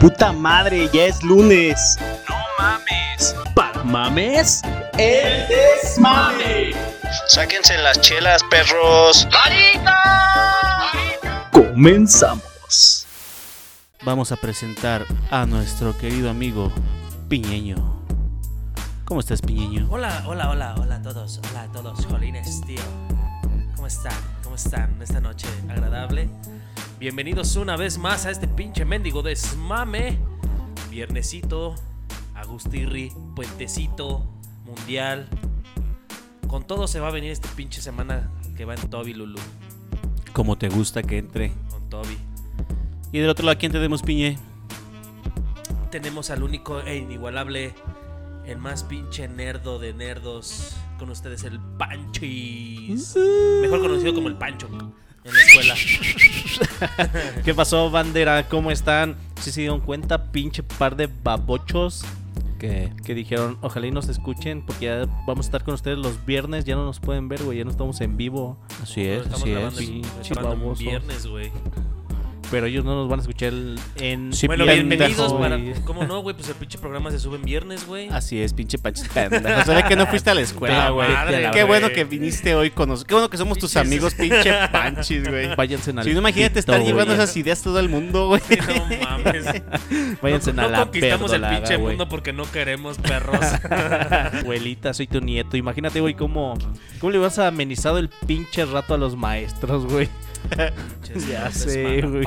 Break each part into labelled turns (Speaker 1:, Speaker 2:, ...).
Speaker 1: Puta madre, ya es lunes.
Speaker 2: No mames.
Speaker 3: ¿Para mames?
Speaker 1: El desmame.
Speaker 2: Sáquense las chelas, perros.
Speaker 3: Comenzamos. Vamos a presentar a nuestro querido amigo Piñeño. ¿Cómo estás, Piñeño?
Speaker 4: Hola, hola, hola, hola a todos, hola a todos, jolines, tío. ¿Cómo están? ¿Cómo están esta noche agradable? Bienvenidos una vez más a este pinche mendigo desmame. Viernesito, Agustirri, Puentecito, Mundial. Con todo se va a venir esta pinche semana que va en Toby Lulu.
Speaker 3: ¿Cómo te gusta que entre?
Speaker 4: Con Toby.
Speaker 3: Y del otro lado, ¿a quién tenemos, Piñe?
Speaker 4: Tenemos al único e inigualable, el más pinche nerdo de nerdos. Con ustedes, el Panchis. Mejor conocido como el Pancho en la escuela.
Speaker 3: ¿Qué pasó, bandera? ¿Cómo están? ¿Sí se dieron cuenta, pinche par de babochos? Que, que dijeron, ojalá y nos escuchen, porque ya vamos a estar con ustedes los viernes. Ya no nos pueden ver, güey, ya no estamos en vivo. Así es,
Speaker 4: Estamos
Speaker 3: así es. pinche
Speaker 4: viernes, güey.
Speaker 3: Pero ellos no nos van a escuchar en.
Speaker 1: Sí,
Speaker 4: bueno,
Speaker 1: pendejo,
Speaker 4: bienvenidos para.
Speaker 3: güey.
Speaker 4: ¿Cómo no, güey? Pues el pinche programa se sube en viernes, güey.
Speaker 3: Así es, pinche panchis pendejo. Ve que no fuiste a la escuela,
Speaker 4: Puta
Speaker 3: güey.
Speaker 4: madre,
Speaker 3: Qué
Speaker 4: güey.
Speaker 3: bueno que viniste hoy con nosotros. Qué bueno que somos tus amigos, pinche panchis, güey.
Speaker 5: Váyanse al
Speaker 3: Si no, imagínate estar llevando esas ideas todo el mundo, güey.
Speaker 4: No mames.
Speaker 5: Váyanse
Speaker 4: no,
Speaker 5: a
Speaker 4: no
Speaker 5: la
Speaker 4: conquistamos el pinche
Speaker 5: güey.
Speaker 4: mundo porque no queremos perros.
Speaker 5: Abuelita, soy tu nieto. Imagínate, güey, cómo, cómo le vas a amenizado el pinche rato a los maestros, güey. Ya sé, güey.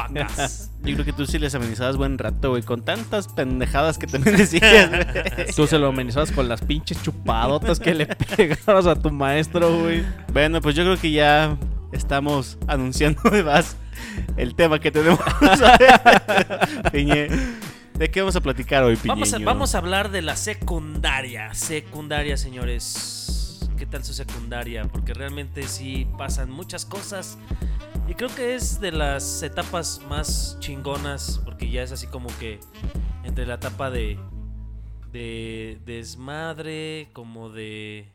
Speaker 3: Yo creo que tú sí les amenizabas buen rato, güey. Con tantas pendejadas que también decías, güey.
Speaker 5: Tú se lo amenizabas con las pinches chupadotas que le pegabas a tu maestro, güey.
Speaker 3: Bueno, pues yo creo que ya estamos anunciando más el tema que tenemos. Piñe, ¿de qué vamos a platicar hoy, Piñeño?
Speaker 4: Vamos a, vamos a hablar de la secundaria. Secundaria, señores. ¿Qué tal su secundaria? Porque realmente sí pasan muchas cosas. Y creo que es de las etapas más chingonas. Porque ya es así como que entre la etapa de, de desmadre, como de,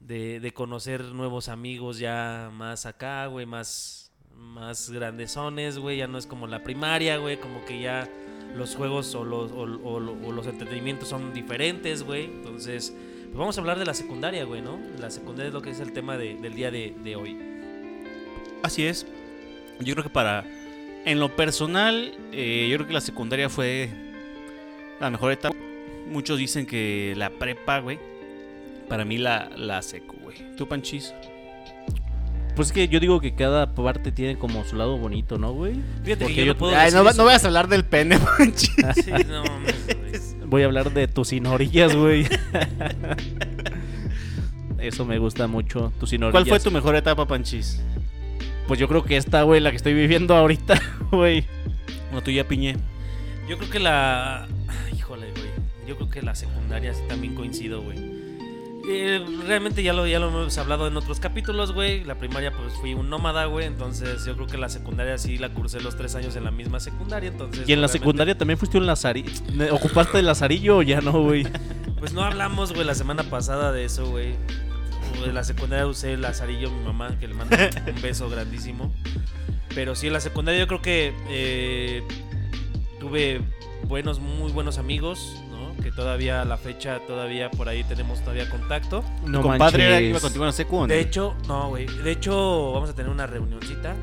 Speaker 4: de, conocer nuevos amigos ya más acá, güey, más, más grandezones, güey. Ya no es como la primaria, güey, como que ya los juegos o los, o, los entretenimientos son diferentes, güey. Entonces, pues vamos a hablar de la secundaria, güey, ¿no? La secundaria es lo que es el tema de- del día de hoy.
Speaker 3: Así es. Yo creo que para. En lo personal, eh, yo creo que la secundaria fue la mejor etapa. Muchos dicen que la prepa, güey. Para mí la, la secu, güey. ¿Tú, Panchis?
Speaker 5: Pues es que yo digo que cada parte tiene como su lado bonito, ¿no, güey?
Speaker 4: Fíjate
Speaker 5: Porque
Speaker 4: que yo,
Speaker 5: yo-
Speaker 4: no puedo
Speaker 3: Ay,
Speaker 4: decir
Speaker 3: no,
Speaker 4: eso,
Speaker 3: no vayas a hablar del pene, Panchis.
Speaker 4: Sí, no mames, güey.
Speaker 5: Voy a hablar de tus sinorillas, güey. Eso me gusta mucho, tus sinorillas.
Speaker 3: ¿Cuál fue tu mejor etapa, Panchis?
Speaker 5: Pues yo creo que esta, güey, la que estoy viviendo ahorita, güey.
Speaker 3: Bueno, tú ya, Piñe.
Speaker 4: Yo creo que la. Híjole, güey. Yo creo que la secundaria sí también coincido, güey. Eh, realmente ya lo, ya lo hemos hablado en otros capítulos, güey. La primaria, pues fui un nómada, güey. Entonces, yo creo que la secundaria sí la cursé los tres años en la misma secundaria. Entonces,
Speaker 5: Y en la secundaria también fuiste un lazarillo. ¿Ocupaste el lazarillo o ya no, güey?
Speaker 4: Pues no hablamos, güey, la semana pasada de eso, güey. En la secundaria usé el lazarillo mi mamá, que le mando un, un beso grandísimo. Pero sí, en la secundaria yo creo que eh, tuve buenos, muy buenos amigos, ¿no? Que todavía a la fecha, todavía por ahí tenemos todavía contacto.
Speaker 5: No
Speaker 3: ¿Tu compadre era-
Speaker 5: manches.
Speaker 3: iba contigo en la secu o no?
Speaker 4: De hecho, no, güey. De hecho, vamos a tener una reunioncita,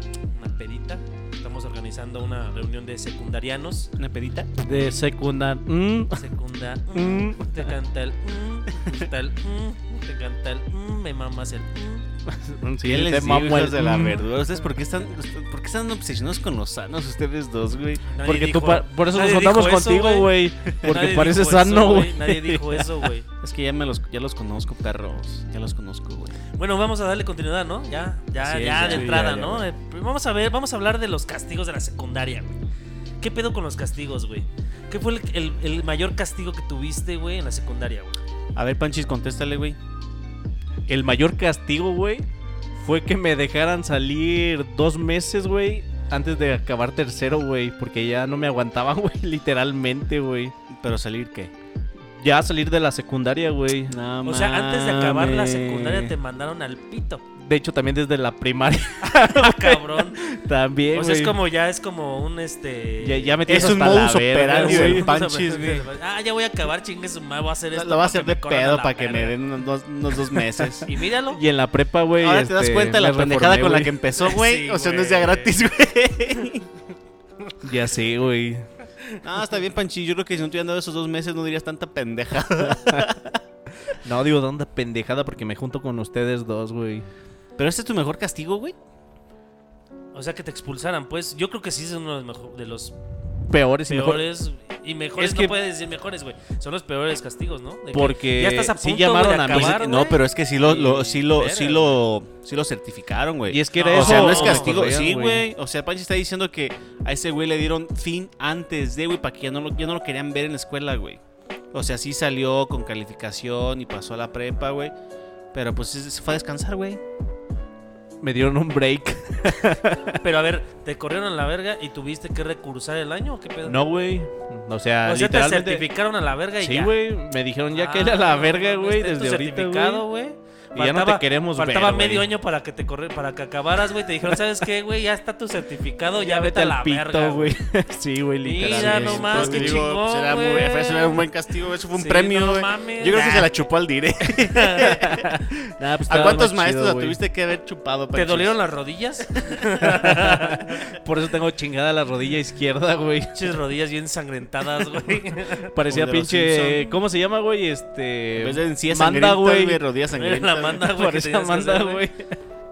Speaker 4: una pedita. Estamos organizando una reunión de secundarianos.
Speaker 3: ¿Una pedita?
Speaker 5: De secundar. mm,
Speaker 4: Secunda, mm,
Speaker 5: Mm.
Speaker 4: te canta el, mm, te gusta el, mm, te canta el, mm, me mamas el, mm.
Speaker 5: Sí,
Speaker 3: ¿Qué les digo,
Speaker 5: el
Speaker 3: de la
Speaker 5: mm.
Speaker 3: verdura? ¿Ustedes por qué están, por qué están obsesionados con los sanos ustedes dos, güey?
Speaker 4: Nadie
Speaker 5: Porque
Speaker 4: dijo-
Speaker 5: tú pa- por eso nos juntamos contigo, güey. Porque
Speaker 4: Nadie eso,
Speaker 5: sano, güey.
Speaker 4: Nadie dijo eso, güey.
Speaker 3: Es que ya me los, ya los conozco, perros. Ya los conozco, güey.
Speaker 4: Bueno, vamos a darle continuidad, ¿no? Ya, ya, ya
Speaker 3: ya.
Speaker 4: de
Speaker 3: Sí,
Speaker 4: entrada,
Speaker 3: ya, ya,
Speaker 4: ¿no? Eh, vamos a ver, vamos a hablar de los castigos de la secundaria, güey. ¿Qué pedo con los castigos, güey? ¿Qué fue el, el- el mayor castigo que tuviste, güey, en la secundaria, güey?
Speaker 3: A ver, Panchis, contéstale, güey.
Speaker 5: El mayor castigo, güey, fue que me dejaran salir dos meses, güey, antes de acabar tercero, güey. Porque ya no me aguantaban, güey, literalmente, güey.
Speaker 3: Pero salir, ¿qué?
Speaker 5: Ya salir de la secundaria, güey.
Speaker 3: No
Speaker 4: O sea, antes de acabar la secundaria te mandaron al pito.
Speaker 5: De hecho, también desde la primaria.
Speaker 4: Ah, cabrón.
Speaker 5: también,
Speaker 4: O sea, es como ya es como un este.
Speaker 5: Ya, ya me
Speaker 3: Es
Speaker 5: tienes
Speaker 3: un
Speaker 5: hasta la
Speaker 3: modus operandi del Panchis, güey.
Speaker 4: Ah, ya voy a acabar, chingue su madre, voy a hacer esto.
Speaker 3: Lo va a hacer de pedo para que me den unos dos, unos dos meses.
Speaker 4: Y míralo.
Speaker 5: Y en la prepa, güey.
Speaker 3: Ahora te das
Speaker 5: este,
Speaker 3: cuenta de la pendejada con la que empezó, güey.
Speaker 4: Sí,
Speaker 3: o sea, no es ya gratis, güey.
Speaker 5: Ya sé, güey.
Speaker 3: Ah, está bien, Panchi. Yo creo que si no te hubieran dado esos dos meses no dirías tanta pendejada.
Speaker 5: No, digo, ¿dónde pendejada? Porque me junto con ustedes dos, güey.
Speaker 3: Pero este es tu mejor castigo, güey.
Speaker 4: O sea, que te expulsaran, pues. Yo creo que sí es uno de los, mejo- de los
Speaker 5: Peores y mejor.
Speaker 4: peores. Y mejores
Speaker 5: Es
Speaker 4: no
Speaker 5: que-
Speaker 4: puedes decir mejores, güey. Son los peores castigos, ¿no? De
Speaker 5: Porque
Speaker 4: ya estás a
Speaker 5: sí
Speaker 4: punto
Speaker 5: llamaron
Speaker 4: güey, de
Speaker 5: a mí.
Speaker 3: no, pero es que sí lo, lo- sí lo, sí lo, sí lo certificaron, güey.
Speaker 5: Y es que era
Speaker 4: No,
Speaker 3: O
Speaker 5: eso.
Speaker 3: sea, no es
Speaker 4: no,
Speaker 3: castigo. Sí, güey. O sea, Panchi está diciendo que a ese güey le dieron fin antes de, güey, para que ya no, lo, ya no lo querían ver en la escuela, güey. O sea, sí salió con calificación y pasó a la prepa, güey. Pero pues se fue a descansar, güey.
Speaker 5: Me dieron un break.
Speaker 4: Pero a ver, ¿te corrieron a la verga y tuviste que recursar el año o qué pedo?
Speaker 5: No, güey. O sea,
Speaker 4: o sea, te
Speaker 5: literalmente.
Speaker 4: certificaron a la verga y
Speaker 5: Sí,
Speaker 4: ya.
Speaker 5: güey. Me dijeron ya que
Speaker 4: Ah,
Speaker 5: era la
Speaker 4: no
Speaker 5: verga, güey,
Speaker 4: tu
Speaker 5: desde ahorita, güey. Y ya no te queremos ver,
Speaker 4: Faltaba
Speaker 5: güey.
Speaker 4: medio año para que te corre, para que acabaras, güey. Te dijeron, ¿sabes qué, güey? Ya está tu certificado, ya,
Speaker 5: Ya
Speaker 4: vete,
Speaker 5: vete
Speaker 4: a la
Speaker 5: pito,
Speaker 4: verga,
Speaker 5: güey. Sí, güey,
Speaker 4: Mira
Speaker 5: literalmente.
Speaker 4: nomás, qué
Speaker 3: Digo,
Speaker 4: chingón,
Speaker 3: pues, era muy-
Speaker 4: güey.
Speaker 3: eso era un buen castigo, eso fue un
Speaker 4: Sí,
Speaker 3: premio,
Speaker 4: no
Speaker 3: güey.
Speaker 4: mames.
Speaker 3: Yo creo que se la chupó al dire.
Speaker 5: Nah, pues
Speaker 3: ¿A cuántos maestros
Speaker 5: chido,
Speaker 3: la tuviste que haber chupado,
Speaker 4: ¿Te
Speaker 3: Panchis?
Speaker 4: dolieron las rodillas?
Speaker 5: Por eso tengo chingada la rodilla izquierda, güey.
Speaker 4: Pinches rodillas bien sangrentadas, güey.
Speaker 5: Parecía pinche. ¿Cómo se llama, güey? Este.
Speaker 3: En vez de
Speaker 5: Manda, güey.
Speaker 3: rodillas
Speaker 4: Mira
Speaker 3: sangrientas.
Speaker 4: La manda, güey.
Speaker 5: manda,
Speaker 4: hacer,
Speaker 5: güey.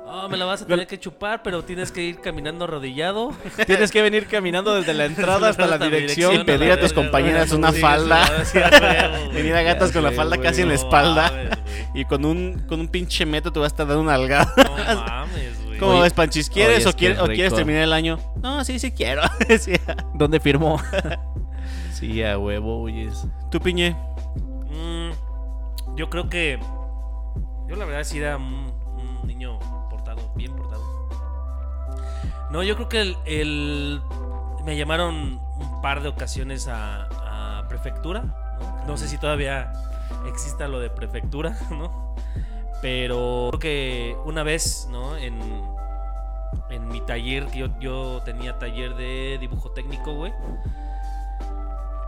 Speaker 4: Oh, me la vas a tener que chupar, pero tienes que ir caminando arrodillado.
Speaker 5: Tienes que venir caminando desde la entrada hasta la dirección.
Speaker 3: y pedir a tus compañeras una falda. Venir a gatas con la falda casi en la espalda. Y con un, con un pinche metro te vas a estar dando una algada.
Speaker 4: No mames, güey.
Speaker 3: ¿Cómo ves, Panchis? ¿Quieres, o, quieres o terminar el año? No, sí, sí quiero.
Speaker 5: ¿Dónde firmó? sí, a huevo, oyes.
Speaker 3: ¿Tú, Piñe?
Speaker 4: Mm, yo creo que. Yo la verdad sí era un, un niño portado, bien portado. No, yo creo que el, el- me llamaron un par de ocasiones a, a prefectura. ¿no? No sé si todavía exista lo de prefectura, ¿no? Pero creo que una vez, ¿no? En, en mi taller, que yo, yo tenía taller de dibujo técnico, güey.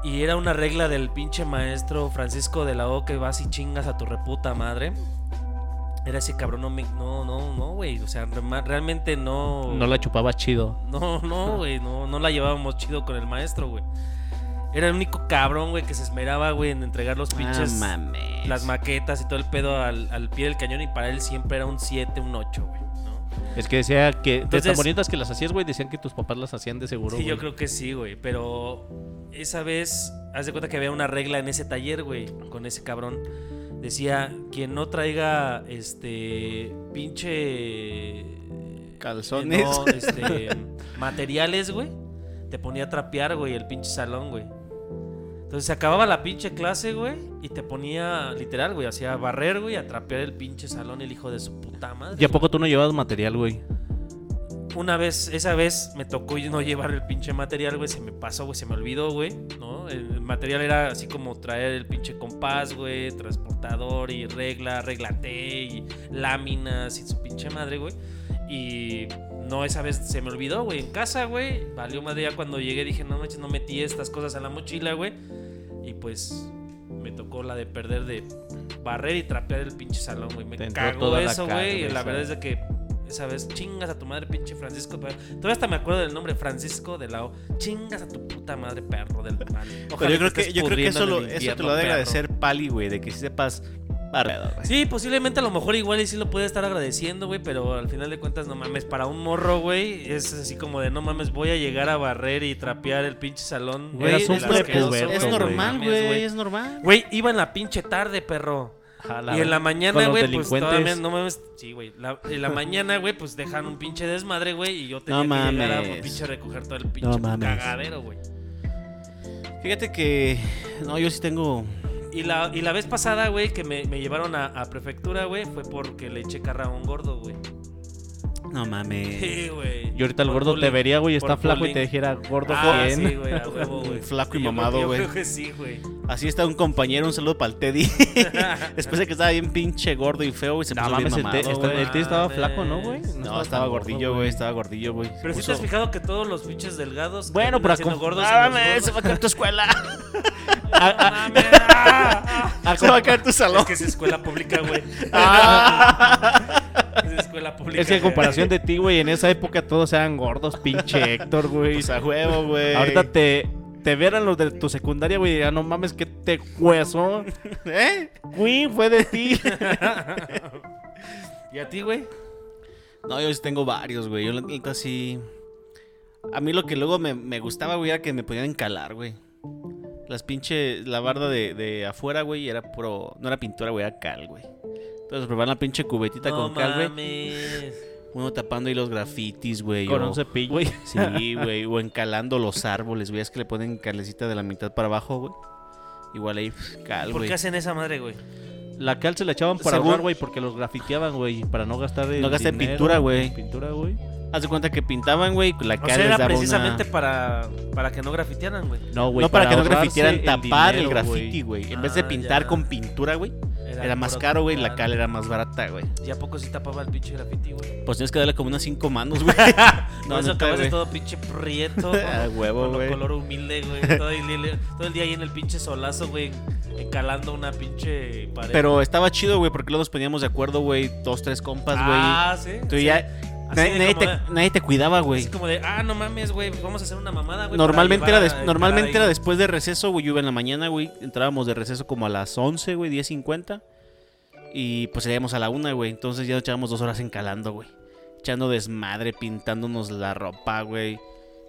Speaker 4: Y era una regla del pinche maestro Francisco de la O que vas y chingas a tu reputa madre. Era ese cabrón, no, me, no, no, no, güey. O sea, realmente no.
Speaker 5: No la chupaba chido.
Speaker 4: No, no, güey. No, no la llevábamos chido con el maestro, güey. Era el único cabrón, güey, que se esmeraba, güey, en entregar los pinches.
Speaker 3: Ah, mames.
Speaker 4: las maquetas y todo el pedo al, al pie del cañón. Y para él siempre era un 7, un 8, güey. ¿no?
Speaker 5: Es que decía que de
Speaker 4: Entonces-
Speaker 5: tan bonitas que las hacías, güey, decían que tus papás las hacían de seguro.
Speaker 4: Sí, yo creo que sí, güey. Pero esa vez, haz de cuenta que había una regla en ese taller, güey, con ese cabrón. Decía, quien no traiga, este, pinche...
Speaker 3: Calzones.
Speaker 4: No, este, materiales, güey, te ponía a trapear, güey, el pinche salón, güey. Entonces se acababa la pinche clase, güey, y te ponía, literal, güey, hacía barrer, güey, a trapear el pinche salón, el hijo de su puta madre.
Speaker 5: ¿Y a poco tú no llevabas material, güey?
Speaker 4: Una vez, esa vez me tocó no llevar el pinche material, güey. Se me pasó, güey. Se me olvidó, güey. ¿No? El material era así como traer el pinche compás, güey. Transportador y regla, regla T y láminas y su pinche madre, güey. Y no, esa vez se me olvidó, güey. En casa, güey. Valió madre ya cuando llegué. Dije, no manches, no metí estas cosas a la mochila, güey. Y pues me tocó la de perder de barrer y trapear el pinche salón, güey. Me cagó eso, güey. Y la verdad es de que esa vez chingas a tu madre, pinche Francisco. pero- Todavía hasta me acuerdo del nombre, Francisco de la O. Chingas a tu puta madre, perro del mal.
Speaker 3: Pero yo creo que, yo creo que eso, lo, eso te lo ha de agradecer Pali, güey, de que sí sepas barrer, güey.
Speaker 4: Sí, posiblemente a lo mejor igual y sí lo puede estar agradeciendo, güey, pero al final de cuentas, no mames, para un morro, güey, es así como de, no mames, voy a llegar a barrer y trapear el pinche salón.
Speaker 3: Güey, es, es- normal, güey, es normal.
Speaker 4: Güey, iba en la pinche tarde, perro. Y en la mañana, güey, pues todavía no mames. Sí, güey. la- en la mañana, güey, pues dejan un pinche desmadre, güey. Y yo tenía
Speaker 3: No
Speaker 4: que llegar a
Speaker 3: mames.
Speaker 4: pinche recoger todo el pinche
Speaker 3: No mames.
Speaker 4: cagadero, güey.
Speaker 3: Fíjate que. No, yo sí tengo.
Speaker 4: Y la, y la vez pasada, güey, que me, me llevaron a, a prefectura, güey, fue porque le eché carra a un gordo, güey.
Speaker 3: No mames.
Speaker 4: Sí, güey.
Speaker 5: Y ahorita el gordo te vería, güey, está flaco y te dijera, gordo,
Speaker 4: Ah,
Speaker 5: ¿quién?
Speaker 4: sí, güey, a huevo, güey.
Speaker 3: Flaco y
Speaker 4: Yo
Speaker 3: mamado,
Speaker 4: yo
Speaker 3: güey.
Speaker 4: creo que sí, güey.
Speaker 3: Así está un compañero, un saludo para el Teddy. Después de que estaba bien pinche gordo y feo, y se
Speaker 5: No
Speaker 3: puso
Speaker 5: mames,
Speaker 3: bien
Speaker 5: el, te-
Speaker 3: mamado,
Speaker 5: está-
Speaker 3: güey.
Speaker 5: el tío estaba flaco, ¿no, güey?
Speaker 3: No, estaba gordillo, güey, estaba gordillo, güey.
Speaker 4: Pero si
Speaker 3: Puso-
Speaker 4: te has fijado que todos los pinches delgados
Speaker 5: Bueno, pero
Speaker 4: gordos.
Speaker 3: Ah, mames,
Speaker 4: gordos-
Speaker 3: se va a caer tu escuela.
Speaker 4: Ah, mames, ah, ah.
Speaker 3: se va a caer tu salón.
Speaker 4: Es que es escuela pública, güey. Es escuela pública.
Speaker 5: Es que en comparación de ti, güey, en esa época todos eran gordos, pinche Héctor, güey.
Speaker 3: Pues a huevo, güey.
Speaker 5: Ahorita te, te vieran los de tu secundaria, güey, ya no mames que te hueso.
Speaker 3: ¿Eh?
Speaker 5: Güey, fue de ti.
Speaker 4: ¿Y a ti, güey?
Speaker 3: No, yo sí tengo varios, güey. Yo la neta sí. A mí lo que luego me, me gustaba, güey, era que me podían encalar, güey. Las pinche. La barda de, de afuera, güey, era puro. No era pintura, güey, era cal, güey. Entonces probaban la pinche cubetita
Speaker 4: No
Speaker 3: con cal, güey.
Speaker 4: mames.
Speaker 3: Uno tapando ahí los grafitis, güey.
Speaker 5: Con
Speaker 3: o-
Speaker 5: un cepillo, güey.
Speaker 3: Sí, güey. O encalando los árboles, güey. Es que le ponen calecita de la mitad para abajo, güey. Igual ahí, pf, cal,
Speaker 4: ¿Por
Speaker 3: güey.
Speaker 4: qué hacen esa madre, güey?
Speaker 5: La cal se la echaban para güey, porque los grafiteaban, güey, para no gastar
Speaker 3: No gastar pintura, güey.
Speaker 5: Pintura, güey.
Speaker 3: Haz de cuenta que pintaban, güey. y La
Speaker 4: O
Speaker 3: cal
Speaker 4: sea,
Speaker 3: les
Speaker 4: era
Speaker 3: daba
Speaker 4: precisamente
Speaker 3: una...
Speaker 4: para, para que no grafitearan, güey.
Speaker 5: No, güey,
Speaker 3: no para, que no grafitieran, tapar el
Speaker 5: dinero,
Speaker 3: graffiti, güey. En vez de
Speaker 4: Ah,
Speaker 3: pintar
Speaker 4: ya.
Speaker 3: con pintura, güey. Era más caro, güey. La
Speaker 4: cal.
Speaker 3: era más barata, güey.
Speaker 4: ¿Y a poco sí tapaba el pinche graffiti, güey?
Speaker 3: Pues tienes que darle como unas cinco manos, güey.
Speaker 4: No,
Speaker 3: no,
Speaker 4: eso acabas
Speaker 3: güey.
Speaker 4: todo pinche prieto.
Speaker 3: A
Speaker 4: con-
Speaker 3: huevo,
Speaker 4: con
Speaker 3: güey.
Speaker 4: color humilde, güey. Todo, el día- todo el día ahí en el pinche solazo, güey. Encalando una pinche pared.
Speaker 3: Pero estaba chido, güey, porque luego nos poníamos de acuerdo, güey. Dos, tres compas, güey.
Speaker 4: Ah, sí.
Speaker 3: Tú
Speaker 4: sí.
Speaker 3: ya... Nadie, te,
Speaker 4: de-
Speaker 3: nadie te cuidaba, güey.
Speaker 4: Así como de, ah, no mames, güey, vamos a hacer una mamada, güey.
Speaker 3: Normalmente, era,
Speaker 4: llevar
Speaker 3: des-
Speaker 4: a
Speaker 3: normalmente
Speaker 4: encalar
Speaker 3: era
Speaker 4: ahí,
Speaker 3: después de receso, güey. Yo iba en la mañana, güey. Entrábamos de receso como a las 11, güey, 10.50. Y pues salíamos a la una, güey. Entonces ya nos echábamos dos horas encalando, güey. Echando desmadre, pintándonos la ropa, güey.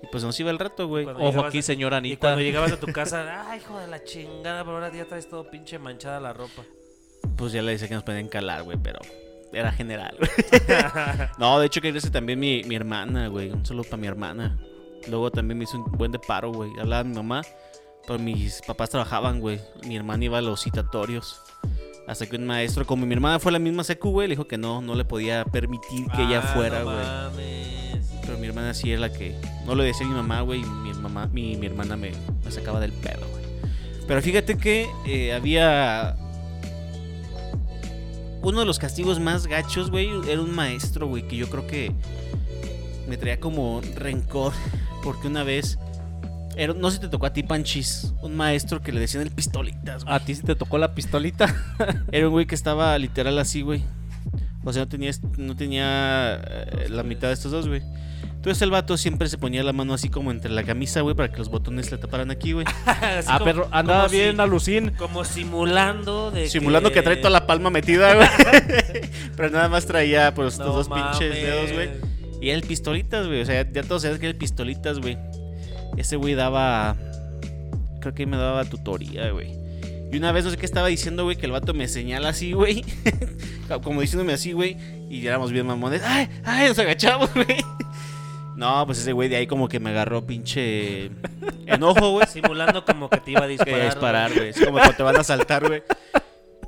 Speaker 3: Y pues nos iba el rato, güey.
Speaker 5: Ojo aquí,
Speaker 4: a-
Speaker 5: señora
Speaker 4: Y
Speaker 5: Anita.
Speaker 4: cuando llegabas a tu casa, ay, hijo de la chingada, pero ahora ya traes todo pinche manchada la ropa.
Speaker 3: Pues ya le decía que nos podían encalar, güey, pero era general, güey. no, de hecho que ese también mi, mi hermana, güey. Un saludo para mi hermana. Luego también me hizo un buen de paro, güey. Hablaba mi mamá, pero mis papás trabajaban, güey. Mi hermana iba a los citatorios. Hasta que un maestro, como mi hermana fue a la misma secu, güey, le dijo que no, no le podía permitir que ella
Speaker 4: Ah,
Speaker 3: fuera,
Speaker 4: no
Speaker 3: güey.
Speaker 4: mames.
Speaker 3: Pero mi hermana sí es la que no lo decía a mi mamá, güey. Y mi, mamá, mi, mi hermana me, me sacaba del pedo, güey. Pero fíjate que eh, había. Uno de los castigos más gachos, güey, era un maestro, güey, que yo creo que me traía como rencor. Porque una vez. Era, no sé si te tocó a ti, Panchis. Un maestro que le decían el pistolitas, güey.
Speaker 5: ¿A ti sí te tocó la pistolita?
Speaker 3: Era un güey que estaba literal así, güey. O sea, no tenía, no tenía eh, la mitad de estos dos, güey. Entonces el vato siempre se ponía la mano así como entre la camisa, güey, para que los botones le taparan aquí, güey.
Speaker 5: Ah,
Speaker 4: como-
Speaker 5: perro, andaba bien
Speaker 4: si-
Speaker 5: alucin.
Speaker 4: Como simulando de
Speaker 3: Simulando que trae toda la palma metida, güey. Pero nada más traía pues estos
Speaker 4: No
Speaker 3: dos pinches dedos, güey. Y era el pistolitas, güey. O sea, ya todos sabían que era el pistolitas, güey. Ese güey daba. Creo que me daba tutoría, güey. Y una vez no sé qué estaba diciendo, güey, que el vato me señala así, güey. Como diciéndome así, güey. Y éramos bien mamones. ¡Ay! ¡Ay! Nos agachamos, güey. No, pues ese güey de ahí como que me agarró pinche enojo, güey.
Speaker 4: Simulando como que te iba a disparar.
Speaker 3: Güey. Es como cuando te van a saltar, güey.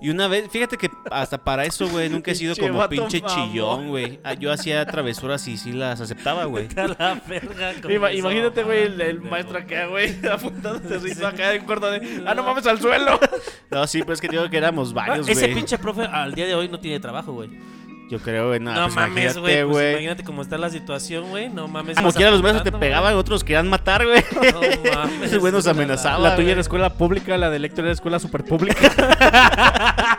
Speaker 3: Y una vez, fíjate que hasta para eso, güey, nunca he sido
Speaker 5: Pinche
Speaker 3: como pinche chillón, güey. Ah, Yo hacía travesuras y sí las aceptaba, güey.
Speaker 5: Imagínate, güey, el, el maestro acá, güey, apuntándose así acá en corto de. ¡Ah, no mames al suelo!
Speaker 3: No, sí, pero es que digo que éramos varios,
Speaker 4: Ese
Speaker 3: güey.
Speaker 4: pinche profe al día de hoy no tiene trabajo, güey.
Speaker 3: Yo creo, güey. No,
Speaker 4: No,
Speaker 3: pues
Speaker 4: mames,
Speaker 3: imagínate,
Speaker 4: güey. Pues imagínate cómo está la situación, güey. No mames.
Speaker 3: Como quiera los maestros te pegaban, otros querían matar, güey.
Speaker 4: No mames.
Speaker 3: Esos güey nos
Speaker 4: es una
Speaker 3: amenazaban.
Speaker 5: La tuya era escuela pública, la de Héctor era escuela super pública.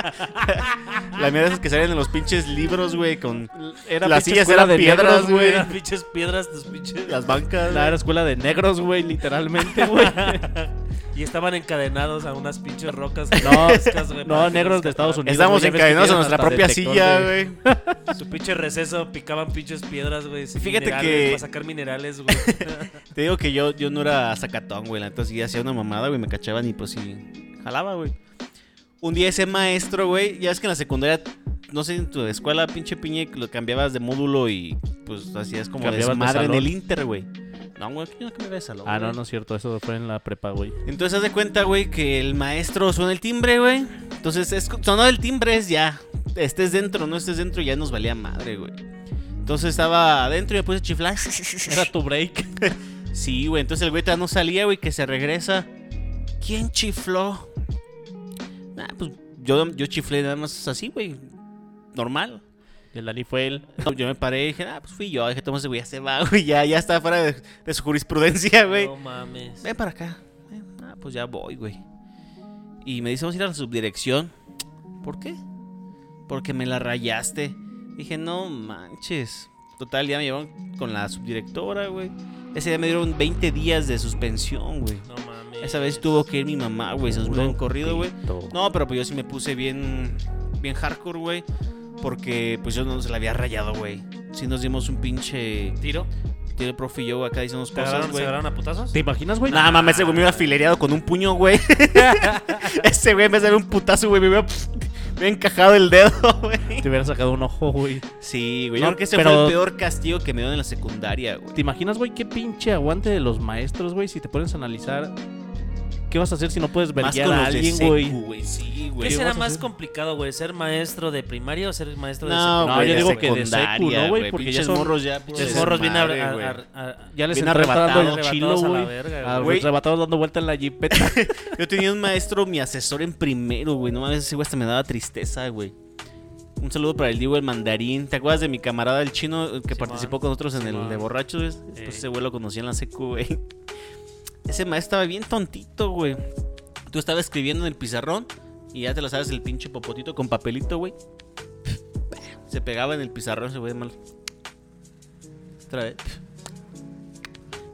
Speaker 3: La mierda esas que salen en los pinches libros, güey, con
Speaker 5: Era
Speaker 3: Las sillas eran piedras,
Speaker 5: negros,
Speaker 3: güey.
Speaker 4: Eran pinches piedras, tus pinches.
Speaker 3: las bancas.
Speaker 5: La era escuela de negros, güey, literalmente, güey.
Speaker 4: Y estaban encadenados a unas pinches rocas.
Speaker 5: No,
Speaker 4: para
Speaker 5: no, negros de Estados. Unidos.
Speaker 3: Estamos
Speaker 5: ya que
Speaker 3: encadenados a nuestra propia silla, güey.
Speaker 4: Su pinche receso picaban pinches piedras, güey.
Speaker 3: Fíjate que-
Speaker 4: Para sacar minerales, güey.
Speaker 3: Te digo que yo, yo no era sacatón, güey. Entonces sí hacía una mamada, güey. Me cachaban y pues sí. Jalaba, güey. Un día ese maestro, güey. Ya es que en la secundaria, no sé, en tu escuela, pinche piñe, lo cambiabas de módulo y pues hacías como
Speaker 5: Cambiabas de
Speaker 3: desmadre en el Inter, güey. No, güey, yo no cambiaba de salón.
Speaker 5: Ah, no, no es cierto, eso fue en la prepa, güey.
Speaker 3: Entonces haz de cuenta, güey, que el maestro suena el timbre, güey. Entonces, es, sonó el timbre es ya. Estés dentro, no estés dentro, ya nos valía madre, güey. Entonces estaba adentro y me puse a chiflar.
Speaker 5: Era tu break.
Speaker 3: Sí, güey. Entonces el güey todavía no salía, güey, que se regresa. ¿Quién chifló? Nah, pues yo, yo chiflé nada más así, güey. Normal.
Speaker 5: El Dani fue él.
Speaker 3: Yo me paré y dije, ah, pues fui yo. Dije, toma ese güey, ya se va, güey. Ya, ya está fuera de, de su jurisprudencia, güey.
Speaker 4: No mames.
Speaker 3: Ven para acá. Ven. Ah, pues ya voy, güey. Y me dice, vamos a ir a la subdirección. ¿Por qué? Porque me la rayaste. Dije, no manches. Total, ya me llevaron con la subdirectora, güey. Ese día me dieron 20 días de suspensión, güey.
Speaker 4: No mames.
Speaker 3: Esa vez tuvo que ir mi mamá, güey. Se nos en corrido, güey. No, pero pues yo sí me puse bien, bien hardcore, güey. Porque pues yo no se la había rayado, güey. Sí nos dimos un pinche
Speaker 4: ¿Tiro?
Speaker 3: tiro el profe y yo acá
Speaker 4: ¿Se
Speaker 3: cosas,
Speaker 4: agarraron, ¿Se
Speaker 3: güey.
Speaker 4: agarraron a putazos?
Speaker 5: ¿Te imaginas, güey?
Speaker 3: Nada mames, ese güey me iba filereado con un puño, güey. ese güey en vez de un putazo, güey, me iba, me encajado el dedo, güey.
Speaker 5: Te hubiera sacado un ojo, güey.
Speaker 3: Sí, güey.
Speaker 5: No,
Speaker 3: Yo creo que ese
Speaker 5: pero-
Speaker 3: fue el peor castigo que me dio en la secundaria, güey.
Speaker 5: ¿Te imaginas, güey, qué pinche aguante de los maestros, güey? Si te pones a analizar, ¿qué vas a hacer si no puedes
Speaker 3: Más
Speaker 5: verguiar
Speaker 3: con
Speaker 5: a
Speaker 3: los
Speaker 5: alguien, güey?
Speaker 3: Sí,
Speaker 4: ¿Qué
Speaker 3: güey.
Speaker 5: ¿Qué
Speaker 4: será más complicado, güey? ¿Ser maestro de primaria o ser maestro de
Speaker 3: No,
Speaker 4: secundaria?
Speaker 5: No, yo digo que de
Speaker 3: secundaria,
Speaker 5: secu, ¿no, güey? Porque ya son-
Speaker 3: morros ya.
Speaker 4: Pinches
Speaker 3: pinches
Speaker 4: morros bien
Speaker 3: desmadre,
Speaker 4: a-
Speaker 5: Ya les
Speaker 3: arrebatados,
Speaker 5: el chilo, güey. Ah,
Speaker 3: güey.
Speaker 5: Arrebatados dando vuelta en la jipeta.
Speaker 3: Yo tenía un maestro, mi asesor en primero, güey. No mames, ese güey hasta me daba tristeza, güey. Un saludo para el Diego el Mandarín. ¿Te acuerdas de mi camarada el chino que
Speaker 4: Simón,
Speaker 3: participó con nosotros en el de borrachos? güey? Pues ese güey lo conocí en la secu, güey. Ese maestro estaba bien tontito, güey. Tú estabas escribiendo en el pizarrón y ya te lo sabes el pinche popotito con papelito, güey. Se pegaba en el pizarrón ese güey mal. Otra vez.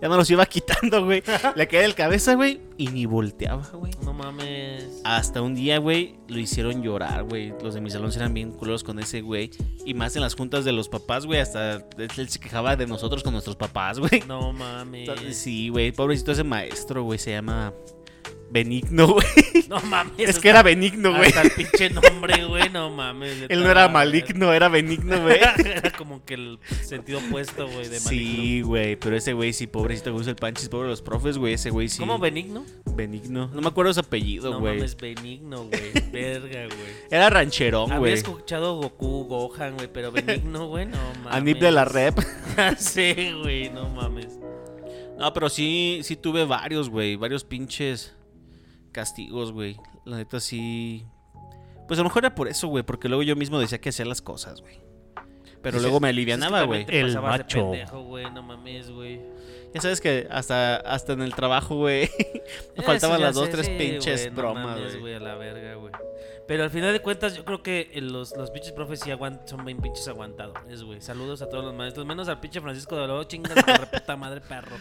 Speaker 3: Ya no los iba quitando, güey. Le caía del cabeza, güey. Y ni volteaba, güey.
Speaker 4: No mames.
Speaker 3: Hasta un día, güey, lo hicieron llorar, güey. Los de mi salón eran bien culeros con ese güey. Y más en las juntas de los papás, güey. Hasta él se quejaba de nosotros con nuestros papás, güey.
Speaker 4: No mames.
Speaker 3: Sí, güey. Pobrecito ese maestro, güey. Se llama Benigno, güey.
Speaker 4: No mames.
Speaker 3: Es que era benigno, güey.
Speaker 4: Hasta el pinche nombre, güey. No mames.
Speaker 3: Él no era maligno, era benigno, güey.
Speaker 4: Era como que el sentido opuesto, güey, de maligno.
Speaker 3: Sí, güey. Pero ese güey sí, pobrecito, usa el panchis, pobre de los profes, güey. Ese güey sí.
Speaker 4: ¿Cómo benigno?
Speaker 3: Benigno. No me acuerdo su apellido,
Speaker 4: No
Speaker 3: güey.
Speaker 4: mames, benigno, güey. Verga, güey.
Speaker 3: Era rancherón,
Speaker 4: Había
Speaker 3: güey.
Speaker 4: escuchado Goku, Gohan, güey, pero benigno, güey, no mames.
Speaker 3: Anip de la rep.
Speaker 4: sí, güey, no mames.
Speaker 3: No, pero sí, sí tuve varios, güey. Varios pinches castigos, güey. La neta sí. Pues a lo mejor era por eso, güey. Porque luego yo mismo decía que hacía las cosas, güey. Pero
Speaker 5: Sí,
Speaker 3: luego me alivianaba, güey.
Speaker 5: El
Speaker 4: de
Speaker 5: macho.
Speaker 4: pendejo, güey, no mames, güey.
Speaker 3: Ya sabes que hasta, hasta en el trabajo, güey. Me
Speaker 4: Eso
Speaker 3: faltaban las dos,
Speaker 4: sé,
Speaker 3: tres
Speaker 4: sí,
Speaker 3: pinches bromas, güey.
Speaker 4: a la verga, güey. Pero al final de cuentas, yo creo que eh, los, los pinches profes sí aguant- son bien pinches aguantadores, güey. Saludos a todos los maestros, menos al pinche Francisco de Oro, chingas puta madre, perro.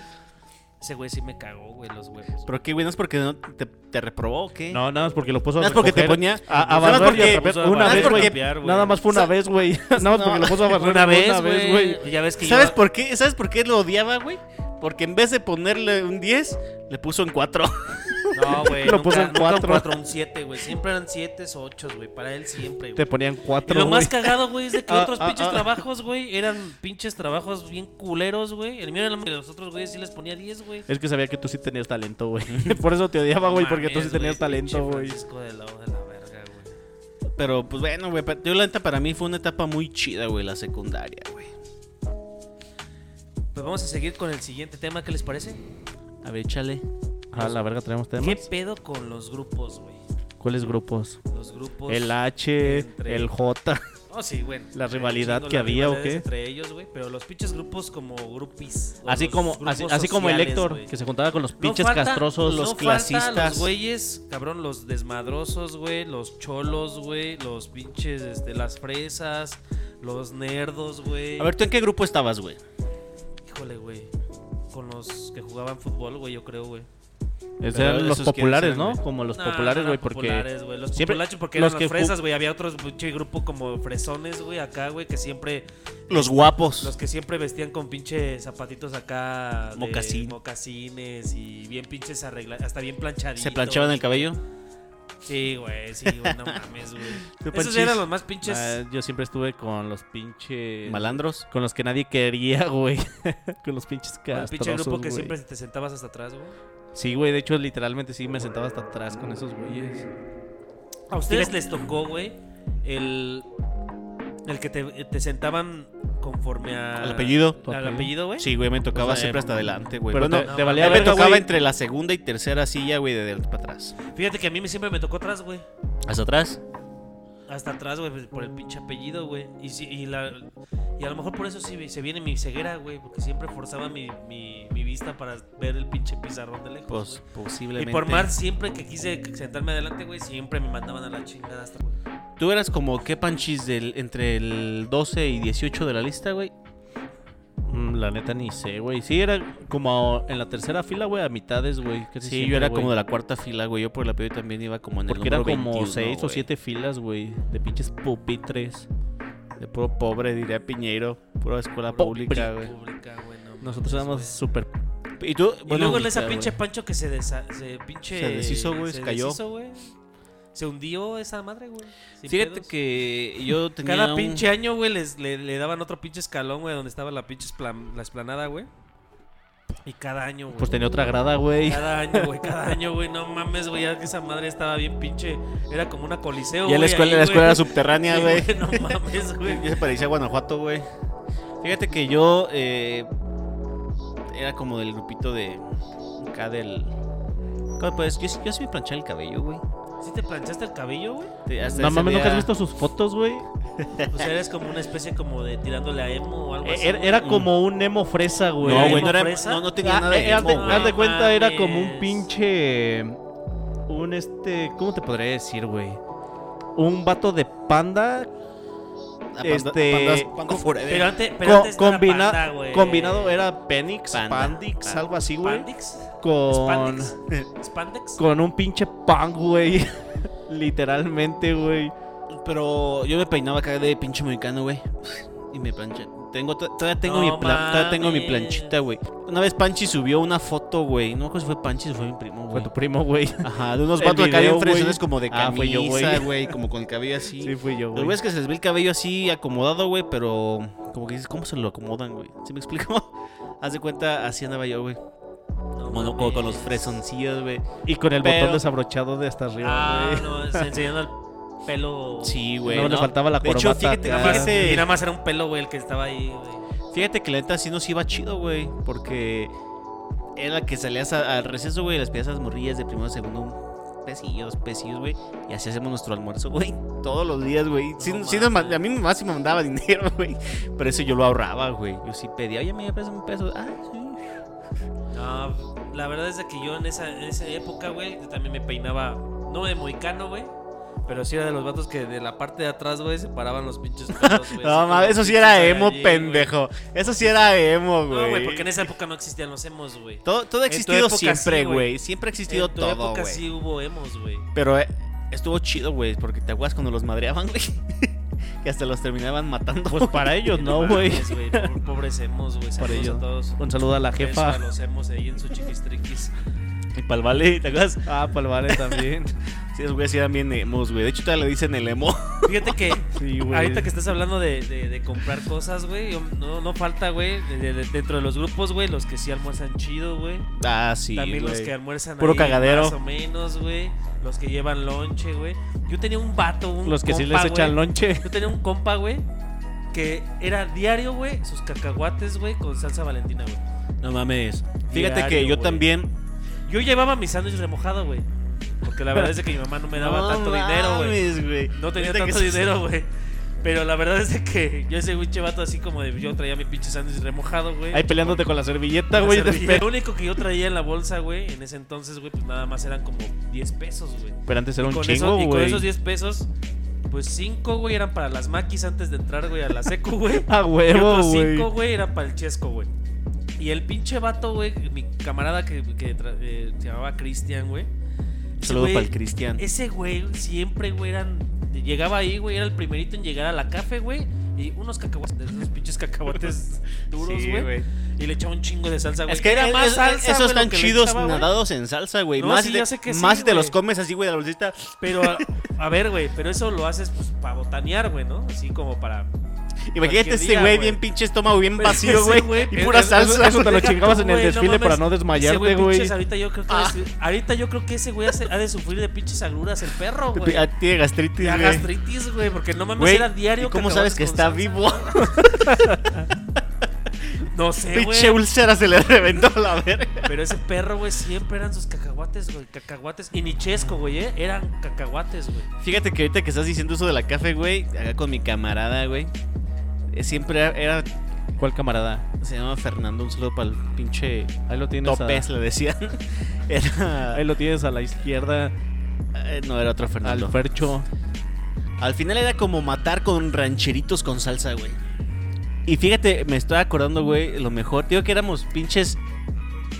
Speaker 4: Ese güey sí me cagó, güey, los huevos.
Speaker 3: ¿Pero qué, güey? ¿No es porque no te, te reprobó o qué?
Speaker 5: No, nada más porque lo puso a
Speaker 3: Nada más porque te ponía-
Speaker 5: A, a
Speaker 3: nada más
Speaker 5: barrer y a
Speaker 3: porque-
Speaker 5: Una vez, güey. Nada más fue una vez, güey. Nada más porque lo puso a barrer
Speaker 4: Una vez,
Speaker 5: una vez, güey.
Speaker 4: güey. Ya ves que
Speaker 3: ¿Sabes
Speaker 4: iba-
Speaker 3: por qué? ¿Sabes por qué lo odiaba, güey? Porque en vez de ponerle un 10, le puso en 4.
Speaker 4: No, güey.
Speaker 5: Lo
Speaker 4: nunca-
Speaker 5: puso en
Speaker 4: nunca un
Speaker 5: cuatro.
Speaker 4: cuatro, un 7, güey. Siempre eran 7 o 8, güey. Para él siempre,
Speaker 5: Te
Speaker 4: güey.
Speaker 5: ponían
Speaker 4: Y
Speaker 5: cuatro,
Speaker 4: lo más
Speaker 5: güey.
Speaker 4: cagado, güey, es de que
Speaker 5: Ah,
Speaker 4: otros
Speaker 5: ah,
Speaker 4: pinches
Speaker 5: ah.
Speaker 4: trabajos, güey, eran pinches trabajos bien culeros, güey. El mío era el que los otros, güeyes sí les ponía 10, güey.
Speaker 5: Es que sabía que tú sí tenías talento, güey. Por eso te odiaba, güey, porque tú sí
Speaker 4: Mames,
Speaker 5: tenías
Speaker 4: güey,
Speaker 5: talento, güey.
Speaker 4: Francisco de la, de la verga, güey.
Speaker 3: Pero pues bueno, güey. pa- Yo la neta para mí fue una etapa muy chida, güey, la secundaria, güey.
Speaker 4: Pues vamos a seguir con el siguiente tema, ¿qué les parece?
Speaker 3: A ver, échale.
Speaker 5: Ah, la verga, tenemos temas.
Speaker 4: ¿Qué pedo con los grupos, güey?
Speaker 5: ¿Cuáles grupos?
Speaker 4: Los grupos.
Speaker 5: El H,
Speaker 4: entre-
Speaker 5: el J.
Speaker 4: Oh, sí, güey.
Speaker 5: La rivalidad
Speaker 4: chingo
Speaker 5: que había, ¿o qué?
Speaker 4: Entre ellos, güey. Pero los pinches grupos como grupis. o
Speaker 5: Así como, así, así como el Héctor, que se juntaba con los
Speaker 4: No
Speaker 5: pinches
Speaker 4: falta-
Speaker 5: castrosos.
Speaker 3: los
Speaker 4: no
Speaker 3: clasistas.
Speaker 4: Los güeyes, cabrón, los desmadrosos, güey. Los cholos, güey. Los pinches, este, las fresas. Los nerdos, güey.
Speaker 3: A ver, ¿tú en qué grupo estabas, güey?
Speaker 4: Híjole, güey. Con los que jugaban fútbol, güey, yo creo, güey.
Speaker 5: Esos
Speaker 3: Pero
Speaker 5: eran los
Speaker 3: esos
Speaker 5: populares,
Speaker 3: eran,
Speaker 5: ¿no? Como los
Speaker 4: No,
Speaker 5: populares,
Speaker 4: no
Speaker 5: güey,
Speaker 4: eran
Speaker 5: porque...
Speaker 4: populares, güey. Los
Speaker 5: siempre-
Speaker 4: porque
Speaker 5: los
Speaker 4: eran
Speaker 5: que
Speaker 4: fresas, güey. Había otros pinche grupo como fresones, güey, acá, güey, que siempre...
Speaker 3: Los guapos.
Speaker 4: Los que siempre vestían con pinche zapatitos acá.
Speaker 3: Mocasín.
Speaker 4: Mocasines y bien pinches arreglados. Hasta bien planchaditos.
Speaker 3: ¿Se planchaban el cabello?
Speaker 4: Sí, güey, sí, güey, no mames, güey.
Speaker 3: ¿Tú,
Speaker 4: Esos eran los más pinches.
Speaker 5: Ah, yo siempre estuve con los pinches...
Speaker 3: ¿Malandros?
Speaker 5: Con los que nadie quería, güey. con los pinches
Speaker 4: con el pinche
Speaker 5: castrosos,
Speaker 4: grupo que siempre te sentabas hasta atrás, güey.
Speaker 5: Sí, güey, de hecho, literalmente sí me sentaba hasta atrás con esos güeyes.
Speaker 4: A ustedes les tocó, güey, el. El que te, te sentaban conforme a-
Speaker 3: ¿Al apellido?
Speaker 4: Al
Speaker 5: apellido.
Speaker 4: apellido, güey.
Speaker 3: Sí, güey, me tocaba
Speaker 5: O sea,
Speaker 3: siempre hasta adelante, güey.
Speaker 5: Pero
Speaker 3: Bueno,
Speaker 5: te,
Speaker 4: no,
Speaker 5: te valía
Speaker 3: a mí me
Speaker 5: verga,
Speaker 3: tocaba
Speaker 5: güey.
Speaker 3: entre la segunda y tercera silla, güey, de adelante para atrás.
Speaker 4: Fíjate que a mí me- siempre me tocó atrás, güey.
Speaker 3: ¿Hasta atrás?
Speaker 4: Hasta atrás, güey, por el pinche apellido, güey. Y, sí, y, la, y a lo mejor por eso sí se viene mi ceguera, güey. Porque siempre forzaba mi, mi, mi vista para ver el pinche pizarrón de lejos.
Speaker 3: Pues posiblemente.
Speaker 4: y por más siempre que quise sentarme adelante, güey, siempre me mandaban a la chingada hasta, güey.
Speaker 3: ¿Tú eras como qué panchis del, entre el 12 y 18 de la lista, güey?
Speaker 5: Mm, La neta ni sé, güey. Sí, era como en la tercera fila, güey, a mitades, güey.
Speaker 3: Sí,
Speaker 5: siempre,
Speaker 3: yo era
Speaker 5: güey.
Speaker 3: como de la cuarta fila, güey. Yo por el apellido también iba como en el
Speaker 5: Porque eran
Speaker 3: número
Speaker 5: como
Speaker 3: 21,
Speaker 5: seis o siete filas, güey, de pinches pupitres.
Speaker 3: De puro pobre, diría Piñeiro. Pura escuela pública, güey.
Speaker 4: Pública, güey, no
Speaker 5: Nosotros
Speaker 4: mames,
Speaker 5: éramos
Speaker 4: güey.
Speaker 5: súper...
Speaker 3: Y tú,
Speaker 4: Y
Speaker 3: bueno,
Speaker 4: luego esa
Speaker 5: güey.
Speaker 4: pinche Pancho que se, desa- se pinche.
Speaker 3: Se deshizo, güey, se cayó.
Speaker 4: deshizo, güey. Se hundió esa madre, güey.
Speaker 3: fíjate
Speaker 4: pedos.
Speaker 3: que yo tenía
Speaker 4: Cada
Speaker 3: un-
Speaker 4: pinche año, güey, les, le, le daban otro pinche escalón, güey, donde estaba la pinche esplan- la esplanada, güey. Y cada año, güey.
Speaker 5: Pues tenía otra grada, güey.
Speaker 4: Cada año, güey, cada año, güey. No mames, güey, ya que esa madre estaba bien pinche. Era como una coliseo,
Speaker 3: Ya la
Speaker 4: güey,
Speaker 3: escuela,
Speaker 4: ahí,
Speaker 3: la escuela era
Speaker 4: güey.
Speaker 3: subterránea,
Speaker 4: Sí,
Speaker 3: güey.
Speaker 4: No mames, güey.
Speaker 3: Ya se parecía a Guanajuato, güey. Fíjate que yo eh, era como del grupito de acá del. ¿Cómo puedes? Yo, yo sí me planchaba el cabello, güey.
Speaker 4: ¿Sí te planchaste el cabello, güey?
Speaker 3: Hasta
Speaker 5: No
Speaker 3: ese
Speaker 5: mames, ¿nunca has visto sus fotos, güey?
Speaker 4: O sea, eres como una especie como de tirándole a emo o algo así.
Speaker 5: Era, como un emo fresa, güey.
Speaker 3: No, güey,
Speaker 4: ¿Emo
Speaker 3: no, era,
Speaker 4: fresa?
Speaker 3: no, no tenía
Speaker 5: Ah,
Speaker 3: nada de
Speaker 5: eh, haz de,
Speaker 3: emo, güey.
Speaker 5: haz de cuenta, era como un pinche. Un este. ¿Cómo te podría decir, güey? Un vato de panda.
Speaker 3: Ah, panda-
Speaker 5: este,
Speaker 3: pandas- panda forever.
Speaker 4: Pero antes, pero
Speaker 5: co-
Speaker 4: antes no era
Speaker 5: combina-
Speaker 4: panda, güey.
Speaker 5: combinado era Penix,
Speaker 3: Panda,
Speaker 5: Pandix,
Speaker 3: panda.
Speaker 5: algo así, güey.
Speaker 4: ¿Pandix?
Speaker 5: Con,
Speaker 4: ¿Spandex? ¿Spandex?
Speaker 5: con un pinche punk, güey. Literalmente, güey.
Speaker 3: Pero yo me peinaba acá de pinche mexicano, güey. Y me planché. Tengo, to- todavía tengo,
Speaker 4: No
Speaker 3: mi, pla- todavía tengo mi planchita, güey. Una vez Panchi subió una foto, güey. No me acuerdo si fue Panchi o fue mi primo,
Speaker 5: Fue
Speaker 3: güey.
Speaker 5: tu primo, güey.
Speaker 3: Ajá, de unos vatos acá bien fresones como de
Speaker 5: Ah, fue yo,
Speaker 3: camisa,
Speaker 5: güey.
Speaker 3: güey. Como con el cabello así.
Speaker 5: Sí, fui yo, güey.
Speaker 3: güeyes que se les ve el cabello así acomodado, güey, pero como que dices, ¿cómo se lo acomodan, güey? ¿Sí me explico? Haz de cuenta, así andaba yo, güey.
Speaker 4: No
Speaker 3: Como no- como con los fresoncillos, güey.
Speaker 5: Y con el
Speaker 3: Pero-
Speaker 5: botón desabrochado de hasta arriba,
Speaker 4: Ah,
Speaker 5: güey.
Speaker 4: no, se enseñando el pelo.
Speaker 3: Sí, güey.
Speaker 5: no, le faltaba la
Speaker 3: De hecho,
Speaker 5: corbata.
Speaker 3: fíjate.
Speaker 4: Nada más,
Speaker 3: Fíjate-
Speaker 4: y nada más era un pelo, güey, el que estaba ahí, güey.
Speaker 3: Fíjate que la neta sí nos iba chido, güey. Porque era que salías al receso, güey, las piezas morrillas de primero, segundo, un pesillo, dos pesillos, güey. Y así hacemos nuestro almuerzo, güey. Todos los días, güey. Sí,
Speaker 4: No
Speaker 3: sí nos a mí mi mamá sí me mandaba dinero, güey. Pero eso yo lo ahorraba, güey. Yo sí pedía, oye, me prestas un peso. Ah, sí.
Speaker 4: No, la verdad es de que yo en esa, en esa época, güey, yo también me peinaba, no de moicano, güey. Pero sí era de los vatos que de la parte de atrás, güey, se paraban los pinches pelos, güey.
Speaker 3: No, mames, eso sí era emo, pendejo. Eso sí era emo, güey.
Speaker 4: No, güey, porque en esa época no existían los emos, güey.
Speaker 3: Todo, todo ha existido siempre,
Speaker 4: güey.
Speaker 3: Siempre ha existido
Speaker 4: en tu
Speaker 3: todo,
Speaker 4: época sí hubo emos, güey.
Speaker 3: Pero eh, estuvo chido, güey, porque te acuerdas cuando los madreaban, güey. que hasta los terminaban matando.
Speaker 5: Pues para ellos, no, güey.
Speaker 4: Pobres emos, güey.
Speaker 5: Para ellos.
Speaker 4: a todos.
Speaker 5: Un saludo a la jefa.
Speaker 4: a los emos ahí en su chiquistriquis.
Speaker 3: Y pa'l vale, ¿te acuerdas?
Speaker 5: Ah, para el vale también.
Speaker 3: Sí, esos güeyes sí eran bien emos, güey. De hecho, todavía le dicen el emo.
Speaker 4: Fíjate que
Speaker 5: Sí,
Speaker 4: ahorita que estás hablando de, de- de comprar cosas, güey, no, no falta, güey, de- de- de- dentro de los grupos, güey, los que sí almuerzan chido, güey.
Speaker 3: Ah, sí,
Speaker 4: También los que almuerzan
Speaker 3: Puro
Speaker 4: ahí
Speaker 3: cagadero.
Speaker 4: más o menos, güey. Los que llevan lonche, güey. Yo tenía un vato, un
Speaker 5: Los que sí
Speaker 4: compa,
Speaker 5: les echan
Speaker 4: güey.
Speaker 5: lonche.
Speaker 4: Yo tenía un compa, güey, que era diario, güey, sus cacahuates, güey, con salsa valentina, güey.
Speaker 3: No mames. Fíjate que yo
Speaker 4: güey.
Speaker 3: también.
Speaker 4: Yo llevaba mi sándwich remojado, güey. Porque la verdad es que mi mamá no me daba
Speaker 3: No
Speaker 4: tanto dinero, güey.
Speaker 3: güey.
Speaker 4: No tenía tanto dinero, güey. Pero la verdad es que yo ese pinche vato así como de yo traía mi pinche sándwich remojado, güey.
Speaker 5: Ahí peleándote con la servilleta, güey.
Speaker 4: Lo único que yo traía en la bolsa, güey, en ese entonces, güey, pues nada más eran como 10 pesos, güey.
Speaker 5: Pero antes era un chingo,
Speaker 4: eso- Y con
Speaker 5: güey.
Speaker 4: esos 10 pesos, pues 5, güey, eran para las maquis antes de entrar, güey, a la secu, güey.
Speaker 5: A
Speaker 4: Y
Speaker 5: huevo,
Speaker 4: otros
Speaker 5: güey.
Speaker 4: 5, güey, eran para el chesco, güey. Y el pinche vato, güey, mi camarada que, que eh, se llamaba Cristian, güey.
Speaker 3: Saludo para el Cristian.
Speaker 4: Ese güey siempre, güey, eran. Llegaba ahí, güey, era el primerito en llegar a la café, güey. Y unos cacahuates, de esos pinches cacahuates duros, güey. y le echaba un chingo de salsa, güey.
Speaker 3: Es que
Speaker 4: era más
Speaker 3: es-
Speaker 4: salsa,
Speaker 3: esos están chidos
Speaker 4: echaba,
Speaker 3: nadados en salsa, güey.
Speaker 4: No,
Speaker 3: más
Speaker 4: sí,
Speaker 3: de,
Speaker 4: que sí,
Speaker 3: más te los comes así, güey, de la bolsita.
Speaker 4: Pero, a, a ver, güey, pero eso lo haces pues para botanear, güey, ¿no? Así como para.
Speaker 3: Imagínate ese güey bien pinche estómago, bien vacío, güey.
Speaker 4: güey,
Speaker 3: Y pura salsa.
Speaker 5: eso te lo chingabas en el desfile para no desmayarte, güey.
Speaker 4: pinches, ahorita yo creo que
Speaker 3: Ah.
Speaker 4: ahorita yo creo que ese güey ha de sufrir de pinches agruras el perro, güey.
Speaker 3: Ah, Tiene gastritis, güey.
Speaker 4: gastritis, güey, porque no mames era diario.
Speaker 3: ¿y cómo sabes que está
Speaker 4: salsa.
Speaker 3: vivo?
Speaker 4: No sé,
Speaker 3: Pinche
Speaker 4: güey.
Speaker 3: úlcera se le reventó la verga.
Speaker 4: Pero ese perro, güey, siempre eran sus cacahuates, güey. Cacahuates. Y ni chesco, güey, ¿eh? Eran cacahuates, güey.
Speaker 3: Fíjate que ahorita que estás diciendo eso de la café, güey, acá con mi camarada, güey. Eh, Siempre era,
Speaker 5: ¿Cuál camarada?
Speaker 3: se llama Fernando, un saludo para el pinche
Speaker 5: Ahí lo tienes.
Speaker 3: topes,
Speaker 5: A,
Speaker 3: le decían. Era.
Speaker 5: ahí lo tienes a la izquierda.
Speaker 3: eh, no, era otro Fernando.
Speaker 5: Al Fercho.
Speaker 3: Al final era como matar con rancheritos con salsa, güey. Y fíjate, me estoy acordando, güey, lo mejor. Digo que éramos pinches.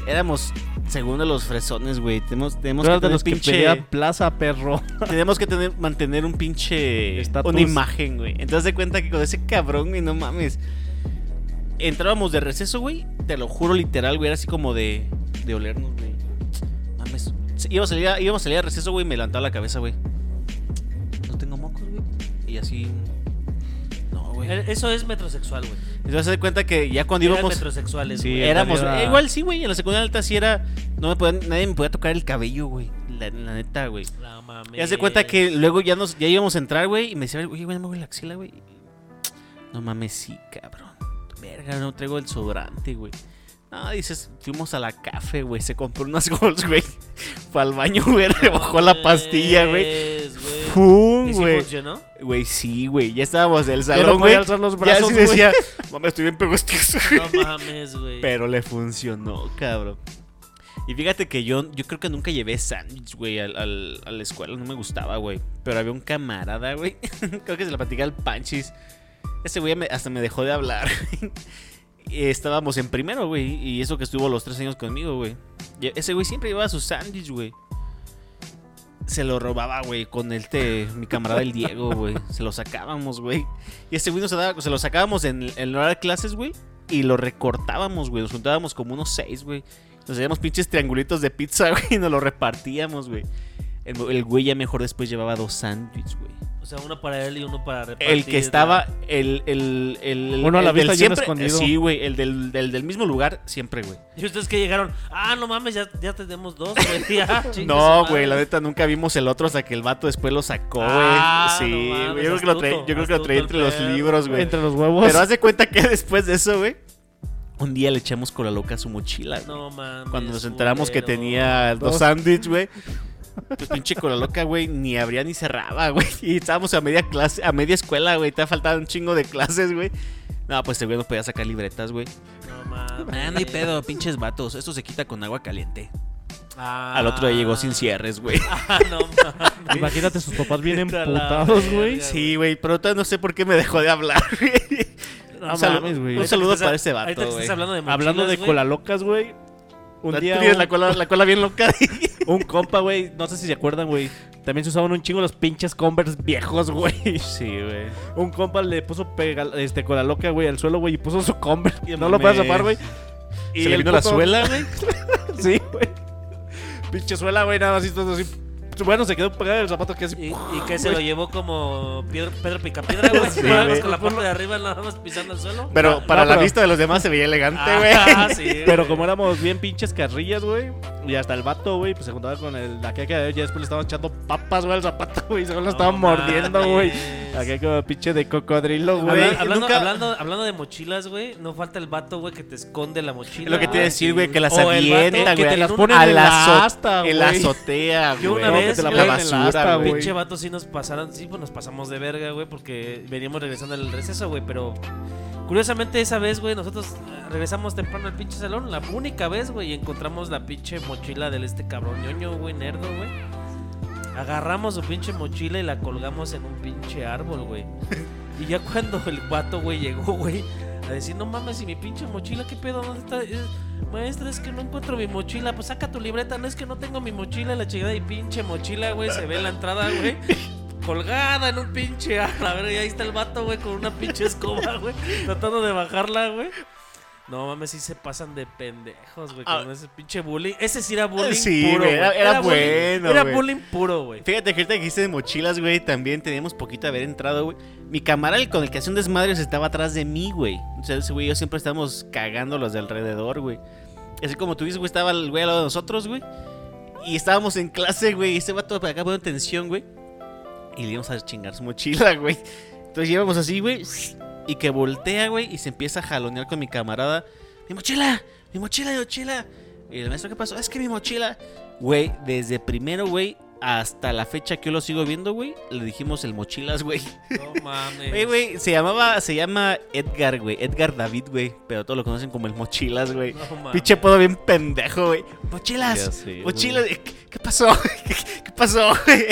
Speaker 3: Éramos, según de los fresones, güey. Tenemos, tenemos que tener
Speaker 5: los que
Speaker 3: pinche.
Speaker 5: pedía plaza, perro.
Speaker 3: tenemos que tener, mantener un pinche.
Speaker 5: Estatus.
Speaker 3: Una imagen, güey. Entonces de cuenta que con ese cabrón, güey, no mames. Entrábamos de receso, güey. Te lo juro, literal, güey. Era así como de. De olernos, güey. Mames. Iba a salir a, íbamos a salir a receso, güey. Me levantaba la cabeza, güey. No tengo mocos, güey. Y así. No.
Speaker 4: Eh, Eso es metrosexual, güey.
Speaker 3: Entonces se da cuenta que ya cuando
Speaker 4: Eran
Speaker 3: íbamos.
Speaker 4: metrosexuales,
Speaker 5: Sí,
Speaker 4: güey.
Speaker 3: Éramos.
Speaker 5: Era-
Speaker 3: eh, igual sí, güey. En la secundaria alta sí era. No me podían- nadie me podía tocar el cabello, güey. La, la neta, güey.
Speaker 4: No mames.
Speaker 3: Ya se cuenta que luego ya nos ya íbamos a entrar, güey, y me decía, oye, güey, me voy la axila, güey. No mames, sí, cabrón. Verga, no traigo el sobrante, güey. No, dices, fuimos a la café, güey, se compró unas gols, güey. Fue al baño, güey, rebajó la pastilla, güey.
Speaker 4: Güey.
Speaker 3: ¡Fum,
Speaker 4: ¿Y si
Speaker 3: güey!
Speaker 4: funcionó?
Speaker 3: Güey, sí, güey, ya estábamos en el
Speaker 5: Ya no
Speaker 3: salón, güey.
Speaker 5: alzar los
Speaker 3: Ya
Speaker 5: brazos,
Speaker 3: sí
Speaker 5: güey.
Speaker 3: decía, mames, estoy bien pegostizo,
Speaker 4: No mames, güey.
Speaker 3: Pero le funcionó, cabrón. Y fíjate que yo, yo creo que nunca llevé sándwich, güey, al, al- a la escuela. No me gustaba, güey. Pero había un camarada, güey. creo que se la platicaba el Panchis. Ese güey me- hasta me dejó de hablar. Estábamos en primero, güey. Y eso que estuvo los tres años conmigo, güey. Ese güey siempre llevaba su sándwich, güey. Se lo robaba, güey, con el te, mi camarada el Diego, güey. Se lo sacábamos, güey. Y ese güey nos daba, se lo sacábamos en, en el hora de clases, güey. Y lo recortábamos, güey. Nos juntábamos como unos seis, güey. Nos hacíamos pinches triangulitos de pizza, güey. Y nos lo repartíamos, güey. El, el güey ya mejor después llevaba dos sándwiches, güey.
Speaker 4: O sea, uno para él y uno para repartir.
Speaker 3: El que estaba, el, el, el,
Speaker 5: Uno a la
Speaker 3: el
Speaker 5: vista
Speaker 3: siempre,
Speaker 5: escondido.
Speaker 3: Sí, güey, el del, del, del mismo lugar, siempre, güey.
Speaker 4: Y ustedes que llegaron, ah, no mames, ya, ya tenemos dos, güey.
Speaker 3: No, güey, la neta nunca vimos el otro hasta que el vato después lo sacó, güey.
Speaker 4: Ah,
Speaker 3: sí,
Speaker 4: no mames.
Speaker 3: Yo creo que lo traí,
Speaker 4: astuto,
Speaker 3: yo creo que lo entre los libros, güey.
Speaker 5: Entre los huevos.
Speaker 3: Pero haz de cuenta que después de eso, güey, un día le echamos cola loca a su mochila, güey.
Speaker 4: No mames.
Speaker 3: Cuando nos enteramos que tenía dos
Speaker 5: Dos.
Speaker 3: sándwiches, güey. Pues pinche cola loca, güey, ni abría ni cerraba, güey. Y estábamos a media clase, a media escuela, güey. Te faltaba un chingo de clases, güey. No, pues este güey no podía sacar libretas, güey.
Speaker 4: No mames.
Speaker 3: Ah, no hay pedo, pinches vatos. Esto se quita con agua caliente.
Speaker 4: Ah.
Speaker 3: Al otro día llegó sin cierres, güey.
Speaker 4: Ah, no mames.
Speaker 5: Imagínate sus papás bien emputados, güey.
Speaker 3: Sí, güey, pero todavía no sé por qué me dejó de hablar, güey.
Speaker 5: No
Speaker 3: un, saludo,
Speaker 5: mames, güey.
Speaker 3: un saludo para ese vato,
Speaker 4: estás
Speaker 3: güey.
Speaker 4: hablando de
Speaker 5: Hablando de
Speaker 4: mochilas, güey.
Speaker 5: Un
Speaker 3: La-
Speaker 5: día un,
Speaker 3: la cola, la cola bien loca.
Speaker 5: un compa, güey, no sé si se acuerdan, güey. También se usaban un chingo los pinches Converse viejos, güey.
Speaker 3: Sí, güey.
Speaker 5: Un compa le puso pega, este, cola loca, güey, al suelo, güey, y puso su Converse. No lo puedes tapar, güey.
Speaker 3: ¿Se le vino la suela, güey?
Speaker 5: Sí, güey. Pinche suela, güey, nada más así, todo así. Bueno, se quedó pegado el zapato que así.
Speaker 4: Y, y que se lo llevó como Pedro, Pedro Picapiedra, güey.
Speaker 3: Sí,
Speaker 4: Nada más
Speaker 3: güey.
Speaker 4: con la parte de arriba nada más pisando el suelo.
Speaker 3: Pero
Speaker 5: No,
Speaker 3: para
Speaker 5: no,
Speaker 3: la
Speaker 5: pero-
Speaker 3: vista de los demás se veía elegante, güey.
Speaker 4: Ah, sí.
Speaker 5: Pero como éramos bien pinches carrillas, güey. Y hasta el vato, güey, pues se juntaba con el acá que ya después le estaban echando papas, güey, al zapato, güey. Según lo estaban
Speaker 4: No
Speaker 5: mordiendo, güey. Acá como pinche de cocodrilo,
Speaker 3: Güey,
Speaker 5: güey.
Speaker 4: Habla- hablando,
Speaker 3: nunca-
Speaker 4: hablando, hablando de mochilas, güey, no falta el vato, güey, que te esconde la mochila.
Speaker 3: Es lo que te iba a decir, güey, que las avienta,
Speaker 4: que
Speaker 3: güey.
Speaker 4: te las pone
Speaker 3: a
Speaker 5: en
Speaker 3: la En la azotea, güey.
Speaker 4: Yo una
Speaker 5: No, que te la
Speaker 3: la basura, güey.
Speaker 4: Pinche vato sí nos pasaron, sí, pues nos pasamos de verga, güey, porque veníamos regresando al receso, güey, pero curiosamente esa vez, güey, nosotros eh, regresamos temprano al pinche salón, la única vez, güey, y encontramos la pinche mochila del este cabrón ñoño, güey, nerdo, güey. Agarramos su pinche mochila y la colgamos en un pinche árbol, güey. Y ya cuando el vato, güey, llegó, güey, a decir, no mames, y mi pinche mochila, ¿qué pedo? ¿Dónde está? Eh, maestra, es que no encuentro mi mochila. Pues saca tu libreta, no es que no tengo mi mochila, la chingada y pinche mochila, güey, se ve en la entrada, güey. Colgada en un pinche. A ver, y ahí está el vato, güey, con una pinche escoba, güey, tratando de bajarla, güey. No mames, sí se pasan de pendejos, güey,
Speaker 3: Ah.
Speaker 4: con ese pinche bullying. Ese sí era bullying
Speaker 3: Sí,
Speaker 4: puro,
Speaker 3: güey,
Speaker 4: güey.
Speaker 3: era- era
Speaker 4: bullying-
Speaker 3: bueno,
Speaker 4: Era
Speaker 3: güey.
Speaker 4: bullying puro, güey.
Speaker 3: Fíjate que ahorita que dijiste de mochilas, güey, también teníamos poquito de haber entrado, güey. Mi camarada, el con el que hacía un desmadre, estaba atrás de mí, güey. O sea, ese güey y yo siempre estábamos cagando los de alrededor, güey. Así como tú dices, güey, estaba el güey al lado de nosotros, güey. Y estábamos en clase, güey, y ese vato para acá poniendo tensión, güey. Y le íbamos a chingar su mochila, güey. Entonces íbamos así, güey. Y que voltea, güey, y se empieza a jalonear con mi camarada. ¡Mi mochila! ¡Mi mochila, mi mochila! Y el maestro, ¿qué pasó? Es que mi mochila. Güey, desde primero, güey, hasta la fecha que yo lo sigo viendo, güey, le dijimos el mochilas, güey.
Speaker 4: No mames.
Speaker 3: Güey, güey, se llamaba, se llama Edgar, güey. Edgar David, güey. Pero todos lo conocen como el mochilas, güey.
Speaker 4: No mames.
Speaker 3: Pinche podo bien pendejo, güey. Mochilas.
Speaker 5: Sé,
Speaker 3: mochilas. ¿Qué, qué pasó? ¿Qué, qué pasó, güey?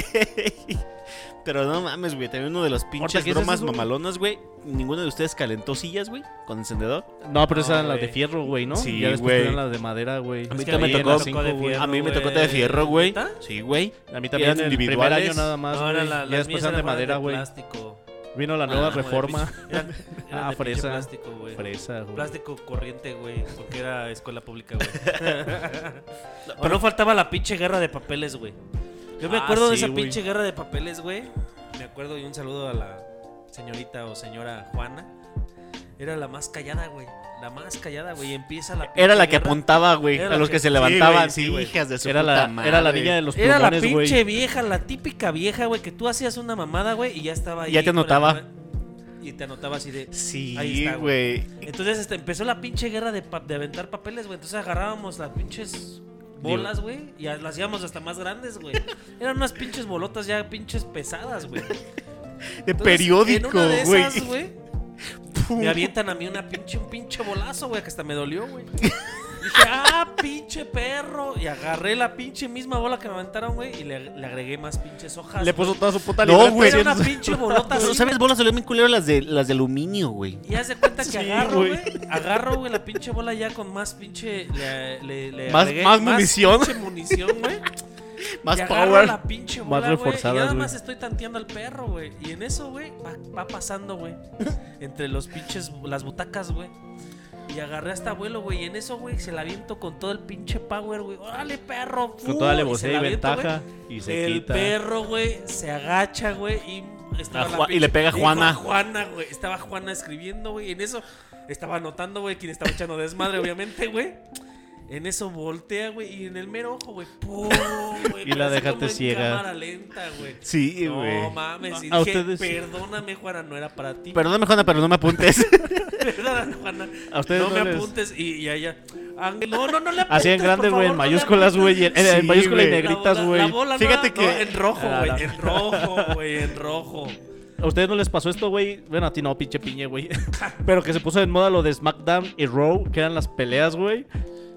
Speaker 3: Pero no mames, güey. También uno de los pinches
Speaker 5: ¿qué es
Speaker 3: bromas mamalonas, güey. Ninguno de ustedes calentó sillas, güey, con encendedor.
Speaker 5: No, pero esas eran las de fierro, güey, ¿no?
Speaker 3: Sí,
Speaker 5: ya después
Speaker 3: güey.
Speaker 5: eran las de madera, güey.
Speaker 3: A mí
Speaker 4: Es que
Speaker 3: también me tocó
Speaker 4: de
Speaker 5: cinco, güey.
Speaker 4: fierro,
Speaker 3: A mí me tocó de fierro, güey. Sí, güey.
Speaker 5: A mí también el primer año nada más, güey. ya después eran de madera,
Speaker 4: de
Speaker 5: güey.
Speaker 4: plástico.
Speaker 5: Vino la nueva
Speaker 4: Ah, de
Speaker 5: reforma.
Speaker 4: pinche- Eran, eran
Speaker 5: Ah,
Speaker 4: de
Speaker 5: fresa.
Speaker 4: plástico, güey.
Speaker 5: Fresa, güey.
Speaker 4: Plástico corriente, güey, porque era escuela pública, güey. Pero no faltaba la pinche guerra de papeles, güey. Yo me
Speaker 5: Ah,
Speaker 4: acuerdo de esa pinche guerra de papeles, güey. Me acuerdo y un saludo a la señorita o señora Juana. Era la más callada, güey. La más callada, güey. Y empieza la
Speaker 3: Era la que
Speaker 4: guerra.
Speaker 3: apuntaba, güey. A los
Speaker 4: que-
Speaker 3: que se levantaban.
Speaker 4: sí,
Speaker 3: Sí,
Speaker 4: güey.
Speaker 3: hijas de su
Speaker 5: Era
Speaker 3: puta
Speaker 5: la,
Speaker 3: madre.
Speaker 5: era la niña de los
Speaker 4: Era la
Speaker 5: plumones,
Speaker 4: pinche vieja, la típica vieja, güey, que tú hacías una mamada, güey, y ya estaba ahí.
Speaker 3: Ya te anotaba.
Speaker 4: Y te anotaba así de.
Speaker 3: Sí, güey.
Speaker 4: Entonces este, empezó la pinche guerra de, pa- de aventar papeles, güey. Entonces agarrábamos las pinches bolas, güey, y las hacíamos hasta más grandes, güey. Eran unas pinches bolotas ya pinches pesadas, güey.
Speaker 3: De
Speaker 4: Entonces,
Speaker 3: periódico, güey,
Speaker 4: me avientan a mí una pinche, un pinche bolazo, güey, que hasta me dolió, güey. Dije, ah, pinche perro. Y agarré la pinche misma bola que me aventaron, güey, y le, le agregué más pinches hojas.
Speaker 5: Le puso toda su puta
Speaker 3: No,
Speaker 5: libreta
Speaker 3: güey.
Speaker 4: Era una pinche bolota
Speaker 3: Pero,
Speaker 4: así,
Speaker 3: ¿sabes? Bolas salieron bien culero las de, las de aluminio, güey.
Speaker 4: Y haz de cuenta que
Speaker 5: Sí,
Speaker 4: agarro,
Speaker 5: güey.
Speaker 4: güey. Agarro, güey, la pinche bola ya con más pinche. Le, le, le
Speaker 3: Más-
Speaker 4: agregué
Speaker 3: más munición.
Speaker 4: pinche munición, güey.
Speaker 3: Más
Speaker 4: y agarro
Speaker 3: power.
Speaker 4: la pinche
Speaker 5: Más
Speaker 4: bola, güey. Y
Speaker 5: reforzadas,
Speaker 4: nada
Speaker 5: güey.
Speaker 4: más estoy tanteando al perro, güey. Y en eso, güey, va, va pasando, güey. Entre los pinches. Las butacas, güey. Y agarré a este abuelo, güey. Y en eso, güey, se la aviento con todo el pinche power, güey. ¡Órale, perro!
Speaker 5: Con toda alevosía y
Speaker 4: la aviento,
Speaker 5: ventaja. Y se
Speaker 4: El
Speaker 5: quita.
Speaker 4: perro, güey, se agacha, güey, y
Speaker 3: Ju- y le pega a Juana.
Speaker 4: Juana, güey. Estaba Juana escribiendo, güey. y En eso estaba anotando, güey, quien estaba echando desmadre, obviamente, güey. En eso voltea, güey, y en el mero ojo, güey. ¡pum! güey,
Speaker 5: Y la dejaste
Speaker 4: en
Speaker 5: ciega.
Speaker 4: cámara lenta, güey.
Speaker 3: Sí, güey.
Speaker 4: No mames, y dije,
Speaker 5: ustedes-
Speaker 4: perdóname, Juana, no era para ti.
Speaker 3: Perdóname, Juana, pero no me apuntes.
Speaker 4: Perdóname, Juana.
Speaker 5: A ustedes
Speaker 4: no
Speaker 5: no
Speaker 4: me
Speaker 5: les-
Speaker 4: apuntes. Y, y allá. "Ah, No, no, no le apuntes.
Speaker 5: Así en
Speaker 4: por
Speaker 5: grandes, güey, en mayúsculas, güey. En,
Speaker 4: apuntes".
Speaker 5: en
Speaker 3: Sí,
Speaker 5: mayúsculas y negritas, güey.
Speaker 3: Fíjate
Speaker 4: no,
Speaker 3: que-
Speaker 4: no, en rojo,
Speaker 5: Ah,
Speaker 4: güey. En rojo, güey. En rojo.
Speaker 5: ¿A ustedes no les pasó esto, güey? Bueno, a ti no, pinche piñe, güey. Pero que se puso de moda lo de SmackDown y Raw, que eran las peleas, güey.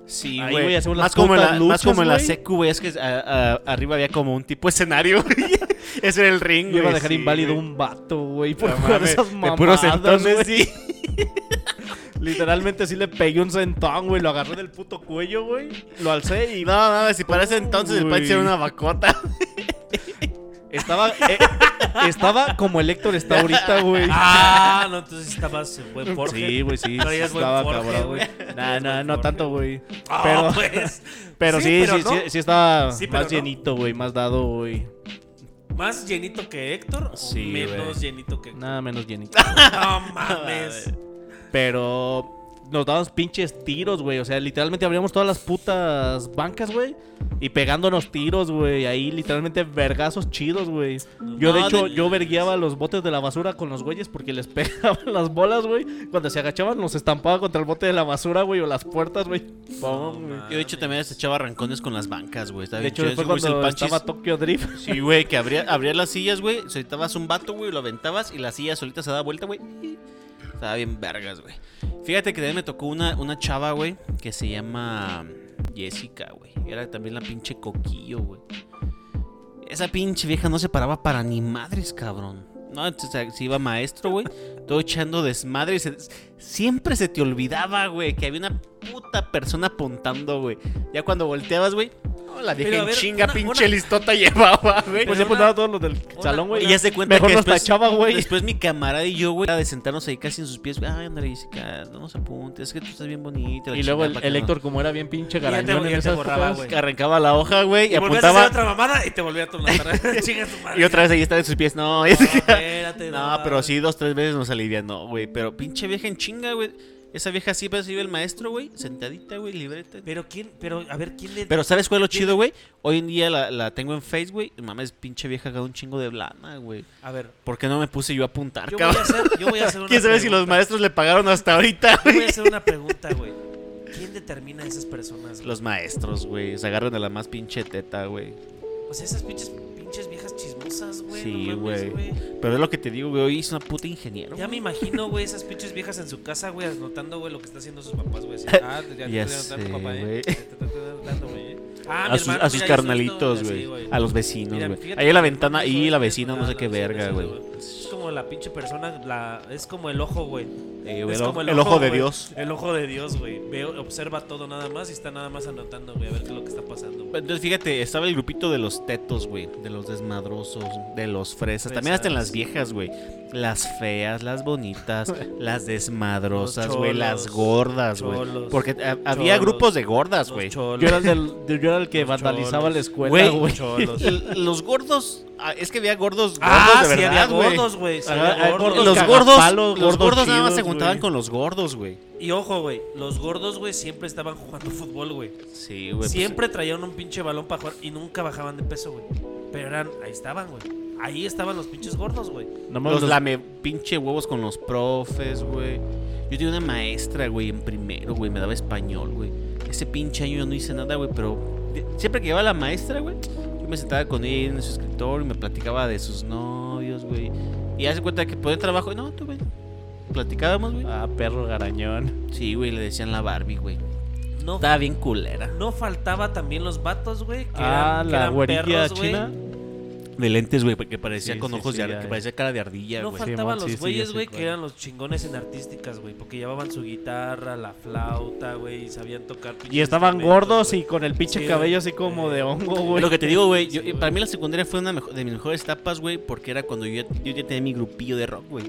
Speaker 3: Sí,
Speaker 5: Ahí,
Speaker 3: güey.
Speaker 5: hacemos las
Speaker 3: Más como en la, más como en la secu, güey. Es que a- a- arriba había como un tipo de escenario. Ese era el ring, güey.
Speaker 5: iba a dejar
Speaker 3: sí,
Speaker 5: inválido
Speaker 3: güey.
Speaker 5: un vato, güey, por
Speaker 3: No mames,
Speaker 5: esas
Speaker 3: de
Speaker 5: mamadas,
Speaker 3: puros sentones,
Speaker 5: güey.
Speaker 3: sí.
Speaker 5: Literalmente sí le pegué un sentón, güey. Lo agarré del puto cuello, güey. Lo alcé y
Speaker 3: No, no, si para ese entonces el país era una bacota.
Speaker 5: estaba, eh, estaba como el Héctor está ahorita, güey.
Speaker 4: Ah, no, entonces estabas en buen Jorge.
Speaker 5: Sí, güey, sí. Estaba cabrón,
Speaker 4: güey.
Speaker 5: Nah, nah, no tanto, güey.
Speaker 4: Ah,
Speaker 5: Pero,
Speaker 4: pues.
Speaker 5: pero sí,
Speaker 4: pero
Speaker 5: sí,
Speaker 4: no.
Speaker 5: sí, sí estaba
Speaker 4: Sí,
Speaker 5: más
Speaker 4: no.
Speaker 5: llenito, güey. Más dado, güey.
Speaker 4: ¿Más llenito que Héctor o
Speaker 5: Sí,
Speaker 4: menos llenito que Héctor?
Speaker 5: Nada menos llenito.
Speaker 4: No mames.
Speaker 5: Pero nos dábamos pinches tiros, güey. O sea, literalmente abríamos todas las putas bancas, güey. Y pegándonos tiros, güey. Ahí literalmente vergazos chidos, güey. Yo, de hecho, yo verguiaba los botes de la basura con los güeyes porque les pegaban las bolas, güey. Cuando se agachaban, nos estampaba contra el bote de la basura, güey, o las puertas, güey.
Speaker 3: Yo, de hecho, también se echaba arrancones con las bancas, güey.
Speaker 5: De hecho,
Speaker 3: chido.
Speaker 5: después
Speaker 3: el
Speaker 5: cuando
Speaker 3: Panchis.
Speaker 5: estaba Tokyo Drift.
Speaker 3: Sí, güey, que abría, abrías las sillas, güey. Soltabas un vato, güey, lo aventabas y la silla solita se daba vuelta, güey. Estaba bien vergas, güey. Fíjate que también me tocó una, una chava, güey, que se llama Jessica, güey. Era también la pinche coquillo, güey. Esa pinche vieja no se paraba para ni madres, cabrón. No, entonces se iba maestro, güey. Todo echando desmadre. y se- siempre se te olvidaba, güey, que había una puta persona apuntando, güey. Ya cuando volteabas, güey. No, la
Speaker 4: a
Speaker 3: en
Speaker 4: ver,
Speaker 3: chinga,
Speaker 4: una-
Speaker 3: pinche
Speaker 4: una-
Speaker 3: listota llevaba, güey.
Speaker 5: Pues ya apuntaba a todos los del
Speaker 4: una-
Speaker 5: salón, güey.
Speaker 3: Y ya se cuenta
Speaker 5: Mejor
Speaker 3: que
Speaker 5: nos
Speaker 3: después,
Speaker 5: tachaba, güey.
Speaker 3: después mi camarada y yo, güey, era de sentarnos ahí casi en sus pies. güey, Ay, ándale, Jessica, no nos apuntes, es que tú estás bien bonita.
Speaker 5: Y luego
Speaker 3: chingada,
Speaker 5: el, el
Speaker 3: no-
Speaker 5: Héctor, como era bien pinche garañón en esas
Speaker 4: borraba,
Speaker 3: que arrancaba la hoja, güey, y,
Speaker 4: Y volvías a hacer
Speaker 3: apuntaba.
Speaker 4: otra mamada y te volvía a tomar.
Speaker 3: Y otra vez ahí estaba en sus pies. No,
Speaker 4: No, espérate,
Speaker 3: No, pero sí, dos, tres veces nos alivianó, güey. Pero pinche vieja en chinga, güey. Esa vieja sí recibe el maestro, güey. Sentadita, güey, libreta.
Speaker 4: Pero quién, pero a ver, ¿quién le
Speaker 3: Pero ¿sabes cuál es lo chido, güey? Hoy en día la, la tengo en Face, güey. Mames, pinche vieja gana un chingo de blana, güey.
Speaker 4: A ver,
Speaker 3: ¿Por qué no me puse yo a apuntar,
Speaker 4: yo voy a hacer, yo voy a hacer una
Speaker 3: ¿Quién sabe si los maestros le pagaron hasta ahorita,
Speaker 4: Yo voy
Speaker 3: güey?
Speaker 4: a hacer una pregunta, güey. ¿Quién determina a esas personas? güey?
Speaker 3: Los maestros, güey. Se agarran a la más pinche teta, güey.
Speaker 4: O sea, esas pinches, güey.
Speaker 3: Sí,
Speaker 4: no
Speaker 3: güey. Pero es lo que te digo, güey. Hoy es una puta ingeniero.
Speaker 4: Ya me imagino, güey, esas pinches viejas en su casa, güey, anotando, güey, lo que está haciendo sus papás, güey. Ah, ya,
Speaker 3: Ya
Speaker 4: te estoy anotando, papá. ¿eh? Te estoy anotando, güey. eh. Ah,
Speaker 3: a sus,
Speaker 4: hermano,
Speaker 3: a sus carnalitos, güey. A los vecinos, güey. Ahí en la ventana, y la vecina, no sé qué verga, güey.
Speaker 4: Como la pinche persona, la, es como el ojo, güey.
Speaker 3: Eh,
Speaker 4: Es
Speaker 3: el,
Speaker 4: como
Speaker 3: ojo- el ojo de
Speaker 4: güey.
Speaker 3: Dios.
Speaker 4: El ojo de Dios, güey. Observa todo nada más y está nada más anotando, güey, a ver qué es lo que está pasando.
Speaker 3: Entonces, fíjate, estaba el grupito de los tetos, güey. De los desmadrosos, de los fresas. También hasta en las viejas, güey. Las feas, las bonitas, las desmadrosas, güey. Las gordas, güey. Porque eh, había
Speaker 4: cholos,
Speaker 3: grupos de gordas, güey.
Speaker 5: Yo era el, del, yo era el que
Speaker 4: Los
Speaker 5: vandalizaba
Speaker 4: cholos.
Speaker 5: la escuela,
Speaker 3: Güey. El- Los gordos. ah, Es que había gordos, gordos
Speaker 4: Ah,
Speaker 3: de
Speaker 4: sí,
Speaker 3: verdad,
Speaker 4: había
Speaker 3: güey.
Speaker 4: gordos, güey. gordos.
Speaker 5: gordos
Speaker 3: Los gordos, los
Speaker 5: gordos
Speaker 3: gordos nada más se juntaban con los gordos, güey.
Speaker 4: Y ojo, güey, los gordos, güey, siempre estaban jugando fútbol, güey.
Speaker 3: Sí, güey. pues,
Speaker 4: Siempre traían un pinche balón para jugar y nunca bajaban de peso, güey. Pero eran, ahí estaban, güey. Ahí estaban los pinches gordos, güey.
Speaker 5: No
Speaker 3: Los
Speaker 5: los-
Speaker 3: lame pinche huevos con los profes, güey. Yo tenía una maestra, güey, en primero, güey, me daba español, güey. Ese pinche año yo no hice nada, güey, pero siempre que iba la maestra, güey, yo me sentaba con ella en su escritorio y me platicaba de sus novios, güey. Y hace cuenta que podía trabajo, y no, tú, güey. Platicábamos, güey.
Speaker 5: Ah, perro garañón.
Speaker 3: Sí, güey, le decían la Barbie, güey.
Speaker 4: No,
Speaker 3: Estaba bien culera.
Speaker 4: no faltaba también los vatos, güey. Que
Speaker 5: Ah,
Speaker 4: eran, que
Speaker 5: la
Speaker 4: eran
Speaker 5: güerilla
Speaker 4: perros, güey.
Speaker 5: china.
Speaker 3: De lentes, güey, que parecía
Speaker 5: Sí,
Speaker 3: con
Speaker 5: sí,
Speaker 3: ojos
Speaker 5: sí,
Speaker 3: de
Speaker 5: ya,
Speaker 3: que parecía cara de ardilla,
Speaker 4: No
Speaker 3: güey.
Speaker 4: faltaban
Speaker 5: Simón, sí,
Speaker 4: los güeyes, güey, que eran los chingones en artísticas, güey. Porque llevaban su guitarra, la flauta, güey, y sabían tocar pinches
Speaker 5: Y estaban gordos y con el pinche
Speaker 4: Sí,
Speaker 5: cabello así como de hongo, güey.
Speaker 3: lo que te digo, güey. para mí la secundaria fue una de mis mejores etapas, güey, porque era cuando yo, ya- yo ya tenía mi grupillo de rock, güey.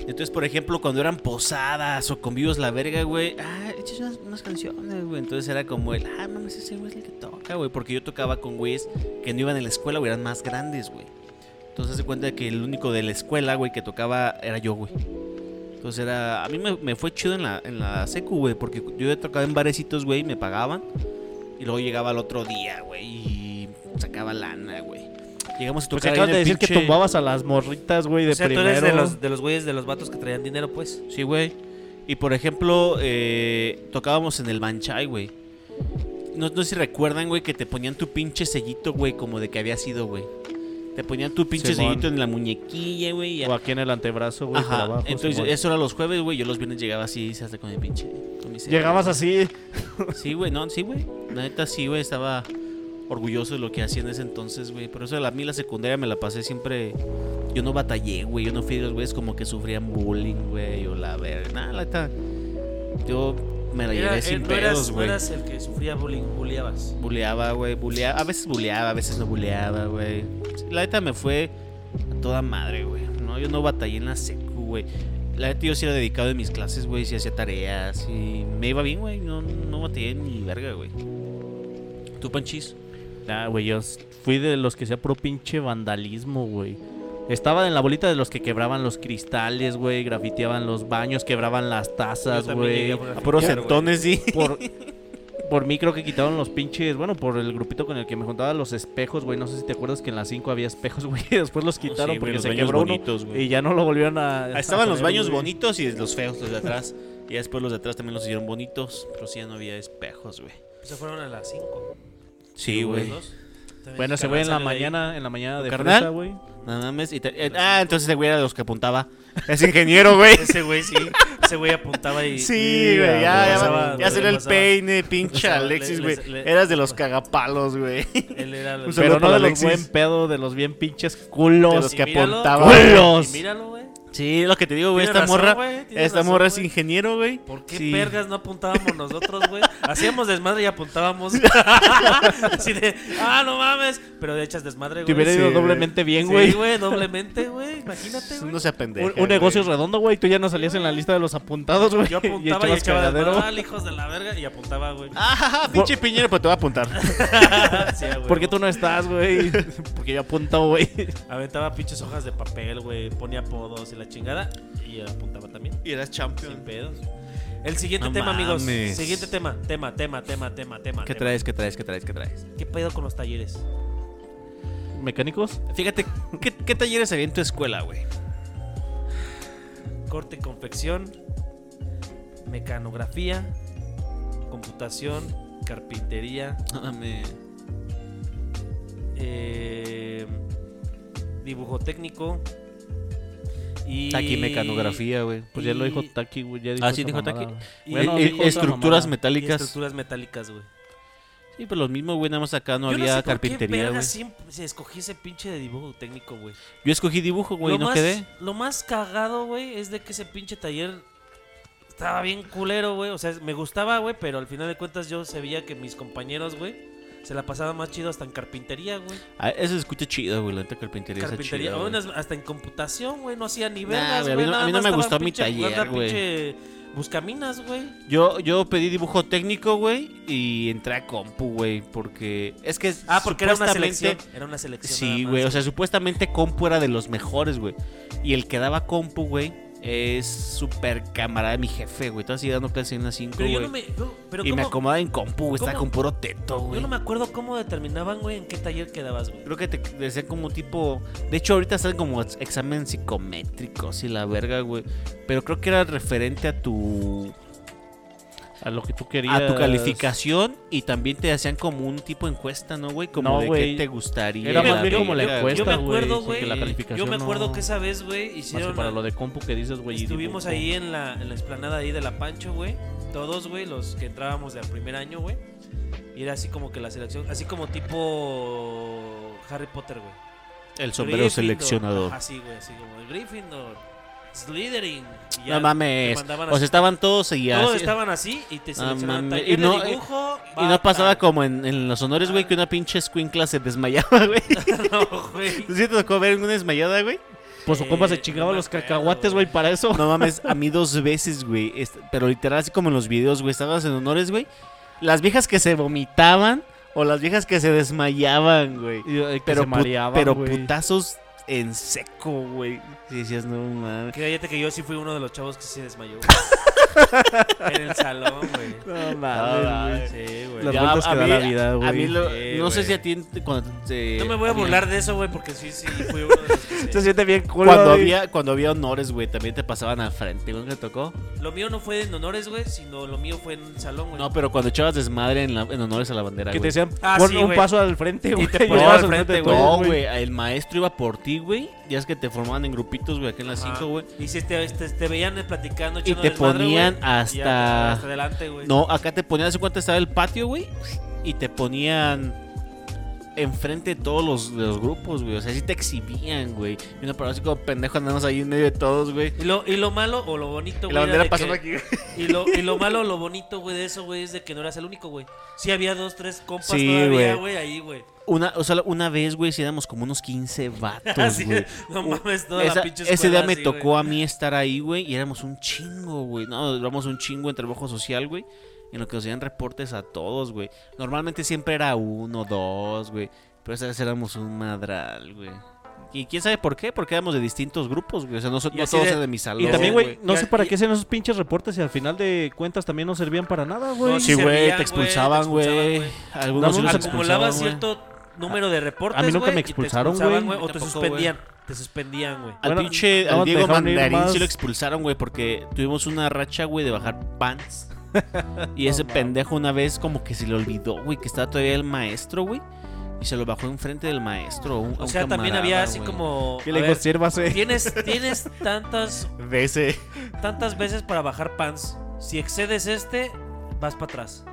Speaker 3: Entonces, por ejemplo, cuando eran posadas o convivos la verga, güey, ah, echas unas, unas canciones, güey. Entonces era como el, ah, mames, ese güey es el que toca, güey. Porque yo tocaba con güeyes que no iban en la escuela, güey, eran más grandes, güey. Entonces se cuenta que el único de la escuela, güey, que tocaba era yo, güey. Entonces era, a mí me, fue chido en la, en la secu, güey, porque yo ya tocaba en barecitos, güey, y me pagaban. Y luego llegaba al otro día, güey, y sacaba lana, güey. Llegamos a
Speaker 5: Pues
Speaker 3: tocar ahí
Speaker 5: acabas de decir que tumbabas a las morritas, güey, de
Speaker 4: O sea, tú eres de los, de los güeyes de los vatos que traían dinero, pues.
Speaker 3: Sí, güey. Y por ejemplo, eh, tocábamos en el Banchay, güey. No, no sé si recuerdan, güey, que te ponían tu pinche sellito, güey, como de que había sido, güey. Te ponían tu pinche
Speaker 5: Simón.
Speaker 3: sellito en la muñequilla, güey.
Speaker 5: O aquí en el antebrazo, güey, por
Speaker 3: Ajá.
Speaker 5: abajo.
Speaker 3: Entonces,
Speaker 5: Simón.
Speaker 3: eso era los jueves, güey. Yo los viernes llegaba así, se hace con mi pinche. Con mi sello.
Speaker 5: Llegabas así.
Speaker 3: Sí, güey, no, sí, güey. La neta, sí, güey, estaba orgulloso de lo que hacía en ese entonces, güey. Por eso a mí la secundaria me la pasé siempre. Yo no batallé, güey. Yo no fui de los güeyes como que sufrían bullying, güey, o la verga. Nada, la neta. Yo me la
Speaker 4: Era-
Speaker 3: llevé sin pedos,
Speaker 4: no
Speaker 3: güey.
Speaker 4: eras el que sufría bullying, bulleabas.
Speaker 3: Buleaba, güey, buleaba. A veces buleaba, a veces no buleaba, güey. La neta me fue a toda madre, güey. No, yo no batallé en la secu, güey. La neta yo sí era dedicado en mis clases, güey. Sí hacía tareas y me iba bien, güey. No, no batallé ni verga, güey. ¿Tú, Panchis?
Speaker 5: Nah, güey, yo fui de los que sea pro pinche vandalismo, güey. Estaba en la bolita de los que quebraban los cristales, güey, grafiteaban los baños, quebraban las tazas, güey.
Speaker 4: a
Speaker 3: puros sí.
Speaker 5: Por, por mí creo que quitaron los pinches, bueno, por el grupito con el que me juntaba los espejos, güey. No sé si te acuerdas que en las 5 había espejos, güey. y Después los quitaron
Speaker 3: Sí,
Speaker 5: porque
Speaker 3: los
Speaker 5: se quebró
Speaker 3: bonitos,
Speaker 5: y ya no lo volvieron a...
Speaker 3: Ahí estaban
Speaker 5: a
Speaker 3: los baños bonitos y los feos, los de atrás. Y después los de atrás también los hicieron bonitos. Pero sí ya no había espejos, güey.
Speaker 4: Se fueron a las 5.
Speaker 3: Sí, güey.
Speaker 5: Bueno, ese güey en la mañana, en la mañana de fresa, güey.
Speaker 3: No mames. y te- eh, ah, entonces ese güey era de los que apuntaba. Es ingeniero, güey.
Speaker 4: Ese güey sí. Ese güey apuntaba y.
Speaker 3: Sí, güey, ya, ya,
Speaker 4: pasaba,
Speaker 3: ya se le el peine, pinche Alexis,
Speaker 4: le-
Speaker 3: güey. Eras de los cagapalos, güey.
Speaker 4: Él era
Speaker 3: Un
Speaker 5: Pero no de los buen pedo, de los bien pinches
Speaker 3: De
Speaker 5: culos.
Speaker 3: los
Speaker 4: Y
Speaker 3: que
Speaker 4: míralo,
Speaker 3: apuntaban.
Speaker 5: ¡Culos!
Speaker 4: y Míralo, güey.
Speaker 3: Sí, lo que te digo, güey. Esta
Speaker 4: razón,
Speaker 3: morra,
Speaker 4: güey,
Speaker 3: esta
Speaker 4: razón,
Speaker 3: morra es
Speaker 4: güey.
Speaker 3: ingeniero, güey.
Speaker 4: ¿Por qué
Speaker 3: Sí.
Speaker 4: vergas no apuntábamos nosotros, güey? Hacíamos desmadre y apuntábamos. Así de, ah, no mames. Pero de echas desmadre,
Speaker 5: Te
Speaker 4: güey.
Speaker 5: hubiera
Speaker 3: Sí,
Speaker 5: ido
Speaker 3: güey.
Speaker 5: doblemente bien,
Speaker 4: Sí,
Speaker 5: güey.
Speaker 4: güey, doblemente, güey. Imagínate, güey.
Speaker 3: No se apendeja.
Speaker 5: Un, negocio
Speaker 3: güey.
Speaker 5: redondo, güey. Tú ya no salías en la lista de los apuntados, güey.
Speaker 4: Yo apuntaba y,
Speaker 5: echabas
Speaker 4: echaba desmadre, hijos de la verga, y apuntaba, güey.
Speaker 3: Ah, pinche piñero, pues te voy a apuntar.
Speaker 4: Sí, güey.
Speaker 5: ¿Por qué tú no estás, güey? Porque yo apunto, güey.
Speaker 4: Aventaba pinches hojas de papel, güey. Ponía apodos y la chingada. Y apuntaba también.
Speaker 3: Y eras
Speaker 4: Sin
Speaker 3: champion.
Speaker 4: pedos. El siguiente
Speaker 3: No
Speaker 4: tema, amigos. Siguiente tema. Tema, tema, tema, tema, tema.
Speaker 3: ¿Qué
Speaker 4: tema.
Speaker 3: traes, qué traes, qué traes, qué traes?
Speaker 4: ¿Qué pedo con los talleres?
Speaker 5: ¿Mecánicos?
Speaker 3: Fíjate, ¿qué, qué talleres había en tu escuela, güey?
Speaker 4: Corte y confección. Mecanografía. Computación. Carpintería. eh, dibujo técnico. Y
Speaker 3: Taquimecanografía, güey.
Speaker 5: Pues ya lo dijo
Speaker 4: Y-
Speaker 5: Taki, güey. ya dijo
Speaker 3: Ah, sí dijo Taki.
Speaker 4: y-
Speaker 5: Bueno,
Speaker 3: Eh, estructuras
Speaker 5: mamada.
Speaker 4: y
Speaker 3: metálicas.
Speaker 4: estructuras metálicas, güey.
Speaker 3: Sí, pues lo mismo, güey. Nada más acá no
Speaker 4: Yo
Speaker 3: había
Speaker 4: sé por qué
Speaker 3: carpintería,
Speaker 4: verga
Speaker 3: güey.
Speaker 4: siempre se escogí ese pinche de dibujo técnico, güey.
Speaker 3: Yo escogí dibujo, güey,
Speaker 4: lo,
Speaker 3: no
Speaker 4: más,
Speaker 3: quedé.
Speaker 4: lo más cagado, güey, es de que ese pinche taller estaba bien culero, güey. O sea, me gustaba, güey, pero al final de cuentas yo sabía que mis compañeros, güey, se la pasaban más chido hasta en carpintería, güey.
Speaker 3: Ah, eso se escucha chido, güey. La neta carpintería,
Speaker 4: Carpintería,
Speaker 3: está chida,
Speaker 4: hasta en computación, güey, no hacía ni
Speaker 3: Nah,
Speaker 4: vergas,
Speaker 3: güey, a mí no- a
Speaker 4: nada
Speaker 3: mí no
Speaker 4: más
Speaker 3: me
Speaker 4: estaban
Speaker 3: gustó mi
Speaker 4: pinche
Speaker 3: taller,
Speaker 4: jugando a
Speaker 3: güey.
Speaker 4: pinche Buscaminas, güey.
Speaker 3: Yo, yo pedí dibujo técnico, güey, y entré a compu, güey, porque es que
Speaker 4: Ah, porque era una selección. Era una selección.
Speaker 3: Sí, güey, o sea, supuestamente compu era de los mejores, güey. Y el que daba compu, güey, es súper camarada de mi jefe, güey. Estaba así dando clases en las 5,
Speaker 4: Pero yo
Speaker 3: güey.
Speaker 4: no me. yo- pero
Speaker 3: Y me
Speaker 4: ¿cómo?
Speaker 3: acomodaba en compu, güey. Estaba con puro teto,
Speaker 4: Yo
Speaker 3: güey.
Speaker 4: no me acuerdo cómo determinaban, güey, en qué taller quedabas, güey.
Speaker 3: Creo que te decían como tipo. De hecho, ahorita están como ex- examen psicométricos y la verga, güey. Pero creo que era referente a tu.
Speaker 5: A lo que tú querías.
Speaker 3: A tu calificación y también te hacían como un tipo encuesta, ¿no, güey? Como
Speaker 5: No,
Speaker 3: de
Speaker 5: güey.
Speaker 3: qué te gustaría.
Speaker 5: Era más bien como la encuesta,
Speaker 4: Yo me
Speaker 5: güey,
Speaker 4: acuerdo, güey. Yo me acuerdo
Speaker 5: no-
Speaker 4: que esa vez, güey,
Speaker 5: Más que
Speaker 4: hicieron.
Speaker 5: para
Speaker 4: a-
Speaker 5: lo de compu que dices, güey. y
Speaker 4: Estuvimos ahí en la, en la explanada ahí de la Pancho, güey. Todos, güey, los que entrábamos del primer año, güey. Y era así como que la selección, así como tipo Harry Potter, güey.
Speaker 3: El sombrero
Speaker 4: Gryffindor.
Speaker 3: seleccionador.
Speaker 4: Así, güey, así como el Gryffindor, Slytherin. y
Speaker 3: No mames. O sea, estaban todos y
Speaker 4: Todos estaban así y te
Speaker 3: No
Speaker 4: seleccionaban taller
Speaker 3: Y no-
Speaker 4: dibujo.
Speaker 3: Y no
Speaker 4: bata.
Speaker 3: pasaba como en, en los honores, güey, que una pinche escuincla se desmayaba, güey.
Speaker 4: no, güey.
Speaker 3: ¿Sí te tocó ver una desmayada, güey?
Speaker 5: Pues su compa
Speaker 4: Eh,
Speaker 5: se chingaba
Speaker 4: no me
Speaker 5: los cacahuates, güey, para eso.
Speaker 3: No mames, a mí dos veces, güey. Pero literal, así como en los videos, güey. Estabas en honores, güey. Las viejas que se vomitaban o las viejas que se desmayaban, güey.
Speaker 5: Y, eh, que
Speaker 3: Pero,
Speaker 5: se mareaban,
Speaker 3: pero putazos en seco, güey. Y decías, no mames.
Speaker 4: Cállate que yo sí fui uno de los chavos que se desmayó. güey. en el salón, güey.
Speaker 3: No
Speaker 5: mames,
Speaker 4: Sí, güey.
Speaker 5: Las
Speaker 3: Ya,
Speaker 5: vueltas
Speaker 3: a
Speaker 5: que da
Speaker 3: mí-
Speaker 5: la vida,
Speaker 3: A mí
Speaker 5: güey.
Speaker 3: lo-
Speaker 4: Sí,
Speaker 3: no sé
Speaker 4: güey.
Speaker 3: si a ti te- cuando te-
Speaker 4: No me voy a
Speaker 3: había-
Speaker 4: burlar de eso, güey, porque sí, sí, fui uno de los que se...
Speaker 5: Se siente bien cool,
Speaker 3: Cuando
Speaker 5: güey.
Speaker 3: había, cuando había honores, güey, también te pasaban al frente, ¿no te tocó?
Speaker 4: Lo mío no fue en honores, güey, sino lo mío fue en el salón, güey.
Speaker 3: No, pero cuando echabas desmadre en, la- en honores a la bandera,
Speaker 5: Que te
Speaker 3: güey.
Speaker 5: decían,
Speaker 4: Ah,
Speaker 5: pon
Speaker 4: sí,
Speaker 5: un
Speaker 4: güey.
Speaker 5: paso al frente, güey.
Speaker 4: te
Speaker 5: y
Speaker 4: ponían
Speaker 5: estabas
Speaker 4: al frente, güey.
Speaker 3: No, güey, el maestro iba por ti, güey. Ya es que te formaban en grupitos, güey, acá en las
Speaker 4: Ajá.
Speaker 3: 5, güey.
Speaker 4: Y si te, te, te veían platicando,
Speaker 3: Y
Speaker 4: echando
Speaker 3: te
Speaker 4: desmadre,
Speaker 3: ponían hasta-
Speaker 4: hasta adelante, güey.
Speaker 3: No, acá te ponían, hace cuánto estaba el patio, güey. Y te ponían enfrente de todos los, grupos, güey. O sea, sí te exhibían, güey. Y una parada así como pendejo andamos ahí en medio de todos, güey.
Speaker 4: Y lo, y lo malo o lo bonito, güey.
Speaker 3: la
Speaker 4: era
Speaker 3: bandera
Speaker 4: de
Speaker 3: pasando
Speaker 4: que-
Speaker 3: aquí.
Speaker 4: Y lo, y lo malo, lo bonito, güey, de eso, güey, es de que no eras el único, güey. Sí había dos, tres compas
Speaker 3: Sí,
Speaker 4: todavía,
Speaker 3: güey.
Speaker 4: ahí, güey.
Speaker 3: Una, o sea, una vez, güey, sí éramos como unos 15 vatos, güey.
Speaker 4: no mames, toda
Speaker 3: Esa-
Speaker 4: la pinche
Speaker 3: ese día me
Speaker 4: así,
Speaker 3: tocó a mí estar ahí, güey, y éramos un chingo, güey. No, éramos un chingo en trabajo social, güey. En lo que nos dieron reportes a todos, güey. Normalmente siempre era uno, dos, güey. Pero esa vez éramos un madral, güey. Y quién sabe por qué, porque éramos de distintos grupos, güey. O sea, no, so- no todos
Speaker 4: de-
Speaker 3: eran de mi salón.
Speaker 5: Y también, güey, no
Speaker 4: Y-
Speaker 5: sé para
Speaker 4: y-
Speaker 5: qué hacían esos pinches reportes y al final de cuentas también no servían para nada, güey.
Speaker 4: No,
Speaker 3: Sí, güey, te expulsaban,
Speaker 4: güey, te
Speaker 3: güey.
Speaker 4: expulsaban,
Speaker 3: Algunos expulsaban, güey.
Speaker 4: cierto número de reportes,
Speaker 5: A mí nunca
Speaker 4: güey,
Speaker 5: me expulsaron,
Speaker 4: expulsaban,
Speaker 5: güey.
Speaker 4: O te suspendían. Te suspendían, güey.
Speaker 3: Al
Speaker 5: Bueno,
Speaker 3: pinche,
Speaker 5: no,
Speaker 3: al Diego Mandarín sí lo expulsaron, güey, porque tuvimos una racha, güey, de bajar pants. y ese pendejo una vez como que se le olvidó, güey, que estaba todavía el maestro, güey. y se lo bajó enfrente del maestro. un-
Speaker 4: O sea, también había así como.
Speaker 5: ¿Qué
Speaker 4: a
Speaker 5: le.
Speaker 4: Tienes, tienes tantas,
Speaker 3: Vese.
Speaker 4: tantas veces para bajar pants. Si excedes este, vas para atrás.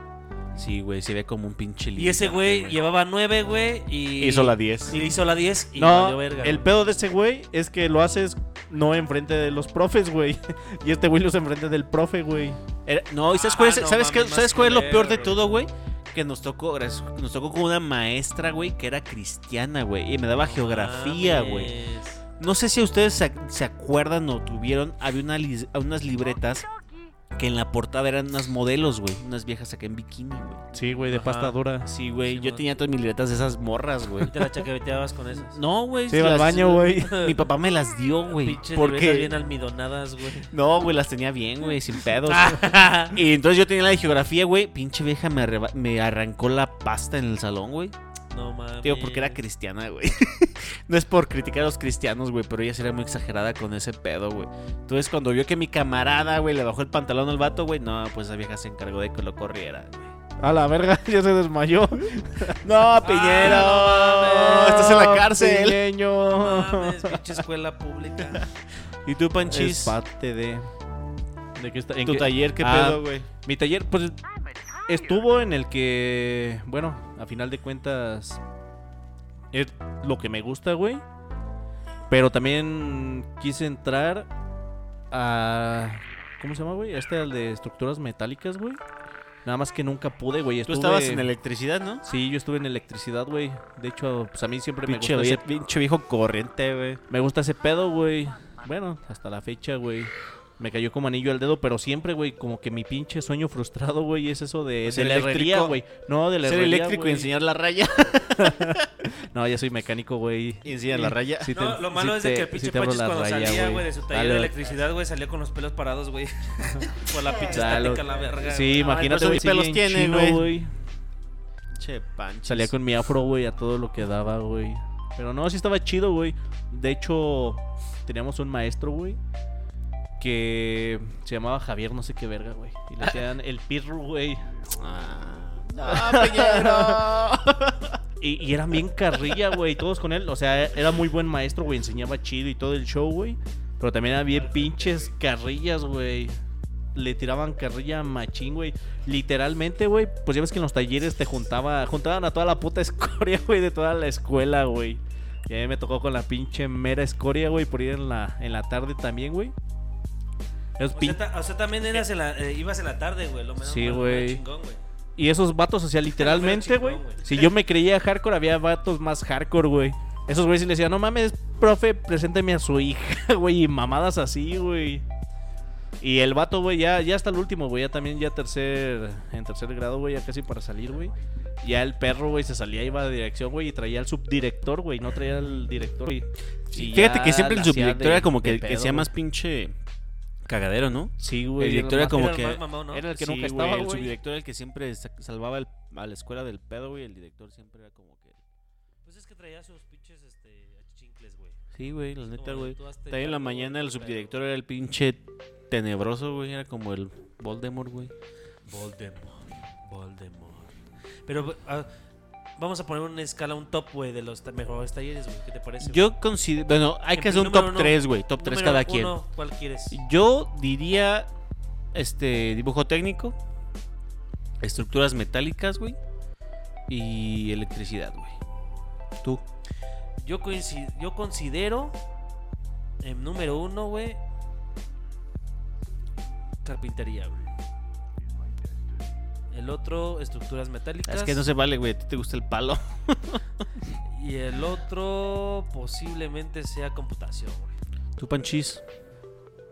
Speaker 3: Sí, güey, se ve como un pinche
Speaker 4: Y ese güey llevaba nueve, güey, y...
Speaker 3: Hizo la 10.
Speaker 4: Y hizo la 10 y
Speaker 5: No,
Speaker 4: valió verga.
Speaker 5: el
Speaker 4: güey.
Speaker 5: pedo de ese güey es que lo haces no enfrente de los profes, güey. Y este güey lo hace enfrente del profe, güey.
Speaker 3: Era- no, ¿y sabes cuál es,
Speaker 4: Ah, no
Speaker 3: ¿sabes qué-
Speaker 4: mames,
Speaker 3: ¿sabes cuál es lo peor de todo, güey? Que nos tocó, nos tocó con una maestra, güey, que era cristiana, güey. Y me daba geografía, güey.
Speaker 4: Mames.
Speaker 3: No sé si ustedes se, se acuerdan o tuvieron, había una lis- unas libretas que en la portada eran unas modelos, güey. Unas viejas acá en bikini, güey.
Speaker 5: Sí, güey, de
Speaker 4: Ajá.
Speaker 5: pasta dura.
Speaker 3: Sí, güey.
Speaker 4: Sí,
Speaker 3: yo
Speaker 4: man.
Speaker 3: tenía todas mis libretas de esas morras, güey.
Speaker 4: Y te la chaqueteabas con esas.
Speaker 3: No, güey.
Speaker 5: Se iba al
Speaker 3: las-
Speaker 5: baño, güey.
Speaker 3: Mi papá me las dio, güey.
Speaker 4: Pinches
Speaker 3: Porque
Speaker 4: libretas bien almidonadas, güey.
Speaker 3: No, güey, las tenía bien, güey, sin pedos. y entonces yo tenía la de geografía, güey. Pinche vieja me, arreba- me arrancó la pasta en el salón, güey.
Speaker 4: No mames.
Speaker 3: Digo, porque era cristiana, güey. no es por criticar a los cristianos, güey, pero ella sí era muy exagerada con ese pedo, güey. Entonces cuando vio que mi camarada, güey, le bajó el pantalón al vato, güey, no, pues esa vieja se encargó de que lo corriera, güey.
Speaker 5: A la verga, ya se desmayó.
Speaker 3: No, Piñero.
Speaker 4: no mames.
Speaker 3: estás en la cárcel.
Speaker 5: Piñeño.
Speaker 4: No mames, pinche escuela pública.
Speaker 3: ¿Y tú,
Speaker 5: Es
Speaker 3: Panchis?
Speaker 5: parte de... ¿De qué está?
Speaker 3: ¿Tu taller qué
Speaker 5: Ah,
Speaker 3: pedo, güey?
Speaker 5: Mi taller, pues, estuvo en el que, bueno, a final de cuentas, es lo que me gusta, güey. Pero también quise entrar a... ¿Cómo se llama, güey? Este, el de estructuras metálicas, güey. Nada más que nunca pude, güey.
Speaker 3: Tú
Speaker 5: Estuve-
Speaker 3: estabas en electricidad, ¿no?
Speaker 5: Sí, yo estuve en electricidad, güey. De hecho, pues a mí siempre me gusta,
Speaker 3: vie-
Speaker 5: ese,
Speaker 3: pinche viejo corriente, güey.
Speaker 5: me gusta ese pedo, güey. Bueno, hasta la fecha, güey. Me cayó como anillo al dedo, pero siempre, güey, como que mi pinche sueño frustrado, güey, es eso de,
Speaker 3: Ser
Speaker 5: de la herrería,
Speaker 3: eléctrico.
Speaker 5: güey. No, de la
Speaker 3: Ser
Speaker 5: herrería,
Speaker 3: eléctrico y enseñar la raya.
Speaker 5: No, ya soy mecánico, güey.
Speaker 3: Y enseñar la raya.
Speaker 5: Sí te-
Speaker 4: No, lo malo
Speaker 5: sí
Speaker 4: es de que el
Speaker 5: sí
Speaker 4: pinche Pachis
Speaker 5: la
Speaker 4: cuando
Speaker 5: raya,
Speaker 4: salía, güey, de su taller
Speaker 5: Dale.
Speaker 4: de electricidad, güey, salía con los pelos parados, güey. Por la pinche estática, la verga.
Speaker 5: Sí, imagínate, güey.
Speaker 3: pelos
Speaker 5: sí,
Speaker 3: tiene, güey. Che, Panchis.
Speaker 5: Salía con mi afro, güey, a todo lo que daba, güey. Pero no, sí estaba chido, güey. De hecho, teníamos un maestro, güey, que se llamaba Javier, no sé qué verga, güey. Y le decían el pirro, güey.
Speaker 3: Ah, Piñero.
Speaker 5: Y, y eran bien carrilla, güey, todos con él. O sea, era muy buen maestro, güey, enseñaba chido y todo el show, güey. Pero también había bien pinches carrillas, güey. Le tiraban carrilla machín, güey. Literalmente, güey. Pues ya ves que en los talleres te juntaba, juntaban a toda la puta escoria, güey, de toda la escuela, güey. Y a mí me tocó con la pinche mera escoria, güey, por ir en la, en la tarde también, güey. Esos
Speaker 4: O sea, ta- o sea, también eras en la, eh, ibas en la tarde, güey. Lo menos
Speaker 5: Sí, güey.
Speaker 4: más chingón, güey.
Speaker 5: Y esos vatos, o sea, literalmente, güey. Si yo me creía hardcore, había vatos más hardcore, güey. Esos güeyes sí le decían, no mames, profe, presénteme a su hija, güey. Y mamadas así, güey. Y el vato, güey, ya, ya hasta el último, güey. Ya también, ya tercer, en tercer grado, güey, ya casi para salir, güey. Ya el perro, güey, se salía, iba de dirección, güey, y traía al subdirector, güey. No traía al director, güey. Y
Speaker 3: Fíjate que siempre el subdirector
Speaker 5: de-
Speaker 3: era como que, que
Speaker 5: pedo,
Speaker 3: sea
Speaker 5: güey.
Speaker 3: más pinche cagadero, ¿no?
Speaker 5: Sí, güey.
Speaker 3: el director
Speaker 5: era
Speaker 3: era como
Speaker 4: Era el
Speaker 3: que-
Speaker 4: más mamón, ¿no?
Speaker 5: Era el que
Speaker 3: Sí,
Speaker 5: nunca
Speaker 3: güey,
Speaker 5: estaba,
Speaker 3: el
Speaker 5: güey.
Speaker 3: subdirector era el que siempre sa- salvaba el- a la escuela del pedo, güey. El director siempre era como que...
Speaker 4: Pues es que traía sus pinches este, achichincles, güey.
Speaker 3: Sí, güey, la neta, güey. También en la mañana el subdirector era el pinche tenebroso, güey. Era como el Voldemort, güey.
Speaker 4: Voldemort, Voldemort. Pero ah, vamos a poner una escala, un top, güey, de los mejores talleres, güey. ¿Qué te parece?
Speaker 3: Yo considero... Bueno, hay que hacer un top
Speaker 4: uno.
Speaker 3: 3, güey. Top 3
Speaker 4: Número
Speaker 3: cada quien.
Speaker 4: uno, ¿Cuál quieres?
Speaker 3: Yo diría este dibujo técnico, estructuras metálicas, güey, y electricidad, güey. Tú.
Speaker 4: Yo, coinci- yo considero en número uno, güey, carpintería, güey. El otro, estructuras metálicas.
Speaker 3: Es que no se vale, güey. A ti te gusta el palo.
Speaker 4: Y el otro posiblemente sea computación, güey.
Speaker 3: Tú, Panchis.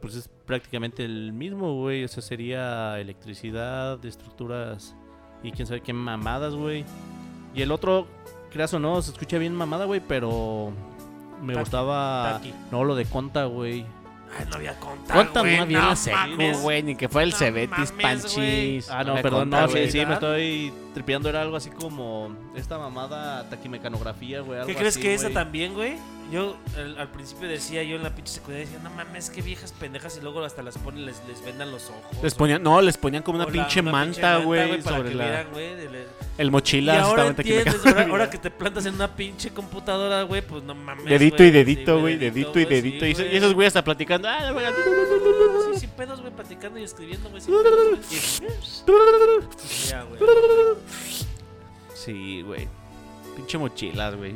Speaker 5: Pues es prácticamente el mismo, güey. O sea, sería electricidad, estructuras y quién sabe qué mamadas, güey. Y el otro, creas o no, se escucha bien mamada, güey, pero me gustaba. No, lo de conta, güey.
Speaker 4: Ay, no había
Speaker 3: ¿Cuánto
Speaker 4: güey,
Speaker 3: no había en la secu, güey? Ni que fuera el
Speaker 4: No
Speaker 3: Cebetis,
Speaker 4: mames,
Speaker 3: Panchis.
Speaker 5: Ah, no, perdón,
Speaker 3: conta,
Speaker 5: no, sí, sí, me estoy tripeando era algo así como esta mamada taquimecanografía, güey.
Speaker 4: ¿Qué crees
Speaker 5: así,
Speaker 4: que esa también, güey? Yo al, al principio decía, yo en la pinche secundaria decía, no mames, qué viejas pendejas y luego hasta las ponen, les, les vendan los ojos.
Speaker 3: Les ponían, no, les ponían como una
Speaker 4: la-
Speaker 3: pinche manta, güey, sobre la...
Speaker 4: güey, de
Speaker 3: El
Speaker 4: Y
Speaker 3: mochila.
Speaker 4: ahora entiendes, que te plantas en una pinche computadora, güey, pues no mames.
Speaker 3: Dedito
Speaker 4: güey.
Speaker 3: y dedito,
Speaker 4: Sí,
Speaker 3: güey, dedito y dedito.
Speaker 4: sí,
Speaker 3: y,
Speaker 4: güey.
Speaker 3: esos güeyes hasta platicando. Ah, la verga.
Speaker 4: Sí, sin pedos, güey, platicando y escribiendo, güey. sin pedos, güey. Y- Ya, güey.
Speaker 3: Sí, güey. Pinche mochilas, güey.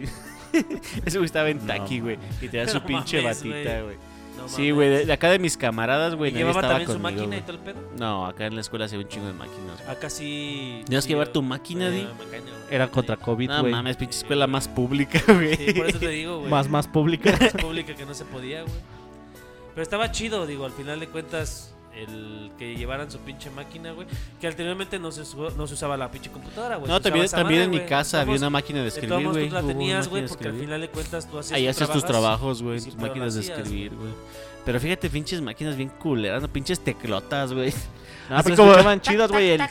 Speaker 3: Ese güey estaba en
Speaker 5: No,
Speaker 3: taqui, güey. Y tenía su
Speaker 4: No
Speaker 3: pinche batita,
Speaker 4: güey. No
Speaker 3: Sí, güey. De, de acá de mis camaradas, güey.
Speaker 4: ¿Y
Speaker 3: nadie
Speaker 4: llevaba también su máquina y todo el pedo?
Speaker 3: No, acá en la escuela se ve un chingo de máquinas. güey.
Speaker 4: Acá sí.
Speaker 3: ¿Tenías
Speaker 4: sí,
Speaker 3: que llevar tu máquina, Di?
Speaker 4: Eh, güey.
Speaker 5: Era contra COVID,
Speaker 3: No
Speaker 5: güey.
Speaker 3: mames, pinche escuela más pública, güey.
Speaker 4: Sí, por eso te digo, güey.
Speaker 5: más, más pública.
Speaker 4: más pública que no se podía, güey. Pero estaba chido, digo, al final de cuentas, el que llevaran su pinche máquina, güey. Que anteriormente no se, usó- no se usaba la pinche computadora, güey.
Speaker 3: No,
Speaker 4: se
Speaker 3: también,
Speaker 4: esa
Speaker 3: también
Speaker 4: madre,
Speaker 3: en mi casa había una máquina de escribir, güey.
Speaker 4: tú la tenías,
Speaker 3: máquina
Speaker 4: güey,
Speaker 3: de
Speaker 4: porque al
Speaker 3: escribir.
Speaker 4: final de cuentas tú hacías
Speaker 3: Ahí
Speaker 4: tus
Speaker 3: haces tus trabajos, güey. Tus máquinas de escribir, güey. Pero fíjate, pinches máquinas bien culeras, ¿no? Pinches teclotas, güey.
Speaker 5: No,
Speaker 3: Así
Speaker 5: pero
Speaker 3: como-
Speaker 5: escuchaban chidas, güey. El...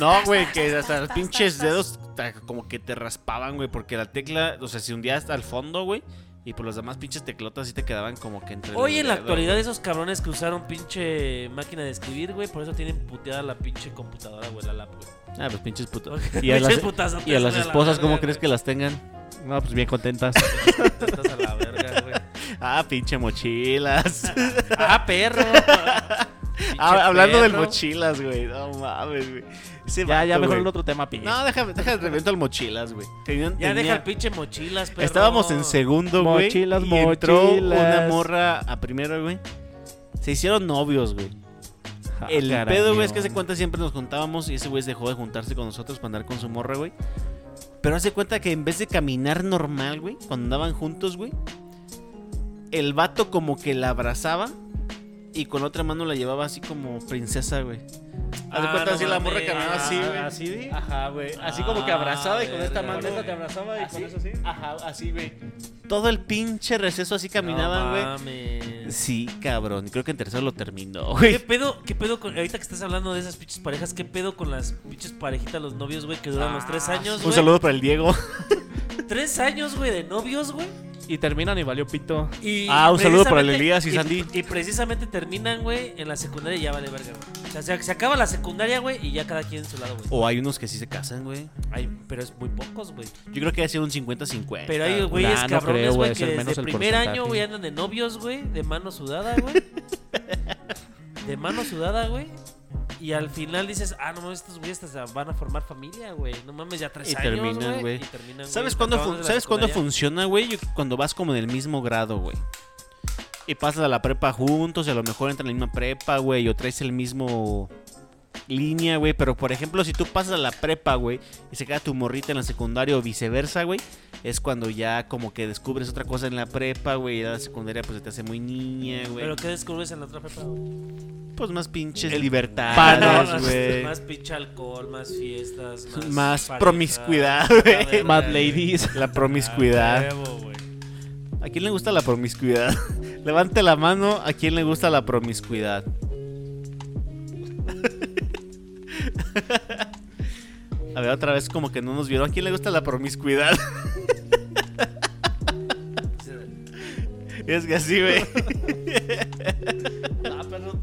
Speaker 3: No, güey, que hasta los pinches dedos como que te raspaban, güey, porque la tecla, o sea, se hundía hasta el fondo, güey, y por los demás pinches teclotas sí te quedaban como que entre
Speaker 4: Hoy en la actualidad esos cabrones que usaron pinche máquina de escribir, güey, por eso tienen puteada la pinche computadora, güey, la lap, güey.
Speaker 3: Ah, pues pinches putos.
Speaker 4: Porque
Speaker 3: Y a las, y a las esposas, ¿cómo crees que las tengan?
Speaker 5: No, pues bien contentas.
Speaker 4: Estás a la verga, güey.
Speaker 3: Ah, pinche mochilas.
Speaker 4: Ah, perro.
Speaker 3: Ah, hablando del mochilas, güey. No mames, güey. Ese
Speaker 5: ya, ya mejor
Speaker 3: güey.
Speaker 5: en otro tema, pi.
Speaker 3: No, déjame, déjame revento el mochilas, güey. Tenían-
Speaker 4: Ya
Speaker 3: tenía-
Speaker 4: deja el pinche mochilas, perro.
Speaker 3: Estábamos en segundo, güey.
Speaker 5: Mochilas,
Speaker 3: y entró una morra a primero, güey. Se hicieron novios, güey.
Speaker 5: Ah,
Speaker 3: El pedo, güey, es que hace cuenta siempre nos juntábamos y ese güey dejó de juntarse con nosotros para andar con su morra, güey. Pero hace cuenta que en vez de caminar normal, güey, cuando andaban juntos, güey, el vato como que la abrazaba y con otra mano la llevaba así como princesa, güey. Haz de
Speaker 4: Ah,
Speaker 3: cuenta
Speaker 4: no
Speaker 3: así la morra caminaba así,
Speaker 5: Ah,
Speaker 3: güey.
Speaker 5: ¿así, di?
Speaker 3: Ajá, güey. Así
Speaker 4: Ah,
Speaker 3: como que abrazada y con esta mano.
Speaker 4: güey.
Speaker 5: te abrazaba y
Speaker 3: Así.
Speaker 5: con eso así.
Speaker 3: Ajá, así, güey. Todo el pinche receso así caminaban,
Speaker 4: No
Speaker 3: güey.
Speaker 4: mames.
Speaker 3: Sí, cabrón. y Creo que en tercero lo terminó,
Speaker 4: ¿Qué
Speaker 3: güey.
Speaker 4: pedo, ¿Qué pedo con. Ahorita que estás hablando de esas pinches parejas, ¿qué pedo con las pinches parejitas, los novios, güey, que duran los tres años,
Speaker 3: Un
Speaker 4: güey?
Speaker 3: saludo para el Diego.
Speaker 4: Tres años, güey, de novios, güey.
Speaker 5: Y terminan y valió pito.
Speaker 4: Y
Speaker 3: Ah, un saludo para el Elías y Sandy.
Speaker 4: Y precisamente terminan, güey, en la secundaria y ya vale verga, güey. O sea, se, se acaba la secundaria, güey, y ya cada quien en su lado, güey.
Speaker 3: O hay unos que sí se casan, güey.
Speaker 4: Pero es muy pocos, güey.
Speaker 3: Yo creo que ha sido un 50-50.
Speaker 4: Pero hay güeyes
Speaker 5: Nah, no
Speaker 4: cabrones,
Speaker 5: creo,
Speaker 4: güey,
Speaker 5: es
Speaker 4: que
Speaker 5: el
Speaker 4: desde
Speaker 5: menos el
Speaker 4: primer
Speaker 5: porcentaje.
Speaker 4: año, güey, andan de novios, güey, de mano sudada, güey. de mano sudada, güey. Y al final dices, ah, no mames, estos güeyes van a formar familia, güey. No mames, ya tres
Speaker 3: Y
Speaker 4: años,
Speaker 3: terminan, güey.
Speaker 4: Y terminan,
Speaker 3: ¿Sabes
Speaker 4: güey,
Speaker 3: cuándo, fun- ¿sabes cuándo funciona, güey? Cuando vas como en el mismo grado, güey. Y pasas a la prepa juntos, y a lo mejor entran en la misma prepa, güey, o traes el mismo línea, güey. Pero, por ejemplo, si tú pasas a la prepa, güey, y se queda tu morrita en la secundaria o viceversa, güey, es cuando ya como que descubres otra cosa en la prepa, güey, y la secundaria pues se te hace muy niña, güey.
Speaker 4: Pero ¿qué descubres en la otra prepa, güey?
Speaker 3: Pues más pinches
Speaker 5: El
Speaker 3: libertades, güey.
Speaker 4: Más pinche alcohol, más fiestas, más...
Speaker 3: Más
Speaker 4: pareja,
Speaker 3: promiscuidad, güey.
Speaker 4: güey.
Speaker 5: Ladies.
Speaker 3: La promiscuidad.
Speaker 4: A huevo, güey.
Speaker 3: ¿A quién le gusta la promiscuidad? Levante la mano a quién le gusta la promiscuidad. A ver, otra vez como que no nos vieron. ¿A quién le gusta la promiscuidad? Es que así, güey.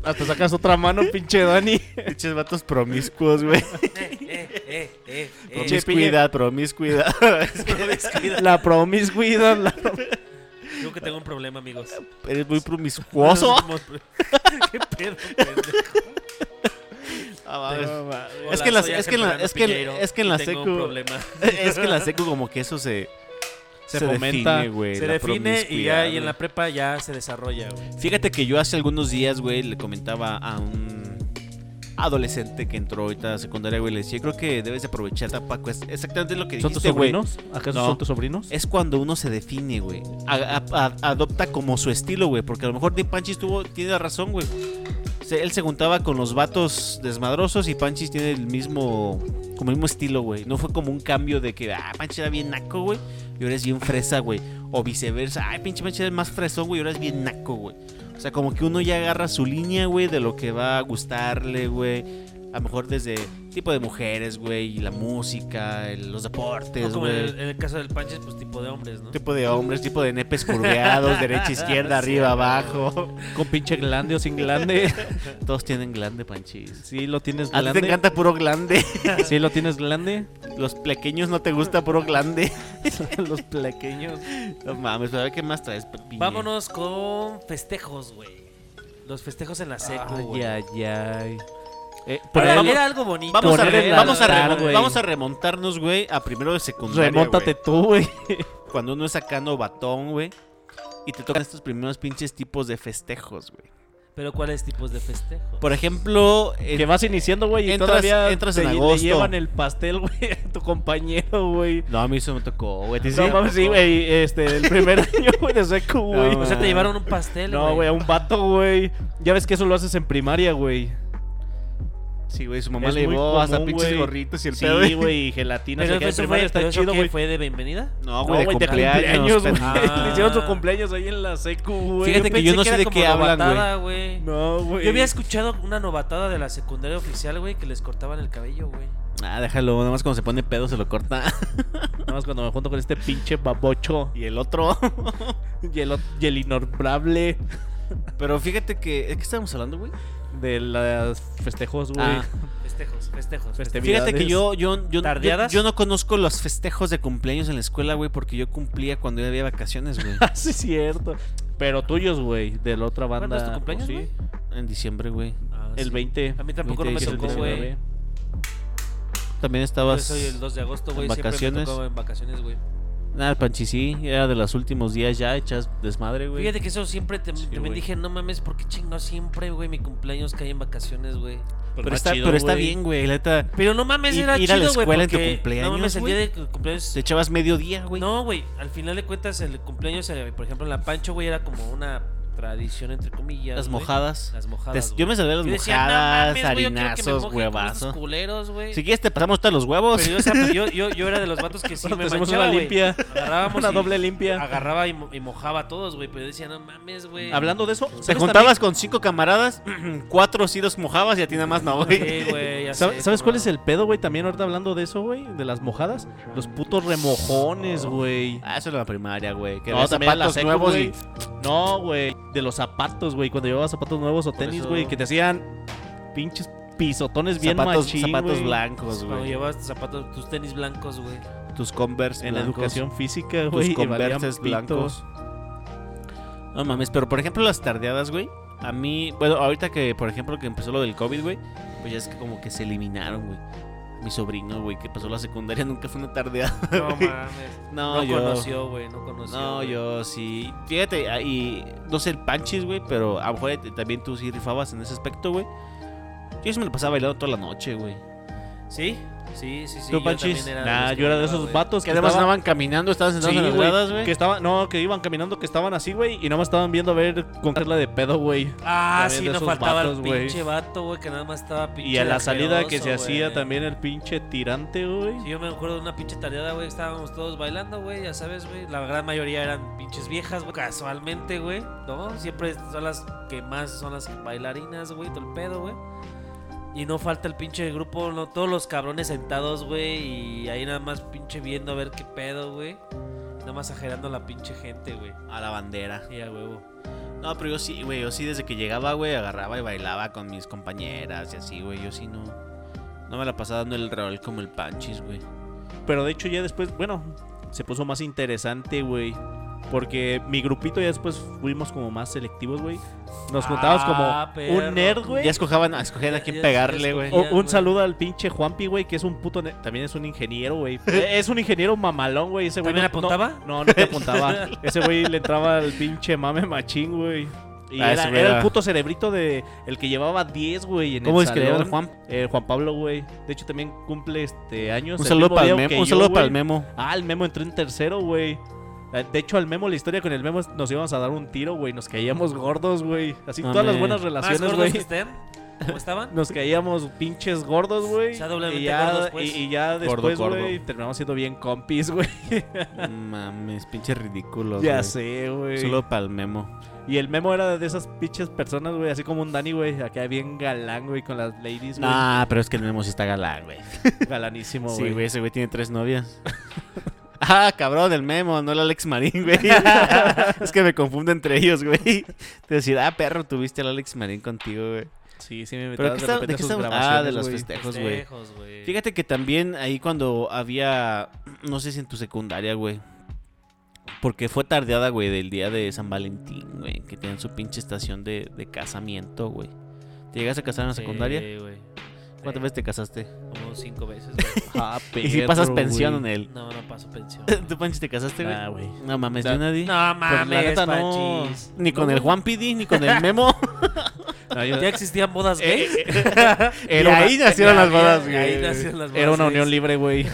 Speaker 5: Hasta sacas otra mano, pinche Dani.
Speaker 3: Pinches vatos promiscuos, güey.
Speaker 4: Eh, eh, eh, eh, eh.
Speaker 3: Promiscuidad, promiscuidad.
Speaker 4: Promiscuidad.
Speaker 5: La promiscuidad. La...
Speaker 4: Creo que tengo un problema, amigos.
Speaker 3: Eres muy promiscuoso.
Speaker 4: ¿Qué pedo, pendejo?
Speaker 3: Ah.
Speaker 4: Hola,
Speaker 3: Es que en la-
Speaker 4: soy
Speaker 3: es que en la-
Speaker 4: Fernando
Speaker 3: es que en-
Speaker 4: Piñeiro
Speaker 3: es que en
Speaker 4: y
Speaker 3: la
Speaker 4: tengo
Speaker 3: secu-. Es que en la secu como que eso se...
Speaker 5: Se fomenta.
Speaker 3: define, güey.
Speaker 4: Se define y ya y en la prepa ya se desarrolla, güey.
Speaker 3: Fíjate que yo hace algunos días, güey, le comentaba a un adolescente que entró ahorita a secundaria, güey, le decía, creo que debes de aprovechar esta Paco. Es exactamente lo que
Speaker 5: ¿Son tus
Speaker 3: dijiste, güey.
Speaker 5: sobrinos? ¿Acaso
Speaker 3: No.
Speaker 5: son tus sobrinos?
Speaker 3: Es cuando uno se define, güey. A- a- a- adopta como su estilo, güey. Porque a lo mejor de Panchis tuvo, tiene razón, güey. Él se juntaba con los vatos desmadrosos y Panchis tiene el mismo, como el mismo estilo, güey. No fue como un cambio de que, ah, Panchis era bien naco, güey. Y ahora es bien fresa, güey. O viceversa. Ay, pinche Panchis es más fresón, güey. Y ahora es bien naco, güey. O sea, como que uno ya agarra su línea, güey, de lo que va a gustarle, güey. A lo mejor desde tipo de mujeres, güey, y la música, el- los
Speaker 4: No
Speaker 3: deportes,
Speaker 4: como en
Speaker 3: güey.
Speaker 4: el, en el caso del Panches, pues tipo de hombres, ¿no?
Speaker 3: Tipo de hombres, tipo de nepes curveados, derecha, izquierda, arriba, abajo.
Speaker 5: Con pinche glande o sin glande.
Speaker 3: Todos tienen glande, panchis.
Speaker 5: Sí, lo tienes
Speaker 3: A ti
Speaker 5: glande.
Speaker 3: te encanta puro glande.
Speaker 5: Sí, lo tienes glande.
Speaker 3: Los pequeños no te gusta puro glande.
Speaker 5: Los pequeños.
Speaker 3: No mames, pero a ver qué más traes, Piñe?
Speaker 4: Vámonos con festejos, güey. Los festejos en la güey.
Speaker 5: Ay, ay, ay. Eh,
Speaker 4: Era,
Speaker 5: pero vamos-
Speaker 4: era algo bonito.
Speaker 3: Vamos a, re- vamos, a
Speaker 5: altar,
Speaker 3: remon-
Speaker 5: güey.
Speaker 3: vamos a remontarnos, güey, a primero de secundaria.
Speaker 5: remóntate
Speaker 3: güey.
Speaker 5: tú, güey.
Speaker 3: Cuando uno es sacando batón, güey. Y te tocan estos primeros pinches tipos de festejos, güey.
Speaker 4: Pero ¿cuáles tipos de festejos?
Speaker 3: Por ejemplo, el-
Speaker 5: Que vas iniciando, güey, y
Speaker 3: Entras-
Speaker 5: todavía
Speaker 3: entras
Speaker 5: te-
Speaker 3: en
Speaker 5: le
Speaker 3: agosto.
Speaker 5: llevan el pastel, güey, a tu compañero, güey.
Speaker 3: No, a mí eso me tocó, güey. ¿te
Speaker 5: No
Speaker 3: sí?
Speaker 5: mames, sí, güey, este, el primer año, güey, de seco, güey.
Speaker 3: No,
Speaker 4: O sea, te llevaron un pastel,
Speaker 5: No, güey, a un vato, güey. Ya ves que eso lo haces en primaria, güey.
Speaker 3: Sí, güey, su mamá
Speaker 5: Es
Speaker 3: le
Speaker 5: muy
Speaker 3: llevó hasta
Speaker 5: común,
Speaker 3: pinches
Speaker 5: güey.
Speaker 3: gorritos y el
Speaker 5: Sí,
Speaker 3: pedo.
Speaker 5: güey, y gelatina.
Speaker 4: Pero eso fue,
Speaker 5: está
Speaker 4: pero eso
Speaker 5: chido,
Speaker 4: qué,
Speaker 5: güey.
Speaker 4: fue de bienvenida.
Speaker 3: No,
Speaker 5: No,
Speaker 3: güey, de
Speaker 5: güey, de
Speaker 3: cumpleaños.
Speaker 5: güey.
Speaker 3: pendejo.
Speaker 5: Le hicieron su cumpleaños ahí en la secu, güey.
Speaker 3: Fíjate que yo no sé
Speaker 4: era
Speaker 3: de
Speaker 4: como
Speaker 3: qué hablan,
Speaker 4: novatada, güey.
Speaker 5: No, güey.
Speaker 4: Yo había escuchado una novatada de la secundaria oficial, güey, que les cortaban el cabello, güey.
Speaker 3: Ah, déjalo, nada más cuando se pone pedo se lo corta.
Speaker 5: Nada más cuando me junto con este pinche babocho
Speaker 3: y el otro.
Speaker 5: y el, ot- y el innombrable
Speaker 3: Pero fíjate que. ¿De qué estábamos hablando, güey?
Speaker 5: De los festejos, güey.
Speaker 3: Ah.
Speaker 4: Festejos, festejos.
Speaker 5: Feste-
Speaker 3: Fíjate que yo, yo, yo, yo,
Speaker 4: ¿Tardeadas?
Speaker 3: yo no conozco los festejos de cumpleaños en la escuela, güey, porque yo cumplía cuando ya había vacaciones, güey.
Speaker 5: Ah, sí, es cierto. Pero tuyos, güey, de la otra banda.
Speaker 4: ¿Cuándo es tu cumpleaños,
Speaker 5: Sí,
Speaker 4: güey?
Speaker 3: en diciembre, güey.
Speaker 4: Ah,
Speaker 5: el
Speaker 4: sí.
Speaker 5: 20.
Speaker 4: A mí tampoco no me
Speaker 3: 20,
Speaker 4: tocó,
Speaker 3: 19.
Speaker 4: güey.
Speaker 3: También
Speaker 4: Yo
Speaker 3: estabas.
Speaker 4: soy el 2 de agosto, güey. Siempre me tocaba en vacaciones, güey.
Speaker 3: Nada, Panchi, sí, era de los últimos días ya hechas desmadre, güey.
Speaker 4: Fíjate que eso siempre te,
Speaker 5: Sí, güey.
Speaker 4: dije, no mames, ¿por qué chingó siempre, güey, mi cumpleaños cae en vacaciones, güey?
Speaker 3: Pero,
Speaker 5: más
Speaker 3: está,
Speaker 5: chido,
Speaker 3: pero está bien, güey, la neta.
Speaker 4: Pero no mames,
Speaker 3: Ir-
Speaker 4: era
Speaker 3: ir a la
Speaker 4: chido, güey,
Speaker 3: escuela en tu
Speaker 4: porque-
Speaker 3: cumpleaños,
Speaker 4: No mames, el día de cumpleaños...
Speaker 3: Te echabas medio día, güey.
Speaker 4: No, güey, al final de cuentas el cumpleaños, eh, por ejemplo, en la Pancho, güey, era como una tradición, entre comillas,
Speaker 3: Las
Speaker 4: güey.
Speaker 3: mojadas.
Speaker 4: Las
Speaker 3: Te-
Speaker 4: mojadas,
Speaker 3: yo me sabía las
Speaker 4: Yo decía,
Speaker 3: mojadas,
Speaker 4: no mames,
Speaker 3: harinazos, huevazos.
Speaker 4: culeros, güey.
Speaker 3: Si quieres, te pasamos todos los huevos.
Speaker 4: Pero yo, o sea, pues, yo, yo, yo era de los vatos que sí
Speaker 5: Bueno,
Speaker 4: me manchaba,
Speaker 5: una
Speaker 4: güey.
Speaker 5: limpia.
Speaker 4: Agarrábamos
Speaker 5: Una doble limpia.
Speaker 4: Agarraba y, mo- y mojaba a todos, güey. Pero yo decía, no mames, güey.
Speaker 5: Hablando de eso,
Speaker 3: Te
Speaker 5: ¿sabes
Speaker 3: juntabas con cinco camaradas, cuatro sí los mojabas y a ti nada más no, güey.
Speaker 4: Sí, güey, ya
Speaker 5: ¿Sabes,
Speaker 4: sé,
Speaker 5: ¿sabes cuál es el pedo, güey? También ahorita hablando de eso, güey, de las mojadas. Los putos remojones, güey.
Speaker 3: Ah, eso era la primaria, güey. Que
Speaker 5: No, también
Speaker 3: nuevos y
Speaker 5: No, güey. De los zapatos, güey. Cuando llevabas zapatos nuevos o tenis,
Speaker 4: eso-
Speaker 5: güey, que te hacían pinches pisotones bien
Speaker 3: zapatos,
Speaker 5: machín,
Speaker 3: zapatos
Speaker 5: güey.
Speaker 3: blancos,
Speaker 4: Cuando
Speaker 3: güey.
Speaker 4: llevas tus zapatos, tus tenis blancos, güey.
Speaker 3: Tus Converse
Speaker 5: En la
Speaker 3: blancos,
Speaker 5: educación física,
Speaker 3: tus
Speaker 5: güey.
Speaker 3: Converses
Speaker 5: pito.
Speaker 3: blancos. No mames, pero por ejemplo las tardeadas, güey. A mí, bueno, ahorita que por ejemplo que empezó lo del COVID, güey, pues ya es que como que se eliminaron, güey. Mi sobrino, güey, que pasó la secundaria nunca fue una tardeada.
Speaker 4: No mames.
Speaker 3: No,
Speaker 4: No,
Speaker 3: yo
Speaker 4: conoció, güey. No conoció.
Speaker 3: No, yo sí. Fíjate, ah, y no sé el panchis, güey, pero a lo mejor también tú sí rifabas en ese aspecto, güey. Yo sí me lo pasaba bailando toda la noche, güey.
Speaker 4: ¿Sí? Sí, sí, sí.
Speaker 5: ¿Tú, Panchis?
Speaker 4: era
Speaker 5: Nah, yo era de esos vatos
Speaker 3: Que
Speaker 5: que
Speaker 3: además
Speaker 5: estaban...
Speaker 3: andaban caminando, estaban sentados
Speaker 5: Sí,
Speaker 3: en las
Speaker 5: güey,
Speaker 3: gradas, güey.
Speaker 5: que estaban, no, que iban caminando, que estaban así, güey, y nada más estaban viendo a ver con qué hacerla de pedo, güey.
Speaker 4: Ah,
Speaker 5: También
Speaker 4: sí, no faltaba
Speaker 5: vatos,
Speaker 4: el
Speaker 5: güey.
Speaker 4: pinche vato, güey, que nada más estaba pinche.
Speaker 5: Y a la salida que se hacía también el pinche tirante, güey.
Speaker 4: Sí, yo me acuerdo de una pinche tareada, güey. Estábamos todos bailando, güey, ya sabes, güey. La gran mayoría eran pinches viejas, güey. Casualmente, güey. ¿No? Siempre son las que más son las bailarinas, güey. Todo el pedo, güey. Y no falta el pinche grupo, no, todos los cabrones sentados, güey. Y ahí nada más pinche viendo a ver qué pedo, güey. Nada más ajerando a la pinche gente, güey.
Speaker 3: A la bandera.
Speaker 4: Y a huevo.
Speaker 3: No, pero yo sí, güey. Yo sí, desde que llegaba, güey, agarraba y bailaba con mis compañeras y así, güey. Yo sí no. No me la pasaba dando el rol como el panchis, güey.
Speaker 5: Pero de hecho ya después, bueno, se puso más interesante, güey. Porque mi grupito ya después fuimos como más selectivos, güey. Nos juntábamos
Speaker 4: Ah,
Speaker 5: como
Speaker 4: perro.
Speaker 5: un nerd, güey.
Speaker 3: Ya escojaban, a escoger a
Speaker 4: Ya-
Speaker 3: quién
Speaker 4: ya-
Speaker 3: pegarle, güey.
Speaker 5: un saludo al pinche Juanpi, güey, que es un puto. También es un ingeniero, güey. Eh, es un ingeniero mamalón, güey. Ese güey.
Speaker 4: ¿También
Speaker 5: no-
Speaker 4: apuntaba?
Speaker 5: No, no, te apuntaba. Ese güey le entraba al pinche mame machín, güey. Y
Speaker 3: Ah,
Speaker 5: era, el puto cerebrito de. El que llevaba 10, güey. en
Speaker 3: ¿Cómo
Speaker 5: el
Speaker 3: es que le llaman. Juan?
Speaker 5: Eh, Juan Pablo, güey. De hecho, también cumple este años.
Speaker 3: Un saludo para el memo. Un
Speaker 5: yo,
Speaker 3: saludo para el memo.
Speaker 5: Ah, el Memo entró en tercero, güey. Eh, De hecho, al Memo, la historia con el Memo nos íbamos a dar un tiro, güey. Nos caíamos gordos, güey. Así todas las buenas
Speaker 4: ¿Más
Speaker 5: relaciones,
Speaker 4: gordos
Speaker 5: güey.
Speaker 4: ¿Cómo estaban?
Speaker 5: Nos caíamos pinches gordos, güey.
Speaker 4: O sea, doblemente
Speaker 5: y, ya,
Speaker 4: gordos, pues.
Speaker 5: y, y ya después, güey, terminamos siendo bien compis, güey.
Speaker 3: Mames, pinche ridículo.
Speaker 5: ya sé, güey.
Speaker 3: Solo pa'l memo.
Speaker 5: Y el memo era de esas pinches personas, güey, así como un Dani, güey, acá bien galán, güey, con las ladies, güey.
Speaker 3: Nah, pero es que el memo sí está galán, güey.
Speaker 5: Galanísimo,
Speaker 3: Sí,
Speaker 5: güey.
Speaker 3: güey, ese güey tiene tres novias. ah, cabrón, el memo, no el Alex Marín, güey. es que me confundo entre ellos, güey. Te decía, ah, perro, tuviste al Alex Marín contigo, güey.
Speaker 5: Sí, sí me
Speaker 3: ¿qué
Speaker 5: de
Speaker 3: está- de
Speaker 5: sus
Speaker 3: estamos? Ah, de los festejos, güey. Fíjate que también ahí cuando había, no sé si en tu secundaria, güey. Porque fue tardeada, güey, del día de San Valentín, güey. Que tenían su pinche estación de, de casamiento, güey. ¿Te llegas a casar en la
Speaker 4: Sí,
Speaker 3: secundaria?
Speaker 4: güey.
Speaker 3: ¿Cuántas
Speaker 4: Sí,
Speaker 3: veces te casaste?
Speaker 4: Como cinco veces, güey.
Speaker 5: Ah,
Speaker 3: y si pasas pensión
Speaker 5: güey.
Speaker 3: en él.
Speaker 4: No, no paso pensión.
Speaker 3: ¿Tú, Panchi, te casaste, güey?
Speaker 5: Ah, güey.
Speaker 3: No mames, yo nadie.
Speaker 4: No
Speaker 5: la
Speaker 4: mames,
Speaker 5: neta, no.
Speaker 4: Panchis.
Speaker 3: Ni con
Speaker 5: No,
Speaker 3: el. Juan Pidi, ni con el Memo.
Speaker 5: No, yo-
Speaker 4: ¿Ya existían bodas
Speaker 3: Eh,
Speaker 4: gays?
Speaker 3: y
Speaker 5: una-
Speaker 3: ahí nacieron las bodas,
Speaker 4: ahí
Speaker 3: güey.
Speaker 4: nacieron las bodas
Speaker 5: Era una
Speaker 4: gays.
Speaker 5: unión libre, güey.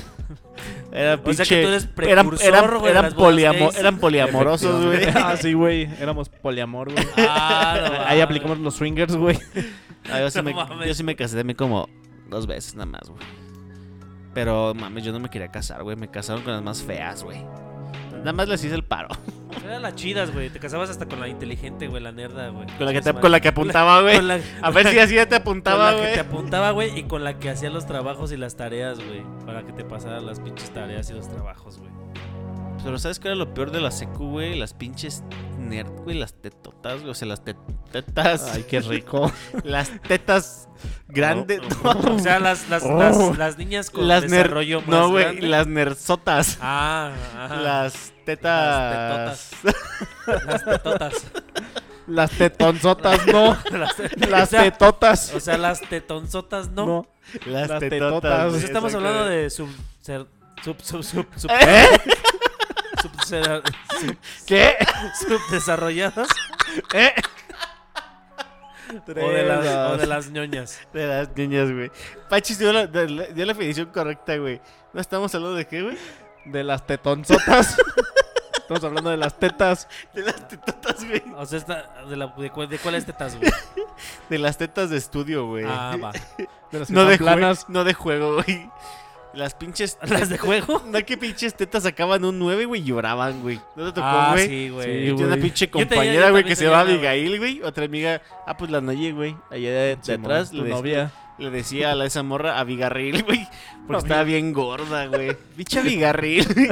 Speaker 3: Era
Speaker 4: O sea que
Speaker 3: pinche-
Speaker 4: tú eres
Speaker 3: eran, eran,
Speaker 4: güey, de
Speaker 3: eran,
Speaker 4: las bodas
Speaker 3: poliamo-
Speaker 4: gays.
Speaker 3: eran poliamorosos, güey.
Speaker 5: ah, sí, güey. Éramos poliamor, güey.
Speaker 4: Ah, no
Speaker 5: Ahí
Speaker 4: mames.
Speaker 5: aplicamos los swingers, güey.
Speaker 3: Ah, yo, sí me, yo sí me casé también como dos veces nada más, güey. Pero mames, yo no me quería casar, güey. Me casaron con las más feas, güey. Nada más les hice el paro.
Speaker 4: Eran las chidas, güey. Te casabas hasta con la inteligente, güey, la nerda, güey.
Speaker 3: Con la que, te- con la que apuntaba, güey.
Speaker 4: Con la,
Speaker 3: A ver si así ya te
Speaker 4: con
Speaker 3: apuntaba,
Speaker 4: la que
Speaker 3: güey.
Speaker 4: te apuntaba, güey, y con la que hacía los trabajos y las tareas, güey. Para que te pasaran las pinches tareas y los trabajos, güey.
Speaker 3: Pero ¿sabes qué era lo peor de la secu, güey? Las pinches nerd, güey. Las tetotas, güey. O sea, las te- tetas.
Speaker 5: Ay, qué rico.
Speaker 3: Las tetas grandes.
Speaker 5: No,
Speaker 3: No,
Speaker 4: O sea, las, las,
Speaker 5: Oh.
Speaker 4: las, las niñas con
Speaker 3: las
Speaker 4: desarrollo más
Speaker 3: No, güey.
Speaker 4: grande.
Speaker 3: Las nerzotas.
Speaker 4: Ah, ajá.
Speaker 3: Las tetas.
Speaker 4: Las tetotas.
Speaker 5: Las tetonzotas, no.
Speaker 4: Las,
Speaker 5: Las
Speaker 4: o sea,
Speaker 5: tetotas.
Speaker 4: O sea, las tetonzotas, ¿no?
Speaker 5: No.
Speaker 3: Las,
Speaker 5: Las
Speaker 3: tetotas.
Speaker 5: tetotas.
Speaker 4: Pues
Speaker 3: güey,
Speaker 4: estamos hablando de sub... ser- sub... sub... sub... sub...
Speaker 3: ¿Eh?
Speaker 4: Ser-
Speaker 5: ¿Qué?
Speaker 4: subdesarrolladas
Speaker 5: ¿Eh?
Speaker 4: o de, las, o de las ñoñas.
Speaker 3: De las niñas, güey. Pachis dio la, de- la- dio la definición correcta, güey. ¿No estamos hablando de qué, güey?
Speaker 5: De las tetonzotas. Estamos hablando de las tetas.
Speaker 3: De las tetotas, güey.
Speaker 4: O sea, esta, de, la, de, cuál- de cuáles tetas, güey?
Speaker 3: De las tetas de estudio, güey.
Speaker 4: Ah, va.
Speaker 5: De las
Speaker 3: no, de
Speaker 5: planas.
Speaker 3: no de juego, güey. Las pinches.
Speaker 4: ¿Las de juego?
Speaker 3: No, que pinches tetas sacaban un 9, güey, y lloraban, güey. ¿No te tocó,
Speaker 4: Ah,
Speaker 3: güey?
Speaker 4: sí, güey.
Speaker 5: Sí,
Speaker 3: Yo tenía una pinche compañera, güey, que se llama. Abigail, güey. Otra amiga, ah, pues la Noye, güey. Allá de, de
Speaker 5: Simón,
Speaker 3: atrás.
Speaker 5: tu novia.
Speaker 3: le decía a la, esa morra Abigarril, güey. Porque estaba bien gorda, güey. Pinche Abigarril, güey.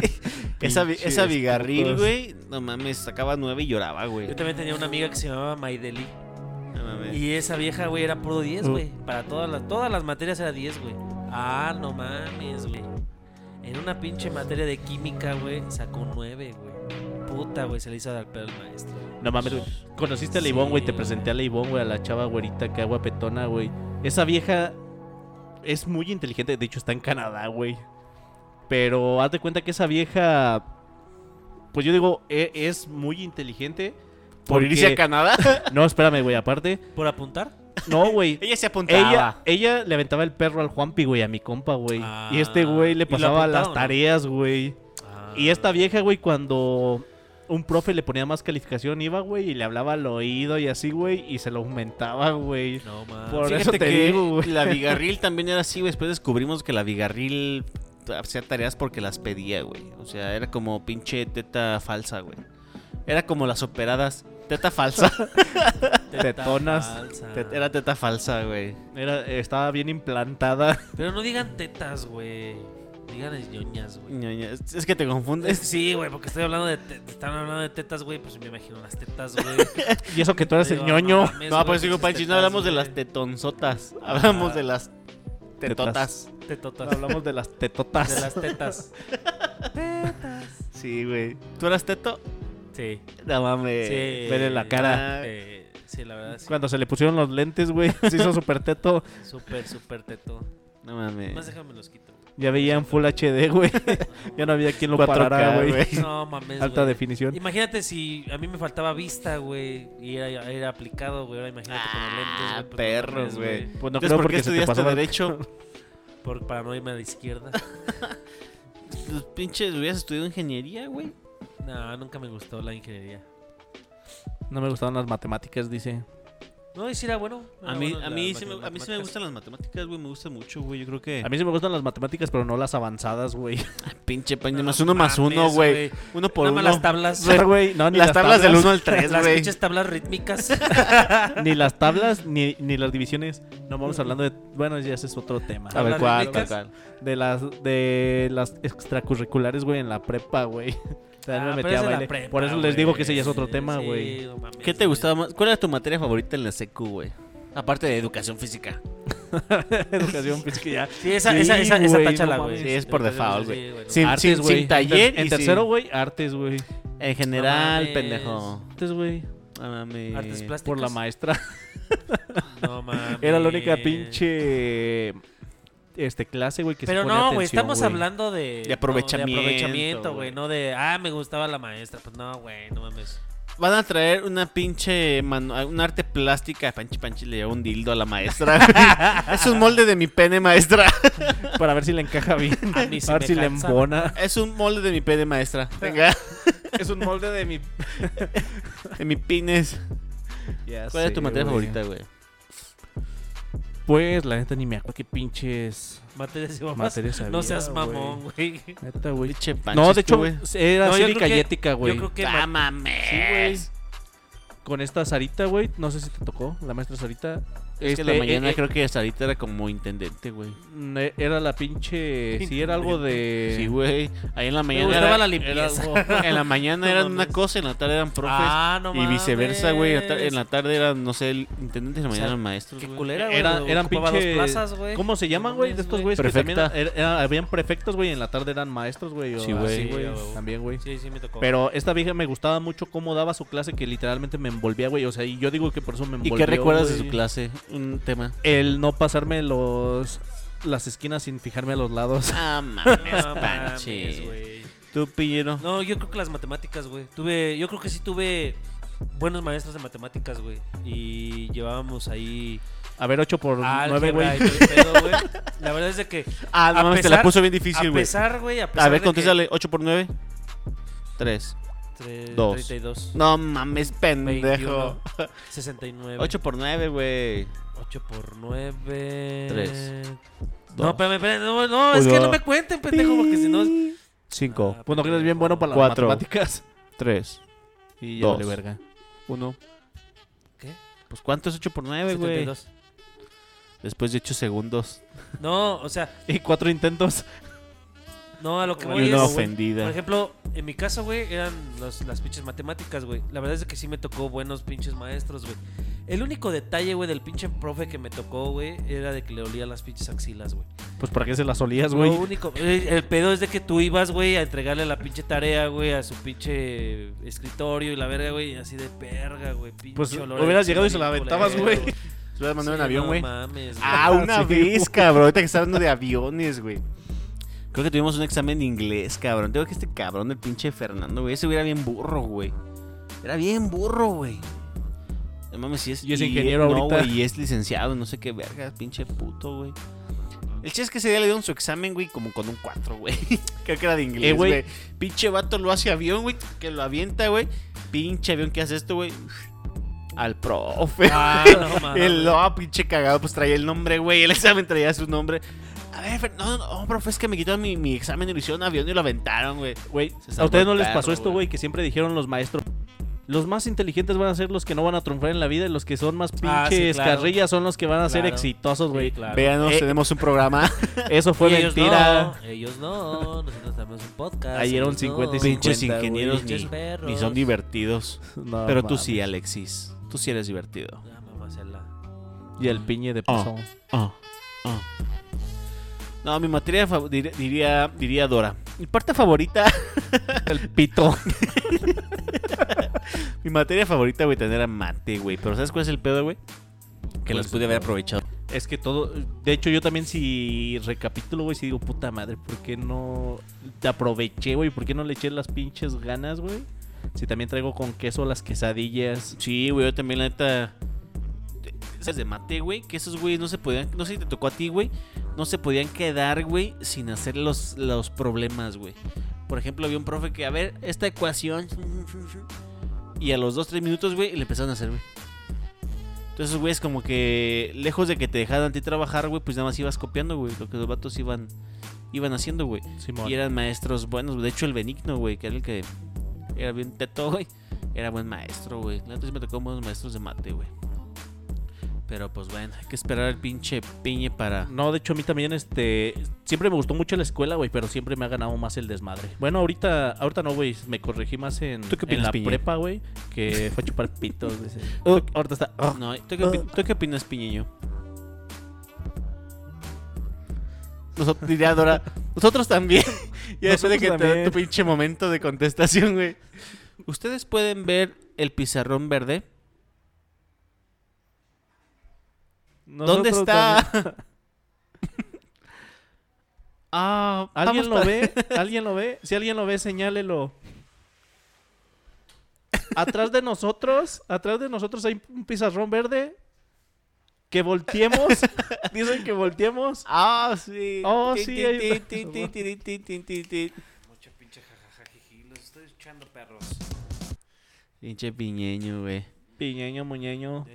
Speaker 3: Esa, esa Abigarril, güey. No mames, sacaba 9 y lloraba, güey.
Speaker 4: Yo también tenía una amiga que se llamaba Maideli.
Speaker 3: No mames.
Speaker 4: Y esa vieja, güey, era puro 10,
Speaker 5: Uh.
Speaker 4: güey. Para todas las, todas las materias era 10, güey. Ah, no mames, güey. En una pinche materia de química, güey, sacó 9, güey. Puta, güey, se le hizo dar pedo al maestro.
Speaker 5: No mames, güey. Conociste a
Speaker 4: Sí,
Speaker 5: Ivonne, güey. Te presenté a la Ivonne, güey. A la chava güerita que guapetona, güey. Esa vieja es muy inteligente. De hecho, está en Canadá, güey. Pero haz de cuenta que esa vieja. Pues yo digo, e- es muy inteligente.
Speaker 3: ¿Por irse a Canadá?
Speaker 5: No, espérame, güey. Aparte.
Speaker 4: ¿Por apuntar?
Speaker 5: No, güey.
Speaker 3: Ella se apuntaba.
Speaker 5: Ella, ella le aventaba el perro al Juanpi, güey, a mi compa, güey.
Speaker 4: Ah,
Speaker 5: y este güey
Speaker 4: ¿y
Speaker 5: le pasaba
Speaker 4: apuntaba
Speaker 5: las tareas, güey.
Speaker 4: Ah.
Speaker 5: Y esta vieja, güey, cuando un profe le ponía más calificación, iba, güey, y le hablaba al oído y así, güey, y se lo aumentaba, güey.
Speaker 4: No mames.
Speaker 5: Por
Speaker 3: Fíjate
Speaker 5: eso te
Speaker 3: que
Speaker 5: digo, güey.
Speaker 3: la Vigarril también era así, güey. Después descubrimos que la Vigarril hacía tareas porque las pedía, güey. O sea, era como pinche teta falsa, güey. Era como las operadas. Teta falsa.
Speaker 4: Teta
Speaker 5: tetonas.
Speaker 4: falsa.
Speaker 3: Tet- era teta falsa, güey.
Speaker 5: Era, estaba bien implantada.
Speaker 4: Pero no digan tetas, güey. Digan ñoñas, güey.
Speaker 3: Ñoña, Es que te
Speaker 4: Es
Speaker 3: confundes.
Speaker 4: sí, güey, porque estoy hablando de están hablando de tetas, güey, pues me imagino las tetas, güey.
Speaker 5: Y eso que tú eres el ñoño.
Speaker 4: mames,
Speaker 3: No, eso digo, Panchis, no
Speaker 4: tetas,
Speaker 3: hablamos de las tetonzotas. Hablamos
Speaker 4: Ah.
Speaker 3: de las tetotas.
Speaker 4: Tetotas.
Speaker 5: Hablamos de las tetotas.
Speaker 4: De las tetas.
Speaker 3: Sí, güey. ¿Tú eras teto?
Speaker 4: Sí.
Speaker 3: No mames.
Speaker 4: Sí.
Speaker 5: Vele la cara.
Speaker 3: Ah,
Speaker 4: Eh, sí, la verdad, sí.
Speaker 5: Cuando se le pusieron los lentes, güey, se hizo súper teto.
Speaker 4: Súper, súper teto.
Speaker 3: no mames.
Speaker 4: Más déjame los quito.
Speaker 5: Ya veían Full HD, güey. ya no había quien lo
Speaker 3: 4K,
Speaker 5: parara, güey.
Speaker 4: No mames,
Speaker 5: Alta definición.
Speaker 4: Imagínate si a mí me faltaba vista, güey, y era, era aplicado, güey. Ahora imagínate con los lentes,
Speaker 3: Ah,
Speaker 4: güey. pues, no
Speaker 3: perro,
Speaker 4: mames,
Speaker 3: güey.
Speaker 5: Pues no
Speaker 3: Entonces,
Speaker 5: creo
Speaker 3: ¿por qué
Speaker 5: porque se te
Speaker 3: estudiaste derecho?
Speaker 4: Por, para no irme a la izquierda.
Speaker 3: Pues, pinches, hubieras estudiado ingeniería, güey.
Speaker 4: No, nunca me gustó la ingeniería.
Speaker 5: No me gustaban las matemáticas, dice.
Speaker 4: No, y sí era bueno.
Speaker 3: A mí,
Speaker 4: bueno
Speaker 3: a mí, sí me, a mí sí me gustan las matemáticas, güey. Me gustan mucho, güey. Yo creo que.
Speaker 5: A mí sí me gustan las matemáticas, pero no las avanzadas, güey.
Speaker 3: Pinche paño,
Speaker 4: No
Speaker 3: más uno más uno, güey. Uno por
Speaker 4: Nada
Speaker 3: uno.
Speaker 4: más las tablas.
Speaker 5: Güey, no, ni
Speaker 3: las, tablas, del 1 al 3,
Speaker 4: las pinches tablas rítmicas.
Speaker 5: Ni las tablas, ni, ni las divisiones. No vamos hablando de. Bueno, ya ese es otro tema.
Speaker 3: A ver, cuál?
Speaker 5: De las, de las extracurriculares, güey, en la prepa, güey.
Speaker 4: Ah,
Speaker 5: me a baile.
Speaker 4: prepa,
Speaker 5: Por eso les digo que ese ya es otro tema,
Speaker 4: Sí,
Speaker 5: güey.
Speaker 4: no
Speaker 3: ¿Qué te gustaba más? ¿Cuál era tu materia favorita en la secu, güey? Aparte de educación física.
Speaker 5: Educación física ya.
Speaker 4: Sí, esa,
Speaker 5: Sí,
Speaker 4: esa, esa, esa
Speaker 5: güey,
Speaker 4: táchala.
Speaker 3: Sí, es por default, güey.
Speaker 4: no
Speaker 3: Sin-
Speaker 5: Artes, güey.
Speaker 3: sin taller
Speaker 5: En,
Speaker 3: y
Speaker 5: tercero,
Speaker 3: sin-
Speaker 5: güey, artes, güey.
Speaker 3: En general, pendejo.
Speaker 5: Artes, güey.
Speaker 4: Artes plásticas.
Speaker 5: Por la maestra.
Speaker 4: No mames.
Speaker 5: Era la única pinche. Este clase, güey, que se
Speaker 4: Pero
Speaker 5: ponía
Speaker 4: no, güey, estamos hablando de...
Speaker 3: De aprovechamiento,
Speaker 4: no, de aprovechamiento,
Speaker 3: güey.
Speaker 4: No de, ah, me gustaba la maestra. Pues no, güey, no mames.
Speaker 3: Van a traer una pinche manu- un arte plástica. Panchi Panchi le lleva un dildo a la maestra. es un molde de mi pene, maestra.
Speaker 5: Para ver si le encaja bien.
Speaker 4: A mí
Speaker 5: a ver si le embona.
Speaker 3: Es un molde de mi pene, maestra. Venga,
Speaker 5: es un molde de mi.
Speaker 3: de mi pines. ¿Cuál es tu materia favorita, güey?
Speaker 5: Pues, la neta, ni me acuerdo qué pinches
Speaker 4: Materias y mamás.
Speaker 5: materias había.
Speaker 4: No seas mamón, güey.
Speaker 5: Neta, güey.
Speaker 3: Pinche
Speaker 5: No, de
Speaker 3: tú,
Speaker 5: hecho,
Speaker 3: güey.
Speaker 5: era
Speaker 4: No, yo
Speaker 5: cívica
Speaker 4: creo
Speaker 5: y ética, güey.
Speaker 4: Yo creo que...
Speaker 3: Ah, mames.
Speaker 5: Sí, güey. Con esta Sarita, güey. No sé si te tocó, la maestra Sarita.
Speaker 3: Es que
Speaker 5: Este,
Speaker 3: en la mañana
Speaker 5: eh, eh,
Speaker 3: creo que hasta ahorita era como intendente, güey.
Speaker 5: Era la pinche. Sí, era algo de.
Speaker 3: Sí, güey. Ahí en la mañana. era-
Speaker 4: la
Speaker 3: era
Speaker 4: limpieza.
Speaker 3: algo- en la mañana
Speaker 4: No
Speaker 3: eran una cosa, en la tarde eran profes.
Speaker 4: Ah, no
Speaker 3: y viceversa, güey. En la tarde eran, no sé, el intendente y en la
Speaker 4: O sea,
Speaker 3: mañana eran maestros,
Speaker 4: Qué culera, güey.
Speaker 5: Era- eran pinche.
Speaker 4: dos plazas, güey.
Speaker 5: ¿Cómo se llaman, güey? De estos
Speaker 4: güey.
Speaker 5: güeyes que también era- era- habían prefectos, güey. y En la tarde eran maestros, güey.
Speaker 3: Sí, güey.
Speaker 5: También, güey.
Speaker 4: Sí, sí me tocó.
Speaker 5: Pero esta vieja me gustaba mucho cómo daba su clase, que literalmente me envolvía, güey. O sea, y yo digo que por eso me
Speaker 3: ¿Y
Speaker 5: envolvió.
Speaker 3: qué recuerdas de su clase? Un tema.
Speaker 5: El no pasarme los las esquinas sin fijarme a los lados.
Speaker 3: Ah, mames,
Speaker 4: No mames,
Speaker 3: Panchi.
Speaker 4: güey.
Speaker 3: Tú, Piñero.
Speaker 4: No, yo creo que las matemáticas, güey. Tuve, yo creo que sí tuve buenos maestros de matemáticas, güey. Y llevábamos ahí
Speaker 5: A ver, 8 por 9,
Speaker 4: álgebra
Speaker 5: güey.
Speaker 4: La verdad es de que
Speaker 3: Ah, no
Speaker 4: A
Speaker 3: mames, te la
Speaker 4: pesar-
Speaker 3: puso bien
Speaker 4: a
Speaker 3: difícil, güey.
Speaker 4: pesar, güey, a pesar
Speaker 3: A ver, contéstale. 8 por 9. 3.
Speaker 4: Que tre-
Speaker 3: Dos.
Speaker 4: 32,
Speaker 3: No mames, pendejo.
Speaker 4: 21, 69.
Speaker 3: 8 por 9, güey.
Speaker 4: 8 por 9.
Speaker 3: Tres,
Speaker 4: No,
Speaker 3: dos,
Speaker 4: espérame, espérame. No, no, es que no me cuenten, pendejo, porque si no.
Speaker 3: 5,
Speaker 4: Ah,
Speaker 5: Bueno, que eres bien bueno para las
Speaker 3: Cuatro.
Speaker 5: matemáticas.
Speaker 3: 3,
Speaker 5: Y ya vale verga.
Speaker 3: 1.
Speaker 4: ¿Qué?
Speaker 3: Pues ¿cuánto es 8 por 9, güey?
Speaker 4: 72.
Speaker 3: Después de 8 segundos.
Speaker 4: No, o sea,
Speaker 5: Y cuatro intentos.
Speaker 4: No, a lo que voy
Speaker 3: una
Speaker 4: es.
Speaker 3: ofendida.
Speaker 4: Por ejemplo, en mi caso, güey, eran los- las pinches matemáticas, güey. La verdad es que sí me tocó buenos pinches maestros, güey. El único detalle, güey, del pinche profe que me tocó, güey, era de que le olía las pinches axilas, güey.
Speaker 5: Pues para qué se las olías,
Speaker 4: Lo
Speaker 5: güey.
Speaker 4: único. El, pedo es de que tú ibas, güey, a entregarle la pinche tarea, güey, a su pinche escritorio y la verga, güey, así de perga, güey. pinche
Speaker 5: Pues hubieras llegado y se la aventabas, güey.
Speaker 3: Se lo mandado en
Speaker 4: Sí,
Speaker 3: avión,
Speaker 4: no
Speaker 3: güey.
Speaker 4: mames, güey.
Speaker 3: Ah, una
Speaker 5: Sí,
Speaker 3: vez,
Speaker 5: güey.
Speaker 3: cabrón. Ahorita que está hablando de aviones, güey. Creo que tuvimos un examen de inglés, cabrón. Tengo que este cabrón, el pinche Fernando, güey. Ese güey era bien burro, güey. Era bien burro, güey. No mames, si es.
Speaker 5: Y es ingeniero
Speaker 3: no,
Speaker 5: ahorita.
Speaker 3: güey, y es licenciado, no sé qué verga, pinche puto, güey. El chiste es que ese día le dieron su examen, güey, como con un 4, güey. Creo que era de inglés,
Speaker 5: Eh, güey.
Speaker 3: güey. Pinche vato lo hace avión, güey, que lo avienta, güey. Pinche avión que hace esto, güey. Al profe.
Speaker 4: Ah, no mames.
Speaker 3: El no, pinche cagado, pues traía el nombre, güey. El examen traía su nombre. A ver, Fer- no, no, profe, es que me quitaron mi, mi examen y lo hicieron avión y lo aventaron, güey.
Speaker 5: A ustedes no les
Speaker 3: perro,
Speaker 5: pasó esto,
Speaker 3: güey.
Speaker 5: que siempre dijeron los maestros. Los más inteligentes van a ser los que no van a triunfar en la vida y los que son más
Speaker 4: Ah, sí,
Speaker 5: pinches
Speaker 4: claro.
Speaker 5: carrillas son los que van a ser
Speaker 4: Claro.
Speaker 5: exitosos, güey.
Speaker 4: Sí, claro.
Speaker 3: Véanos,
Speaker 5: Eh,
Speaker 3: tenemos un programa.
Speaker 5: Eso fue
Speaker 4: ellos
Speaker 5: mentira.
Speaker 4: no, ellos no, nosotros tenemos un podcast.
Speaker 5: Ahí eran
Speaker 4: ellos
Speaker 5: 50 y
Speaker 4: no.
Speaker 5: 50,
Speaker 3: Pinches ingenieros ni,
Speaker 4: perros.
Speaker 3: ni son divertidos.
Speaker 5: No
Speaker 3: Pero tú sí, Alexis. Tú sí eres divertido.
Speaker 4: Ya, mamacela.
Speaker 5: Y el piñe de
Speaker 3: Oh.
Speaker 5: paso.
Speaker 3: Ah, ah. No, mi materia dir- diría, diría Dora. Mi parte favorita,
Speaker 5: El pito.
Speaker 3: mi materia favorita, güey, tener a mate, güey. Pero ¿sabes cuál es el pedo, güey? Que las
Speaker 5: Pues,
Speaker 3: pude haber aprovechado.
Speaker 5: Es que todo. De hecho, yo también, si recapitulo, güey, si digo, puta madre, ¿por qué no te aproveché, güey? ¿Por qué no le eché las pinches ganas, güey? Si también traigo con queso las quesadillas.
Speaker 3: Sí, güey, yo también, la neta. ¿Sabes de mate, güey? Que esos güeyes no se podían. No sé si te tocó a ti, güey. No se podían quedar, güey, sin hacer los, los problemas, güey. Por ejemplo, había un profe que, a ver, esta ecuación. Y a los 2-3 minutos, güey, le empezaron a hacer, güey. Entonces, güey, es como que lejos de que te dejaran a ti trabajar, güey, pues nada más ibas copiando, güey, lo que los vatos iban, iban haciendo, güey. Y eran maestros buenos. De hecho, el Benigno, güey, que era el que era bien teto, güey, era buen maestro, güey. Antes me tocó buenos maestros de mate, güey. Pero pues bueno, hay que esperar el pinche piñe para.
Speaker 5: No, de hecho a mí también este siempre me gustó mucho la escuela, güey, pero siempre me ha ganado más el desmadre. Bueno, ahorita ahorita no, güey, me corregí más en,
Speaker 3: ¿Tú qué
Speaker 5: en
Speaker 3: opinas,
Speaker 5: la
Speaker 3: Piñe?
Speaker 5: prepa, güey, que fue a chupar pitos. güey. Ahorita está.
Speaker 3: No, ¿tú qué, opi- tú qué opinas, piñeño? Nosotros, diría Dora, nosotros también. ya después de que te da
Speaker 5: también.
Speaker 3: tu pinche momento de contestación, güey. Ustedes pueden ver el pizarrón verde. ¿Dónde está? ah,
Speaker 5: ¿Alguien lo
Speaker 3: para-
Speaker 5: ve? ¿Alguien lo ve? Si alguien lo ve, señálelo. Atrás de nosotros, atrás de nosotros hay un pizarrón verde. Que volteemos. Dicen que volteemos.
Speaker 3: Ah, sí.
Speaker 5: Oh, sí.
Speaker 4: Mucho pinche jajajajiji. Los estoy escuchando, perros.
Speaker 3: Pinche piñeño, güey.
Speaker 5: Piñeño, muñeño.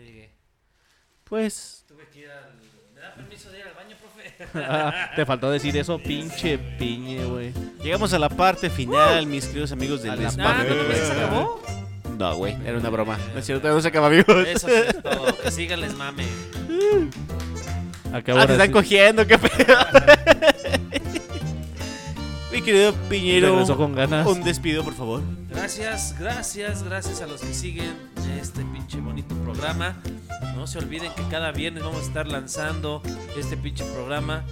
Speaker 3: Pues
Speaker 4: Tuve que ir al. ¿Me da permiso de ir al baño, profe?
Speaker 5: Ah, te faltó decir eso, pinche piñe, güey.
Speaker 3: llegamos a la parte final, mis queridos amigos del
Speaker 4: Ah, ¿no. ¿Se acabó?
Speaker 3: No, güey, era una broma. No es cierto, no se acaba, amigos.
Speaker 4: Eso es todo. Que sigan les mame.
Speaker 5: Acabo
Speaker 3: Ah, te están cogiendo, qué pedo. Mi querido Piñero,
Speaker 5: con ganas.
Speaker 3: un despido, por favor.
Speaker 4: Gracias, gracias, gracias a los que siguen este pinche bonito programa. No se olviden que cada viernes vamos a estar lanzando este pinche programa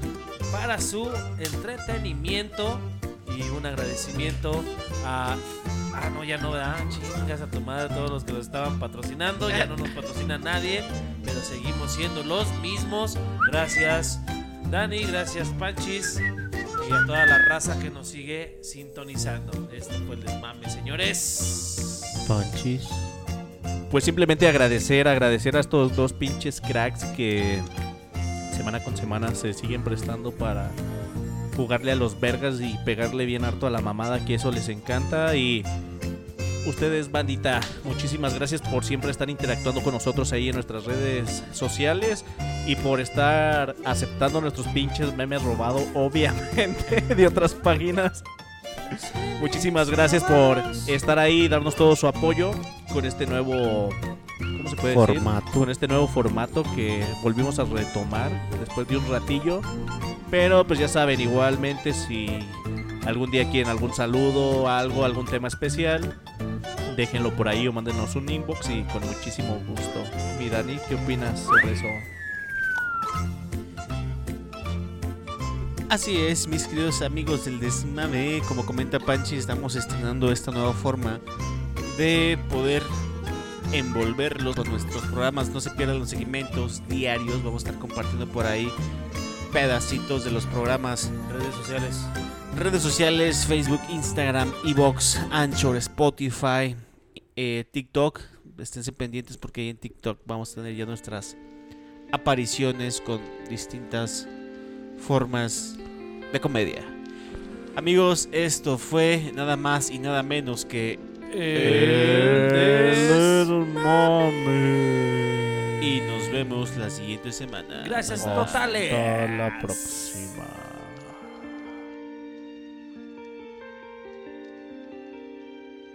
Speaker 4: para su entretenimiento y un agradecimiento a... Ah, no, ya no, ¿verdad? Chingas a tu madre a todos los que lo estaban patrocinando. Ya no nos patrocina nadie, pero seguimos siendo los mismos. Gracias, Dani, gracias, Panchis. Y a toda la raza que nos sigue sintonizando. Esto fue el desmame, señores.
Speaker 5: Panchis. Pues simplemente agradecer, agradecer a estos dos pinches cracks que semana con semana se siguen prestando para jugarle a los vergas y pegarle bien harto a la mamada, que eso les encanta. Y ustedes, bandita, muchísimas gracias por siempre estar interactuando con nosotros ahí en nuestras redes sociales y por estar aceptando nuestros pinches memes robados, obviamente, de otras páginas. Muchísimas gracias por estar ahí y darnos todo su apoyo con este nuevo ¿cómo se puede decir?
Speaker 3: Formato.
Speaker 5: Con este nuevo formato que volvimos a retomar después de un ratillo. Pero pues ya saben, igualmente si algún día quieren algún saludo, algo, algún tema especial, déjenlo por ahí o mándenos un inbox y con muchísimo gusto. Mi Dani, ¿qué opinas sobre eso?
Speaker 3: Así es, mis queridos amigos del desmame. Como comenta Panchi, estamos estrenando esta nueva forma de poder envolverlos con nuestros programas. No se pierdan los segmentos diarios. Vamos a estar compartiendo por ahí pedacitos de los programas.
Speaker 4: Redes sociales.
Speaker 3: Redes sociales, Facebook, Instagram, Evox, Anchor, Spotify, eh, TikTok. Esténse pendientes porque ahí en TikTok vamos a tener ya nuestras apariciones con distintas formas de comedia. Amigos, esto fue nada más y nada menos que y nos vemos la siguiente semana.
Speaker 4: Gracias
Speaker 5: Hasta
Speaker 4: totales.
Speaker 5: la próxima.